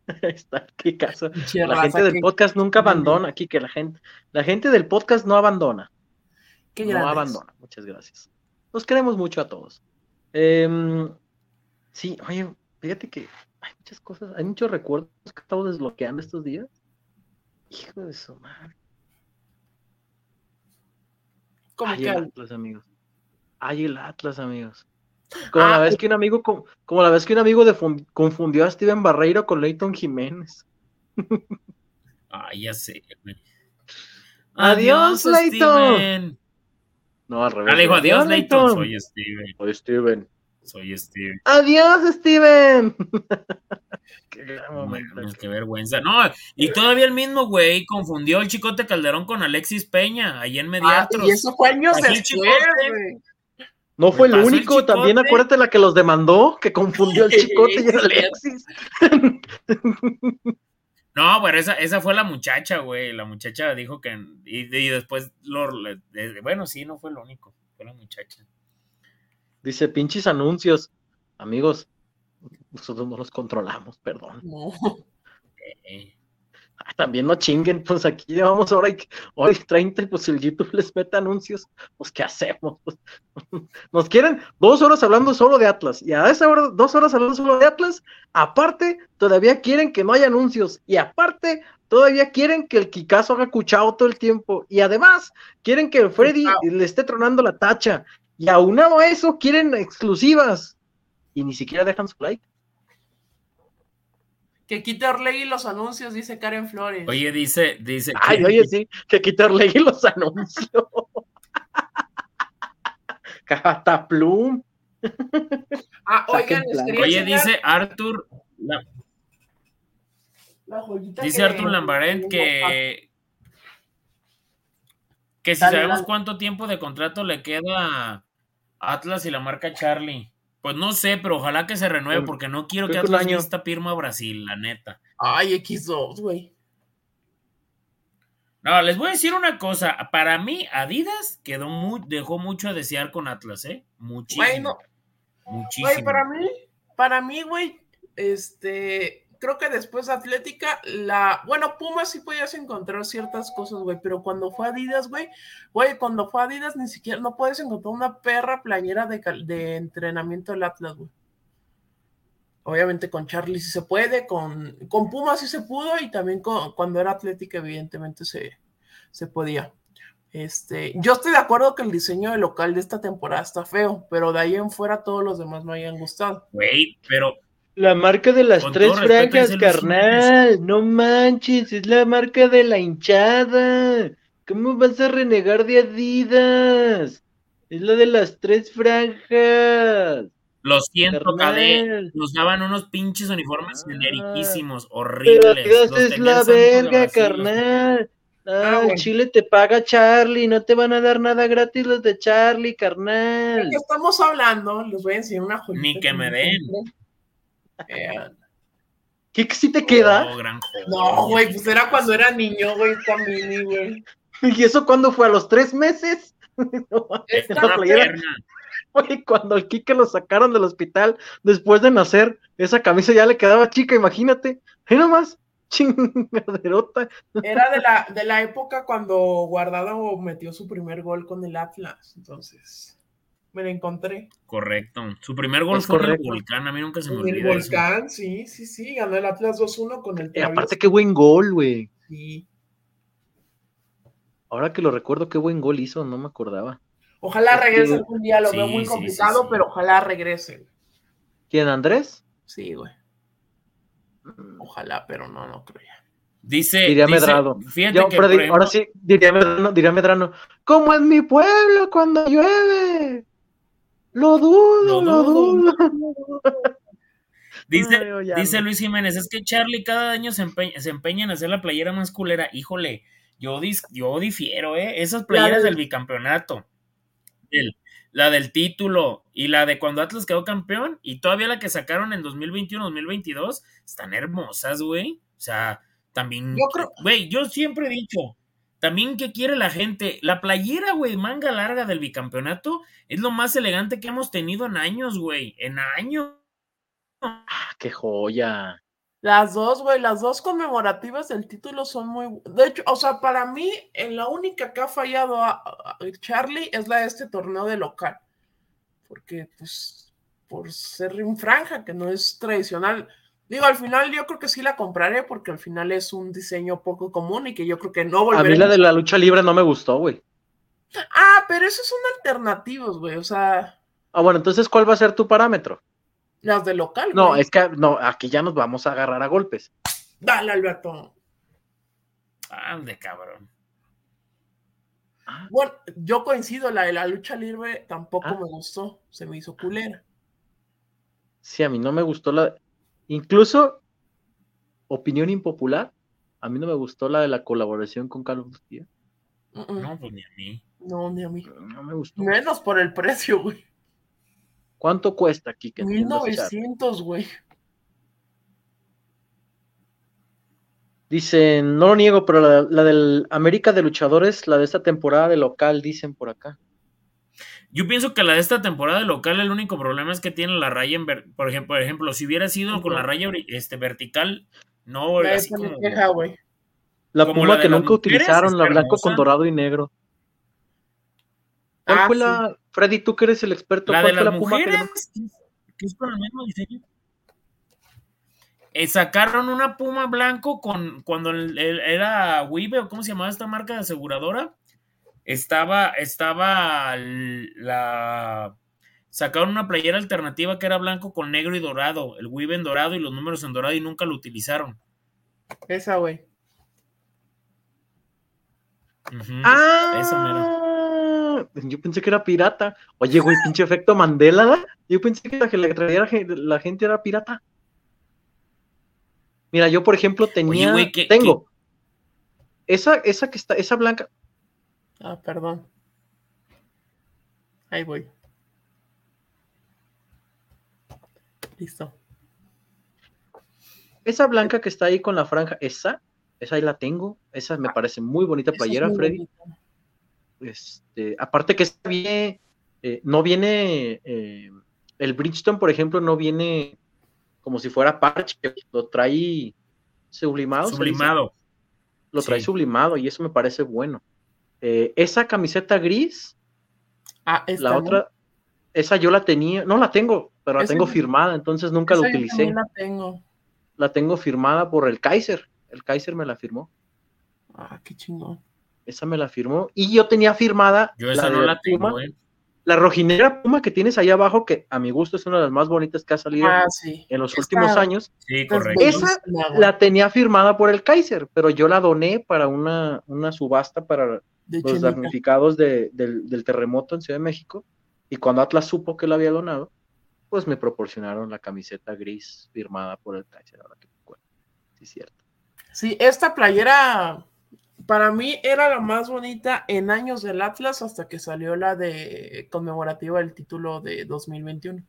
Ahí está, qué caso. Pinche La raza, gente del podcast nunca abandona aquí, que la gente, la gente del podcast no abandona. qué no grandes. abandona. Muchas gracias. Los queremos mucho a todos. Em, sí, oye, fíjate que hay muchas cosas, hay muchos recuerdos que estamos desbloqueando estos días. Hijo de su madre. Como Ay, que el Atlas, amigos. Ay, el Atlas, amigos. Como la Ah, vez que un amigo, com- como la vez que un amigo confundió a Steven Barreiro con Leighton Jiménez. Ay, ya sé, güey. Adiós, Leighton. Steven. No, al revés. Ah, le dijo adiós, Leighton. Soy Steven. Soy Steven. Soy Steven. Adiós, Steven. Qué gran momento. Qué vergüenza. No, y todavía el mismo güey confundió el Chicote Calderón con Alexis Peña, ahí en Ah, Mediatros. y eso fue años después, güey. No fue el único, también acuérdate la que los demandó, que confundió el chicote y el Alexis. No, pero esa, esa fue la muchacha, güey. La muchacha dijo que. Y, y después, lo, bueno, sí, no fue el único. Fue la muchacha. Dice, pinches anuncios. Amigos, nosotros no los controlamos, perdón. No. Eh, Ah, También no chinguen, pues aquí llevamos ahora hoy 30 y pues el YouTube les mete anuncios, pues ¿qué hacemos? Pues, nos quieren dos horas hablando solo de Atlas y a esa hora dos horas hablando solo de Atlas, aparte todavía quieren que no haya anuncios y aparte todavía quieren que el Kikazo haga cuchao todo el tiempo y además quieren que el Freddy le esté tronando la tacha y aunado a eso quieren exclusivas y ni siquiera dejan su like. Que quite Orlegui los anuncios, dice Karen Flores. Oye, dice, dice. Ay, que- oye, sí, que quitarle los anuncios. Cataplum. ah, oigan, Oye, dice Arthur. la- la joyita dice que- Arthur Lambarent que. Que si Dale, sabemos dale. cuánto tiempo de contrato le queda a Atlas y la marca Charlie. Pues no sé, pero ojalá que se renueve porque no quiero que Atlas año. vista firma a Brasil, la neta. Ay, X2, güey. No, les voy a decir una cosa. Para mí, Adidas quedó muy, dejó mucho a desear con Atlas, ¿eh? Muchísimo. Bueno, muchísimo. Güey, para mí, para mí, güey, este, creo que después de Atlética, la, bueno, Pumas sí podías encontrar ciertas cosas, güey, pero cuando fue Adidas, güey, güey, cuando fue Adidas ni siquiera, no puedes encontrar una perra playera de, de entrenamiento del Atlas, güey. Obviamente con Charlie sí se puede, con, con Pumas sí se pudo y también con, cuando era Atlética evidentemente se, se podía. Este, yo estoy de acuerdo que el diseño del local de esta temporada está feo, pero de ahí en fuera todos los demás me hayan gustado. Güey, pero La marca de las Con tres franjas, carnal. No manches, es la marca de la hinchada. ¿Cómo vas a renegar de Adidas? Es la de las tres franjas. lo siento, Cade. Carnal. Nos daban unos pinches uniformes generiquísimos, Pero horribles. Adidas Los es la verga, carnal. Ah, Ah, bueno. Chile te paga Charlie, no te van a dar nada gratis los de Charlie, carnal. ¿De qué estamos hablando? Les voy a enseñar una joyita. Ni que me den. Eh, ¿Qué que sí te queda? Oh, gran no, güey, pues era cuando era niño, güey, esta mini, güey. ¿Y eso cuándo fue? ¿A los tres meses? No, Esta. Güey, cuando al Kike lo sacaron del hospital después de nacer, esa camisa ya le quedaba chica, imagínate. Ahí nomás, chingaderota. Era de la, de la época cuando Guardado metió su primer gol con el Atlas. Entonces, me la encontré. Correcto. Su primer gol Es fue en el correcto. volcán. A mí nunca se me En el olvida eso. volcán, sí, sí, sí. Ganó el Atlas 2-1 con el Y Travieso. aparte, qué buen gol, güey. Sí. Ahora que lo recuerdo, qué buen gol hizo, no me acordaba. Ojalá Es que- regrese algún día, lo Sí, veo muy sí, complicado, sí, sí. pero ojalá regrese. ¿Quién, Andrés? Sí, güey. Ojalá, pero no, no creo ya. Dice, Diría dice- Medrano. fíjate Yo, que, ejemplo, ahora sí, diría Medrano, diría Medrano, como en mi pueblo cuando llueve. Lo dudo, Lo lo dudo. dice, Ay, oye, dice. Luis Jiménez, es que Charlie cada año se, empe- se empeña en hacer la playera más culera. Híjole, yo, dis- yo difiero, ¿eh? Esas playeras del- bicampeonato, del- la del título y la de cuando Atlas quedó campeón y todavía la que sacaron en 2021-2022, están hermosas, güey. O sea, también, Yo creo- güey, yo siempre he dicho, también que quiere la gente, la playera, güey, manga larga del bicampeonato es lo más elegante que hemos tenido en años, güey, en años. Ah, qué joya. Las dos, güey, las dos conmemorativas del título son muy... De hecho, o sea, para mí, en la única que ha fallado a, a- a Charlie es la de este torneo de local. Porque, pues, por ser en franja, que no es tradicional. Digo, al final yo creo que sí la compraré porque al final es un diseño poco común y que yo creo que no A volveré. mí la de la lucha libre no me gustó, güey. Ah, pero esos son alternativos, güey. O sea, Ah, bueno, entonces, ¿cuál va a ser tu parámetro? las de local. No, güey. es que no, aquí ya nos vamos a agarrar a golpes. Dale, Alberto. Ande, cabrón. Bueno, yo coincido, la de la lucha libre tampoco Ah. me gustó. Se me hizo culera. Sí, a mí no me gustó la. Incluso, opinión impopular, a mí no me gustó la de la colaboración con Carlos Díaz. Mm. No, pues ni a mí. No, ni a mí. No me gustó. Menos por el precio, güey. ¿Cuánto cuesta Char? 1900, güey. Dicen, no lo niego, pero la, la del América de Luchadores, la de esta temporada de local, dicen por acá. Yo pienso que la de esta temporada local, el único problema es que tiene la raya en ver- por ejemplo, por ejemplo, si hubiera sido con la raya este, vertical, no Nadie así pone como queja, güey. La Como la que nunca utilizaron, la blanco con dorado y negro. ¿Cuál Ah, fue sí. la, Freddy, tú que eres el experto, la cuál de fue las la puma que mujeres, que es con el mismo diseño. Eh, sacaron una puma blanco con cuando el- el- era Wibe o cómo se llamaba esta marca de aseguradora. Estaba, estaba la sacaron una playera alternativa que era blanco con negro y dorado, el Wibe en dorado y los números en dorado y nunca lo utilizaron. Esa, güey. Ah, Esa mera. yo pensé que era pirata. Oye, güey, pinche efecto Mandela, ¿da? Yo pensé que la que le traía la la gente era pirata. Mira, yo por ejemplo tenía, güey, ¿qué- tengo esa, esa que está, esa blanca, Ah, perdón. Ahí voy. Listo. esa blanca que está ahí con la franja, esa, esa ahí la tengo, esa me parece muy bonita es playera, muy Freddy. bonita. Este, aparte que viene, eh, no viene, eh, el Bridgestone, por ejemplo, no viene como si fuera parche, lo trae sublimado. Sublimado. Lo trae Sí. sublimado y eso me parece bueno. Eh, esa camiseta gris, Ah, esta la no. otra, esa yo la tenía, no la tengo, pero la Esa tengo firmada, entonces nunca la Esa utilicé. la tengo. La tengo firmada por el Kaiser. El Kaiser me la firmó. Ah, qué chingón. Esa me la firmó. Y yo tenía firmada Yo esa la no la tengo, Puma, eh. la rojinera Puma que tienes ahí abajo, que a mi gusto es una de las más bonitas que ha salido Ah, sí. en los Esta- últimos años. Sí, correcto. Esa. La tenía firmada por el Kaiser, pero yo la doné para una, una subasta para de los damnificados de- del, del terremoto en Ciudad de México. Y cuando Atlas supo que la había donado, pues me proporcionaron la camiseta gris firmada por el Kaiser. Ahora que me acuerdo. Sí, cierto. Sí, esta playera para mí era la más bonita en años del Atlas hasta que salió la de conmemorativa del título de 2021.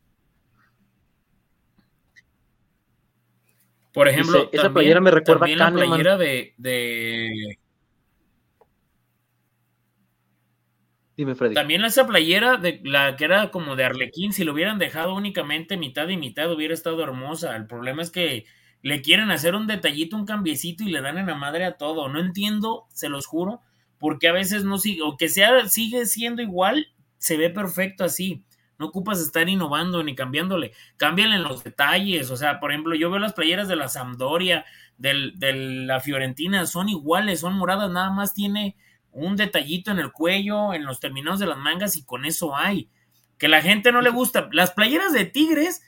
Por ejemplo, Dice, esa también- playera me recuerda a la playera de, de También esa playera de la que era como de Arlequín, si lo hubieran dejado únicamente mitad y mitad hubiera estado hermosa. El problema es que le quieren hacer un detallito, un cambiecito y le dan en la madre a todo. No entiendo, se los juro, porque a veces no sigue, o que sea, sigue siendo igual, se ve perfecto así. No ocupas estar innovando ni cambiándole. Cámbiale en los detalles. O sea, por ejemplo, yo veo las playeras de la Sampdoria, de la Fiorentina, son iguales, son moradas, nada más tiene un detallito en el cuello, en los terminados de las mangas y con eso hay. Que la gente no le gusta. Las playeras de Tigres,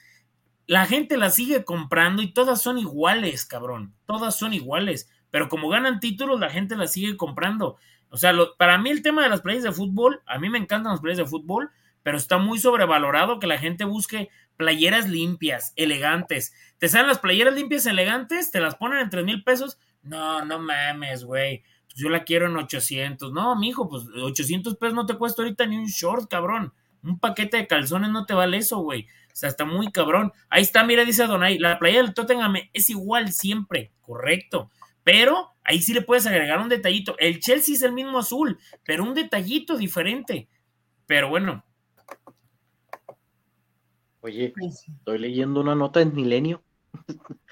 la gente las sigue comprando y todas son iguales, cabrón. Todas son iguales. Pero como ganan títulos, la gente las sigue comprando. O sea, para mí el tema de las playas de fútbol, a mí me encantan las playas de fútbol, pero está muy sobrevalorado que la gente busque playeras limpias, elegantes. ¿Te salen las playeras limpias, elegantes? ¿Te las ponen en tres mil pesos? No, no mames, güey. Pues yo la quiero en 800. No, mijo, pues 800 pesos no te cuesta ahorita ni un short, cabrón. Un paquete de calzones no te vale eso, güey. O sea, está muy cabrón. Ahí está, mira, dice Donay, la playa del Tottenham es igual siempre, correcto. Pero ahí sí le puedes agregar un detallito. El Chelsea es el mismo azul, pero un detallito diferente. Pero bueno. Oye, estoy leyendo una nota en Milenio.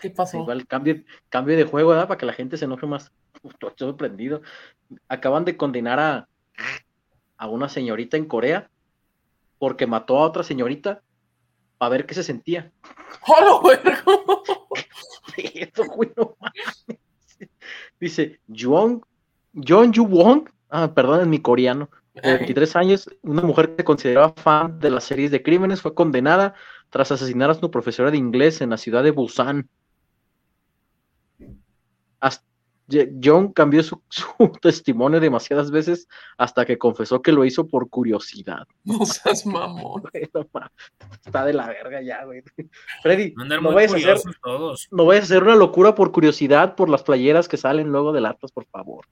¿Qué pasó? Igual cambio, cambio de juego, ¿verdad? Para que la gente se enoje más. Estoy sorprendido. Acaban de condenar a, a una señorita en Corea porque mató a otra señorita para ver qué se sentía. ¡Hola, Eso, güey, no mames. Dice, John, John Yu Wong, ah, perdón, en mi coreano, de 23 años, una mujer que se consideraba fan de las series de crímenes, fue condenada tras asesinar a su profesora de inglés en la ciudad de Busan. Hasta, John cambió su, testimonio demasiadas veces hasta que confesó que lo hizo por curiosidad. No seas mamón. Está de la verga ya, güey. Freddy, no vayas, a hacer, no vayas a hacer una locura por curiosidad por las playeras que salen luego del Atlas, por favor.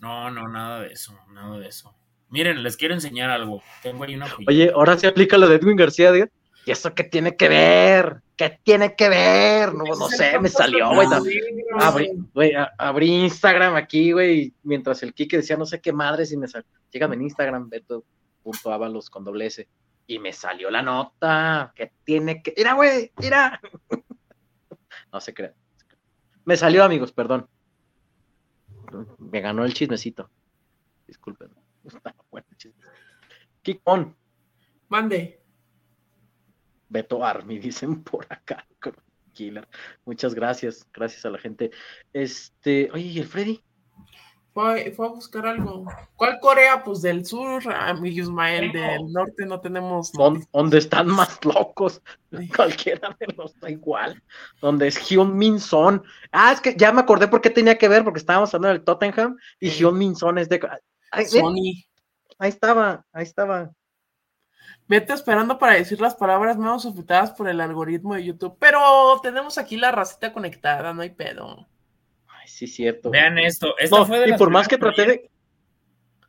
No, no, nada de eso, nada de eso. Miren, les quiero enseñar algo. Tengo ahí una Oye, ahora se aplica lo de Edwin García, ¿sí? ¿Y eso qué tiene que ver? ¿Qué tiene que ver? No, no sé, me salió, güey. Abrí, Instagram aquí, güey, mientras el Kike decía no sé qué madres y me salió. Llegame en Instagram, beto.avalos con doble S. Y me salió la nota. ¿Qué tiene que. Mira, güey, mira. no se crea. Me salió, amigos, perdón. Me ganó el chismecito. Disculpen. Bueno, Kikon. Mande. Beto Army, dicen por acá. Killer. Muchas gracias, gracias a la gente. Este, oye, ¿y el Freddy? Fue, fue a buscar algo. ¿Cuál Corea? Pues del sur, amigo Ismael, del norte no tenemos. Donde están más locos. Cualquiera de los da igual. Donde es Hyun Min Son. Ah, es que ya me acordé por qué tenía que ver, porque estábamos hablando del Tottenham y Hyun Min Son es de. Sony. Ahí estaba, ahí estaba. Vete esperando para decir las palabras menos afectadas por el algoritmo de YouTube. Pero tenemos aquí la racita conectada, no hay pedo. Ay, sí, cierto. Vean esto. y por más que traté de.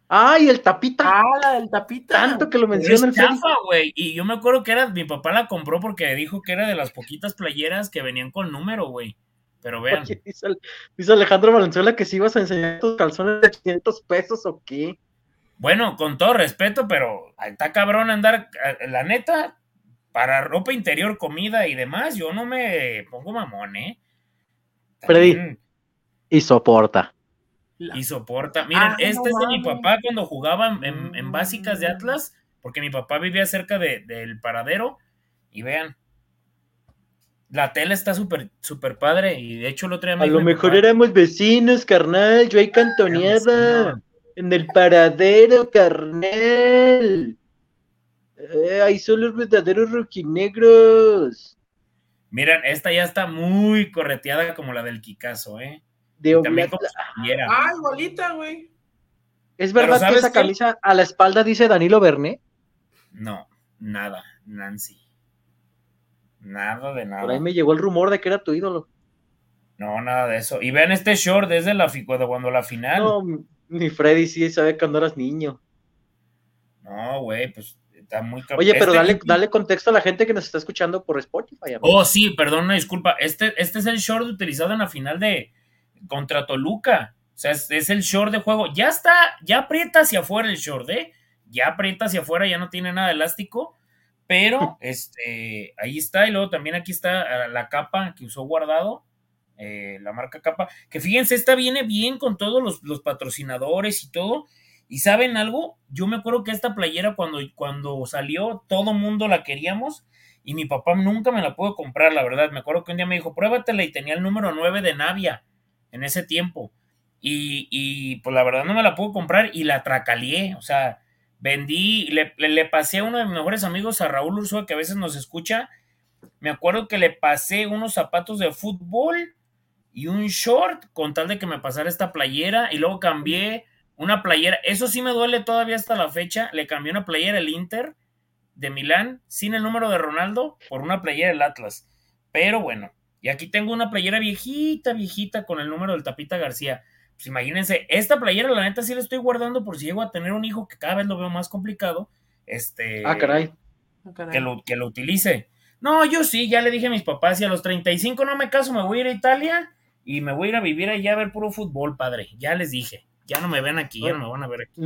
¡Ay, el tapita! ¡Ah, la del tapita! Tanto que lo menciona el chafa, güey. Y yo me acuerdo que era. Mi papá la compró porque dijo que era de las poquitas playeras que venían con número, güey. Pero vean. dice, Alejandro Valenzuela que si ibas a enseñar tus calzones de 500 pesos o qué. Bueno, con todo respeto, pero está cabrón andar, eh, la neta, para ropa interior, comida y demás, yo no me pongo mamón, ¿eh? Freddy. Y soporta. Y soporta. Miren, ah, este es de mi papá cuando jugaba en, básicas de Atlas, porque mi papá vivía cerca del paradero. Y vean, la tela está súper, súper padre. Y de hecho, lo otro A lo mejor éramos vecinos, carnal. Yo hay cantoneada. En el paradero, carnel. Eh, ahí son los verdaderos rojinegros. Miren, esta ya está muy correteada como la del Kikazo, ¿eh? De También como Ah, igualita, güey. ¿Es verdad que esa camisa a la espalda dice Danilo Berné? No, nada, Nancy. Nada de nada. Por ahí me llegó el rumor de que era tu ídolo. No, nada de eso. Y vean este short desde la cuando la final. No, ni Freddy sí sabe cuando eras niño. No, güey, pues está muy Oye, pero este dale, dale contexto a la gente que nos está escuchando por Spotify. Oh, sí, perdón, una disculpa. Este, este es el short utilizado en la final de contra Toluca. O sea, es, el short de juego. Ya está, ya aprieta hacia afuera el short, ¿eh? Ya aprieta hacia afuera, ya no tiene nada de elástico. Pero, este, ahí está. Y luego también aquí está la capa que usó guardado. Eh, la marca capa, que fíjense, esta viene bien con todos los, patrocinadores y todo. Y saben algo, yo me acuerdo que esta playera cuando, cuando salió, todo mundo la queríamos y mi papá nunca me la pudo comprar, la verdad. Me acuerdo que un día me dijo, pruébatela y tenía el número 9 de Navia en ese tiempo. Y, y pues la verdad no me la pudo comprar y la tracalié, o sea, vendí, le, le, pasé a uno de mis mejores amigos, a Raúl Ursúa, que a veces nos escucha, me acuerdo que le pasé unos zapatos de fútbol y un short con tal de que me pasara esta playera y luego cambié una playera, eso sí me duele todavía hasta la fecha, le cambié una playera el Inter de Milán sin el número de Ronaldo por una playera del Atlas. Pero bueno, y aquí tengo una playera viejita, viejita con el número del Tapita García. Pues imagínense, esta playera la neta sí la estoy guardando por si llego a tener un hijo que cada vez lo veo más complicado. Este, Ah, caray. Ah, caray. que lo, que lo utilice. No, yo sí, ya le dije a mis papás, y a los 35 no me caso, me voy a ir a Italia y me voy a ir a vivir allá a ver puro fútbol, padre. Ya les dije, ya no me ven aquí, ya no me van a ver aquí.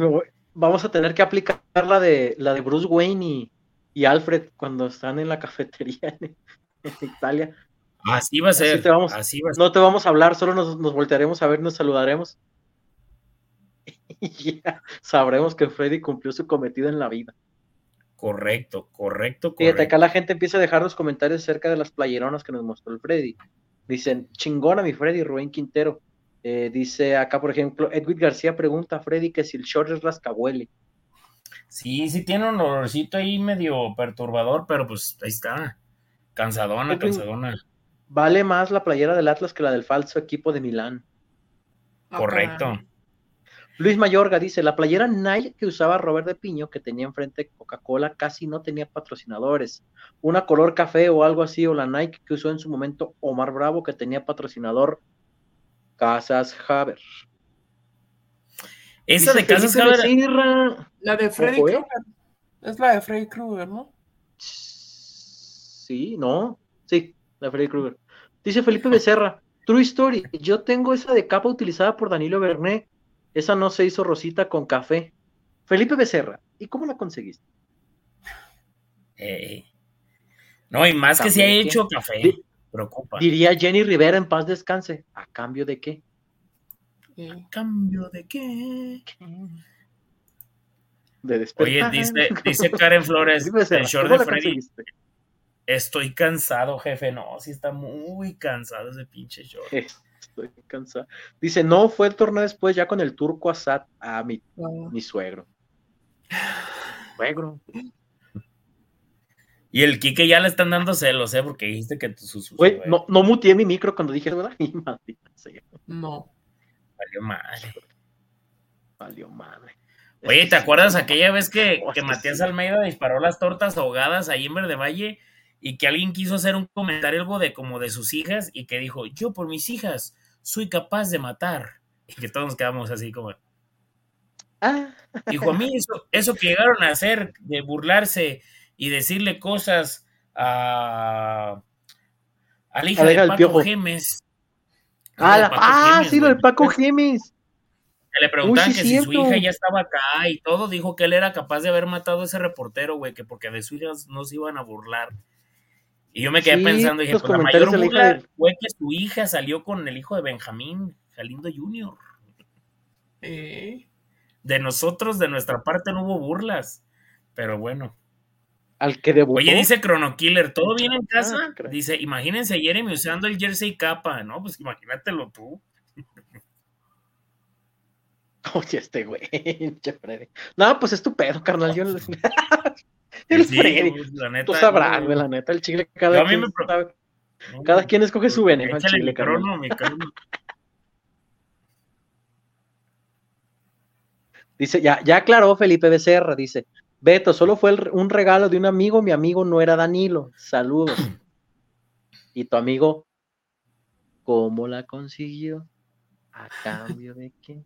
Vamos a tener que aplicar la de la de Bruce Wayne y, y Alfred cuando están en la cafetería en, en Italia. Así va a ser, Así te vamos- así va a ser. No te vamos a hablar, solo nos, nos voltearemos a ver, nos saludaremos. Y ya sabremos que Freddy cumplió su cometido en la vida. Correcto, correcto, Fíjate, correcto. acá la gente empieza a dejar los comentarios acerca de las playeronas que nos mostró el Freddy. Dicen, chingona mi Freddy, Rubén Quintero. Eh, dice acá, por ejemplo, Edwin García pregunta a Freddy que si el short es rascabuele. Sí, sí tiene un olorcito ahí medio perturbador, pero pues ahí está. Cansadona, Edwin. cansadona. Vale más la playera del Atlas que la del falso equipo de Milán. Correcto. Luis Mayorga dice, la playera Nike que usaba Robert de Piño, que tenía enfrente Coca-Cola, casi no tenía patrocinadores. Una color café o algo así, o la Nike que usó en su momento Omar Bravo, que tenía patrocinador Casas Haber. Esa Dice de Casas Haber. La de Freddy ¿eh? Krueger. Es la de Freddy Krueger, ¿no? Sí, no, sí, la Freddy Krueger. Dice Felipe Becerra, True Story, yo tengo esa de capa utilizada por Danilo Bernet. Esa no se hizo rosita con café. Felipe Becerra, ¿y cómo la conseguiste? eh, No, y más que ¿Cambio ha qué? hecho café. Di- Preocupa. Diría Jenny Rivera en paz descanse. ¿A cambio de qué? Sí. ¿Cambio de qué? De Oye, despertar. dice, dice Karen Flores, el short ¿cómo de Freddy, estoy cansado, jefe. No, sí está muy cansado ese pinche short. Eh, Estoy cansado. Dice, no, fue el torneo después ya con el turco Asad a mi, mi suegro. Suegro. Y el Kike ya le están dando celos, ¿eh? Porque dijiste que tu- su, su- Güey, su- no, no muteé mi micro cuando dije, ¿verdad? Y maldita sea, No. valió madre. valió madre. Oye, ¿te acuerdas aquella vez que, que Matías. Almeida disparó las tortas ahogadas ahí en Verde Valle y que alguien quiso hacer un comentario algo de como de sus hijas y que dijo, yo por mis hijas soy capaz de matar? Y que todos nos quedamos así como, Ah, Dijo, a mí eso, eso que llegaron a hacer de burlarse y decirle cosas a, a la hija A la de hija del Paco Piojo. Gemes. ah, la- ah, Gemes, sí, lo de güey. Paco Gemes. Que le preguntaban Uy, sí, que si su hija ya estaba acá y todo, dijo que él era capaz de haber matado a ese reportero, güey, que porque de sus hijas no se iban a burlar. Y yo me quedé Sí, pensando, dije, pues la mayor burla de- fue que su hija salió con el hijo de Benjamín, Galindo Jr. Eh, De nosotros, de nuestra parte, no hubo burlas. Pero bueno. Al que debutó. Oye, dice Chrono Killer, ¿todo bien en casa? Ah, caray. dice, imagínense a Jeremy usando el jersey capa, ¿no? Pues imagínatelo tú. Oye, este güey. No, pues es tu pedo, carnal. Yo no- el Sí, Freddy. la neta, Tú sabrás, güey, la neta, el chile Yo cada a mí quien me pro- sabe- no, Cada quien escoge su veneno al Échale chile, mi crono, mi crono. Dice, ya, ya aclaró Felipe Becerra, dice, Beto, solo fue el- un regalo de un amigo, mi amigo no era Danilo, saludos. y tu amigo, ¿cómo la consiguió? ¿A cambio de qué?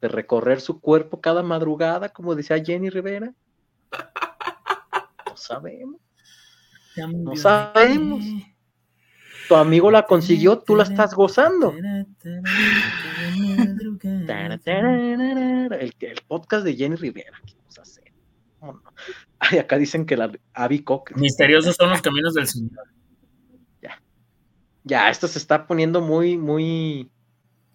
¿De recorrer su cuerpo cada madrugada, como decía Jenny Rivera? No sabemos. De sabemos. Tu amigo la consiguió, tú la estás gozando. El, el podcast de Jenny Rivera, ¿qué vamos a hacer? ¿Cómo no? Ay, acá dicen que la Abby Cock. Misteriosos son los caminos del Señor. Ya, esto se está poniendo muy, muy,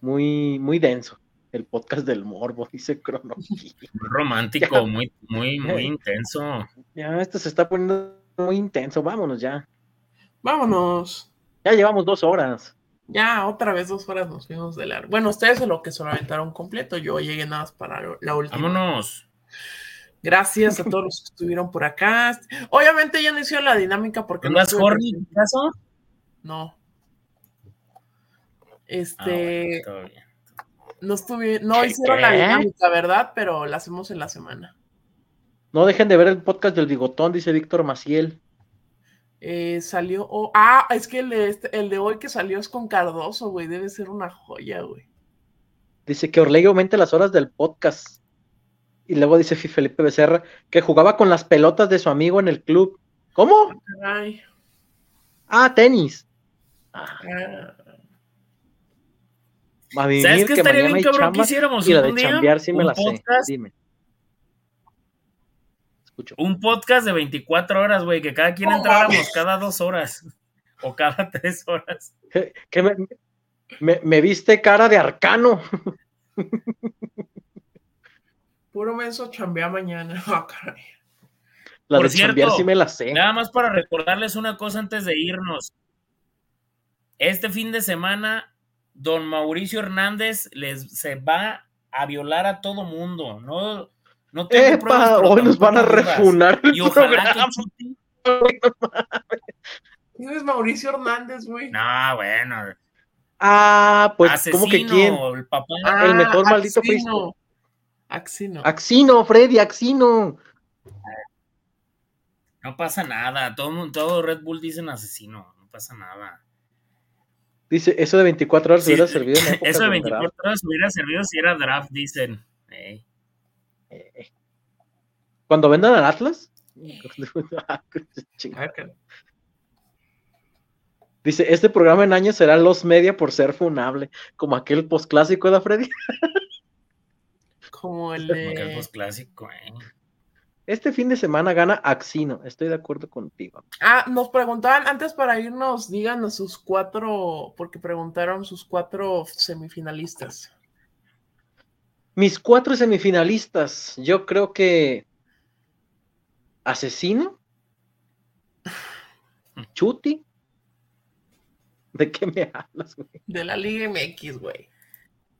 muy, muy denso. El podcast del morbo, dice Crono. Muy romántico, Ya. muy, muy, muy intenso. Ya, esto se está poniendo muy intenso. Vámonos ya. vámonos. Ya llevamos dos horas. Ya, otra vez dos horas nos fuimos de largo. Bueno, ustedes es lo que se lo aventaron completo. Yo llegué nada más para la última. Vámonos. Gracias a todos los que estuvieron por acá. Obviamente ya no hicieron la dinámica porque no ¿Andas estuve horny, presente. caso? No. Ah, Este, bueno, todo bien. No estuve, no ¿Qué? hicieron la dinámica, ¿verdad? Pero la hacemos en la semana. No dejen de ver el podcast del Bigotón, dice Víctor Maciel. Eh, salió, oh, ah, es que el de, este- el de hoy que salió es con Cardoso, güey, debe ser una joya, güey. Dice que Orlegui aumente las horas del podcast. Y luego dice Felipe Becerra que jugaba con las pelotas de su amigo en el club. ¿Cómo? Ay, Ah, tenis. ah, ¿Sabes qué que estaría bien, cabrón, que hiciéramos y la un de día? chambear sí me Un la sé. podcast. Dime. Escucho. Un podcast de 24 horas, güey, que cada quien entráramos mames. cada dos horas o cada tres horas. ¿Qué me, me- me viste cara de arcano? puro menso chambea mañana. Ah, caray. La Por de chambear cierto, sí me la sé. Nada más para recordarles una cosa antes de irnos. Este fin de semana, don Mauricio Hernández les se va a violar a todo mundo. No, no tengo Epa, hoy nos van a refunar el Y ojalá que programa. Chuti- ¿Quién es Mauricio Hernández, güey? No, bueno. Ah, pues, asesino, ¿cómo que quién? el papá. Ah, el mejor maldito Axino. Cristo. Axino. Axino, Freddy, Axino. No pasa nada. Todo, todo Red Bull dicen asesino. No pasa nada. Dice, eso de 24 horas Sí, hubiera servido en Eso de del 24 draft. horas hubiera servido si era draft, dicen. Eh, Cuando vendan al Atlas. Dice, este programa en años será Los Media por ser funable, como aquel postclásico de Freddy. Como el Como que el de. post clásico, eh. Este fin de semana gana Axino, estoy de acuerdo contigo. Ah, nos preguntaban antes para irnos, díganos sus cuatro, porque preguntaron sus cuatro semifinalistas. Mis cuatro semifinalistas, yo creo que Asesino, Chuti, ¿de qué me hablas, güey? De la Liga MX, güey.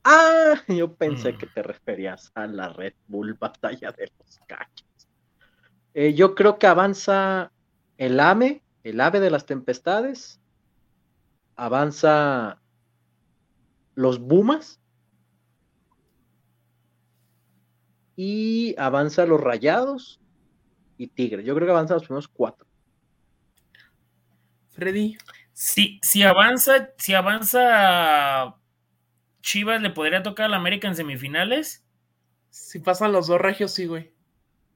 Ah, yo pensé Mm. que te referías a la Red Bull Batalla de los Cachos. Eh, yo creo que avanza el AME, el ave de las tempestades. Avanza los Bumas. Y avanza los Rayados y Tigres. Yo creo que avanza los primeros cuatro. Freddy. Si, si avanza, si avanza Chivas, ¿le podría tocar a la América en semifinales? Si pasan los dos regios, sí, güey.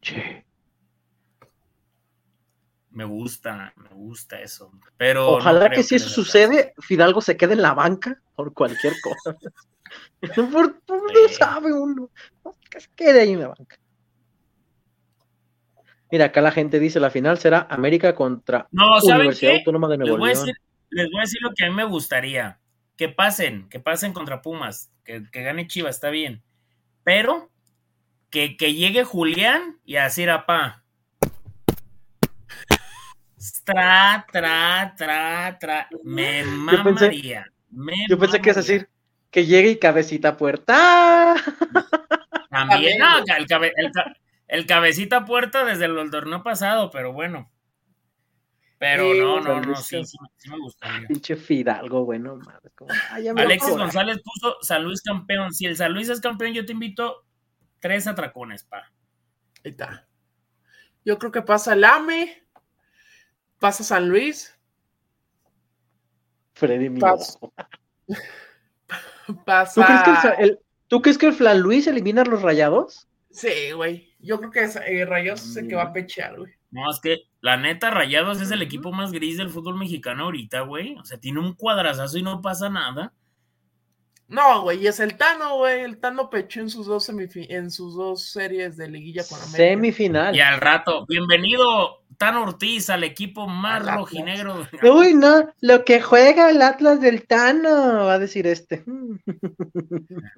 Che. Me gusta, me gusta eso. Pero Ojalá que si eso les sucede, Fidalgo se quede en la banca por cualquier cosa. por, por- no sabe uno. Que se quede ahí en la banca. Mira, acá la gente dice la final será América contra No, ¿saben Universidad qué? Autónoma de Les Nuevo voy, a decir, les voy a decir lo que a mí me gustaría. Que pasen, que pasen contra Pumas, que, que gane Chivas, está bien. Pero que, que llegue Julián y a decir apá. Tra, tra, tra, tra. Me pensé- mamaría. me Yo pensé que es mamaría. decir que llegue y cabecita puerta. También, no, el, cabe- el ca- el cabecita puerta desde el torneo pasado, pero bueno. Pero Sí, no, no, no, sí, sí, sí me gustaría. Pinche Fidalgo, bueno, madre. como, ay, ya me dio Alexis. González puso San Luis campeón. Si el San Luis es campeón, yo te invito tres atracones, pa. Ahí está. Yo creo que pasa el AME, pasa San Luis, Freddy Pas- ojo. pasa. ¿Tú crees, que el, ¿Tú crees que el Flan Luis elimina a los rayados? Sí, güey. Yo creo que es, eh, Rayos es el que va a pechear, güey. No, es que la neta, Rayados es el equipo más gris del fútbol mexicano ahorita, güey. O sea, tiene un cuadrazazo y no pasa nada. No, güey, y es el Tano, güey. El Tano pechó en sus dos en sus dos series de liguilla con América. Semifinal. Y al rato, bienvenido Tan Ortiz al equipo más Al Atlas. rojinegro. Uy, no, lo que juega el Atlas del Tano, va a decir este.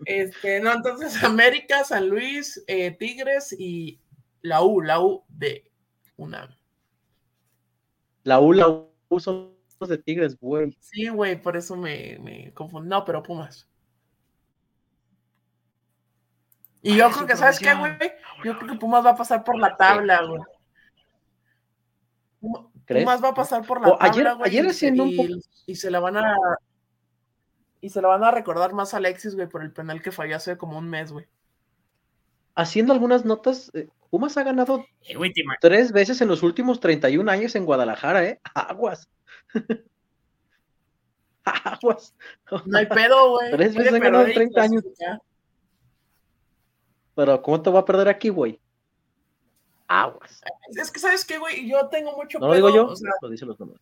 Este, no, entonces América, San Luis, eh, Tigres y la U, la U de UNAM. La U, la U son los de Tigres, güey. Sí, güey, por eso me, me confundí. No, pero Pumas. Y yo Ay, creo que, ¿sabes qué, güey? Yo creo que Pumas va a pasar por la tabla, güey. ¿Crees? Pumas va a pasar por la O tabla, ayer- güey, ayer y, haciendo un y- poco- y se la van a y se la van a recordar más a Alexis, güey, por el penal que falló hace como un mes, güey. Haciendo algunas notas, eh, Pumas ha ganado Eh, güey, tres veces en los últimos 31 años en Guadalajara, ¿eh? Aguas. Aguas. No hay pedo, güey. Tres veces han ganado en perder y 30 años. Pero ¿cómo te va a perder aquí, güey? Aguas. Es que, ¿sabes qué, güey? Yo tengo mucho No lo digo pedo, yo, o sea, lo dicen los números.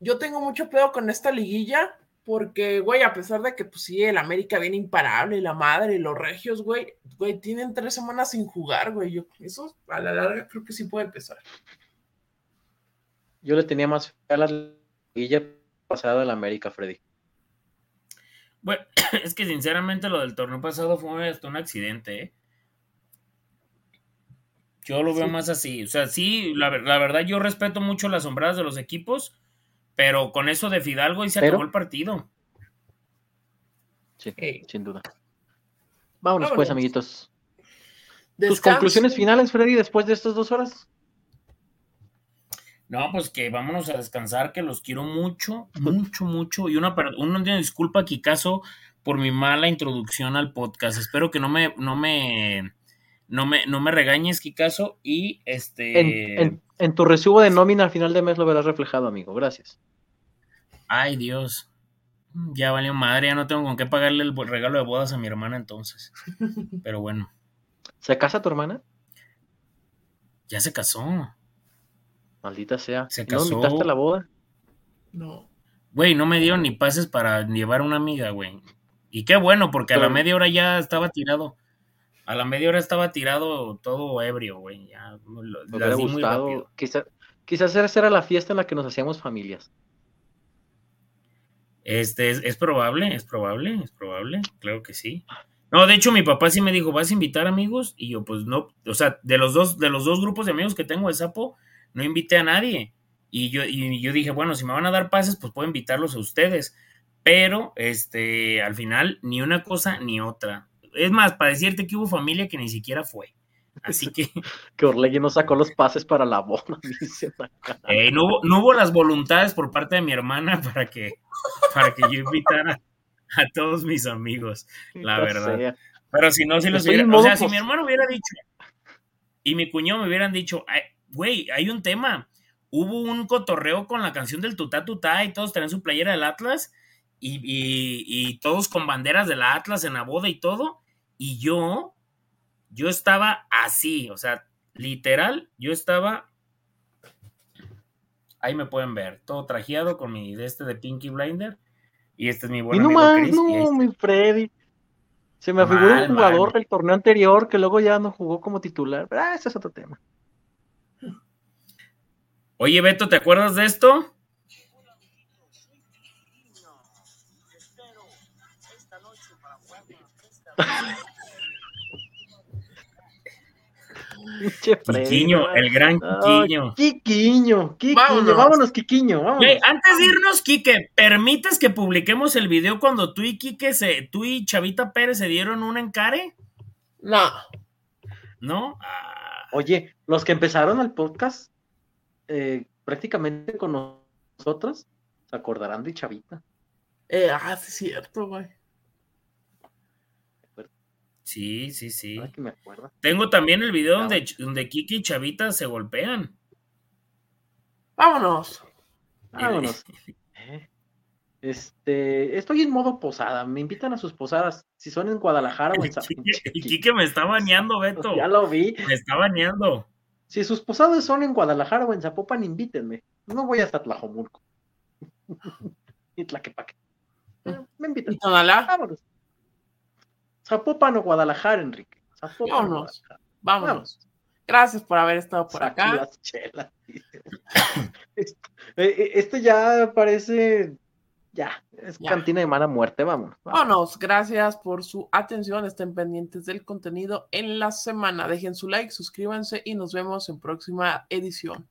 yo tengo mucho pedo con esta liguilla, porque, güey, a pesar de que, pues sí, el América viene imparable y la madre y los regios, güey, güey, tienen tres semanas sin jugar, güey. Yo, eso a la larga creo que sí puede empezar. Yo le tenía más fe a la liguilla pasada del América, Freddy. Bueno, es que sinceramente lo del torneo pasado fue hasta un accidente, ¿eh? Yo lo veo Sí. más así. O sea, sí, la, la verdad yo respeto mucho las sombradas de los equipos, pero con eso de Fidalgo y se Pero- acabó el partido. Sí, sin duda. Vámonos, pues, amiguitos. ¿Tus conclusiones finales, Freddy, después de estas dos horas? No, pues que vámonos a descansar, que los quiero mucho, mucho, mucho. Y una, una disculpa, Kikazo, por mi mala introducción al podcast. Espero que no me, no me, no me, no me regañes, Kikazo. Y este. En, en- en tu recibo de nómina al final de mes lo verás reflejado, amigo. Gracias. Ay, Dios. Ya valió madre, ya no tengo con qué pagarle el regalo de bodas a mi hermana entonces. Pero bueno, ¿Se casa tu hermana? ya se casó. Maldita sea. Se ¿No casó. invitaste a la boda? No. Güey, no me dieron ni pases para llevar a una amiga, güey. Y qué bueno, porque a la media hora ya estaba tirado. A la media hora estaba tirado todo ebrio, güey. Ya lo- Me hubiera di muy gustado. Quizá- quizás esa era la fiesta en la que nos hacíamos familias. Este, es, es probable, es probable, es probable, claro que sí. No, de hecho, mi papá sí me dijo, ¿vas a invitar amigos? Y yo, pues no, o sea, de los dos, de los dos grupos de amigos que tengo de Sapo, no invité a nadie. Y yo, y yo dije, bueno, si me van a dar pases, pues puedo invitarlos a ustedes. Pero, este, al final, ni una cosa ni otra. Es más, para decirte que hubo familia que ni siquiera fue. Así que Que Orlegui no sacó los pases para la boda. eh, no, hubo, no hubo las voluntades por parte de mi hermana para que, para que yo invitara a todos mis amigos. La verdad. sea. Pero si no, si los Estoy hubiera. O sea, si mi hermano hubiera dicho y mi cuñado me hubieran dicho, "Ay, güey, hay un tema. Hubo un cotorreo con la canción del Tutá Tutá y todos tenían su playera del Atlas y, y- y todos con banderas del Atlas en la boda y todo. Y yo, yo estaba así, o sea, literal, yo estaba. Ahí me pueden ver, todo trajeado con mi de este de Pinky Blinder. Y este es mi Y buen no amigo más, Chris. y no, mi Freddy. Se me afiguró un jugador mal. del torneo anterior que luego ya no jugó como titular. Pero, ah, ese es otro tema. Oye, Beto, ¿te acuerdas de esto? Quiquiño, el gran Quiquiño. Quiquiño, Quiquiño. Vámonos. Vámonos, Quiquiño, vámonos. Antes de irnos, Quique, ¿permites que publiquemos el video cuando tú y Quique se, tú y Chavita Pérez se dieron un encare? No. ¿No? Ah, Oye, los que empezaron el podcast eh, prácticamente con nosotros se acordarán de Chavita. Eh, ah, sí es cierto, güey. sí, sí, sí. Ahora que me acuerdo. Tengo también el video donde, donde Quique y Chavita se golpean. Vámonos. Vámonos. Eh, Este, estoy en modo posada. Me invitan a sus posadas. Si son en Guadalajara o en San Quique, el Quique me está baneando, Beto. Ya lo vi. Me está baneando. Si sus posadas son en Guadalajara o en Zapopan, invítenme. No voy hasta Tlajomulco. Ni Tlaquepaque. Eh, Me invitan. ¿Y Tonalá? Vámonos. Zapopan o Guadalajara, Enrique. Zapopan Vámonos. Guadalajara. Vámonos. Gracias por haber estado por acá. las chelas. Esto, eh, eh, esto ya parece ya, es cantina de mala muerte, vamos. Vámonos, gracias por su atención, estén pendientes del contenido en la semana, dejen su like, suscríbanse y nos vemos en próxima edición.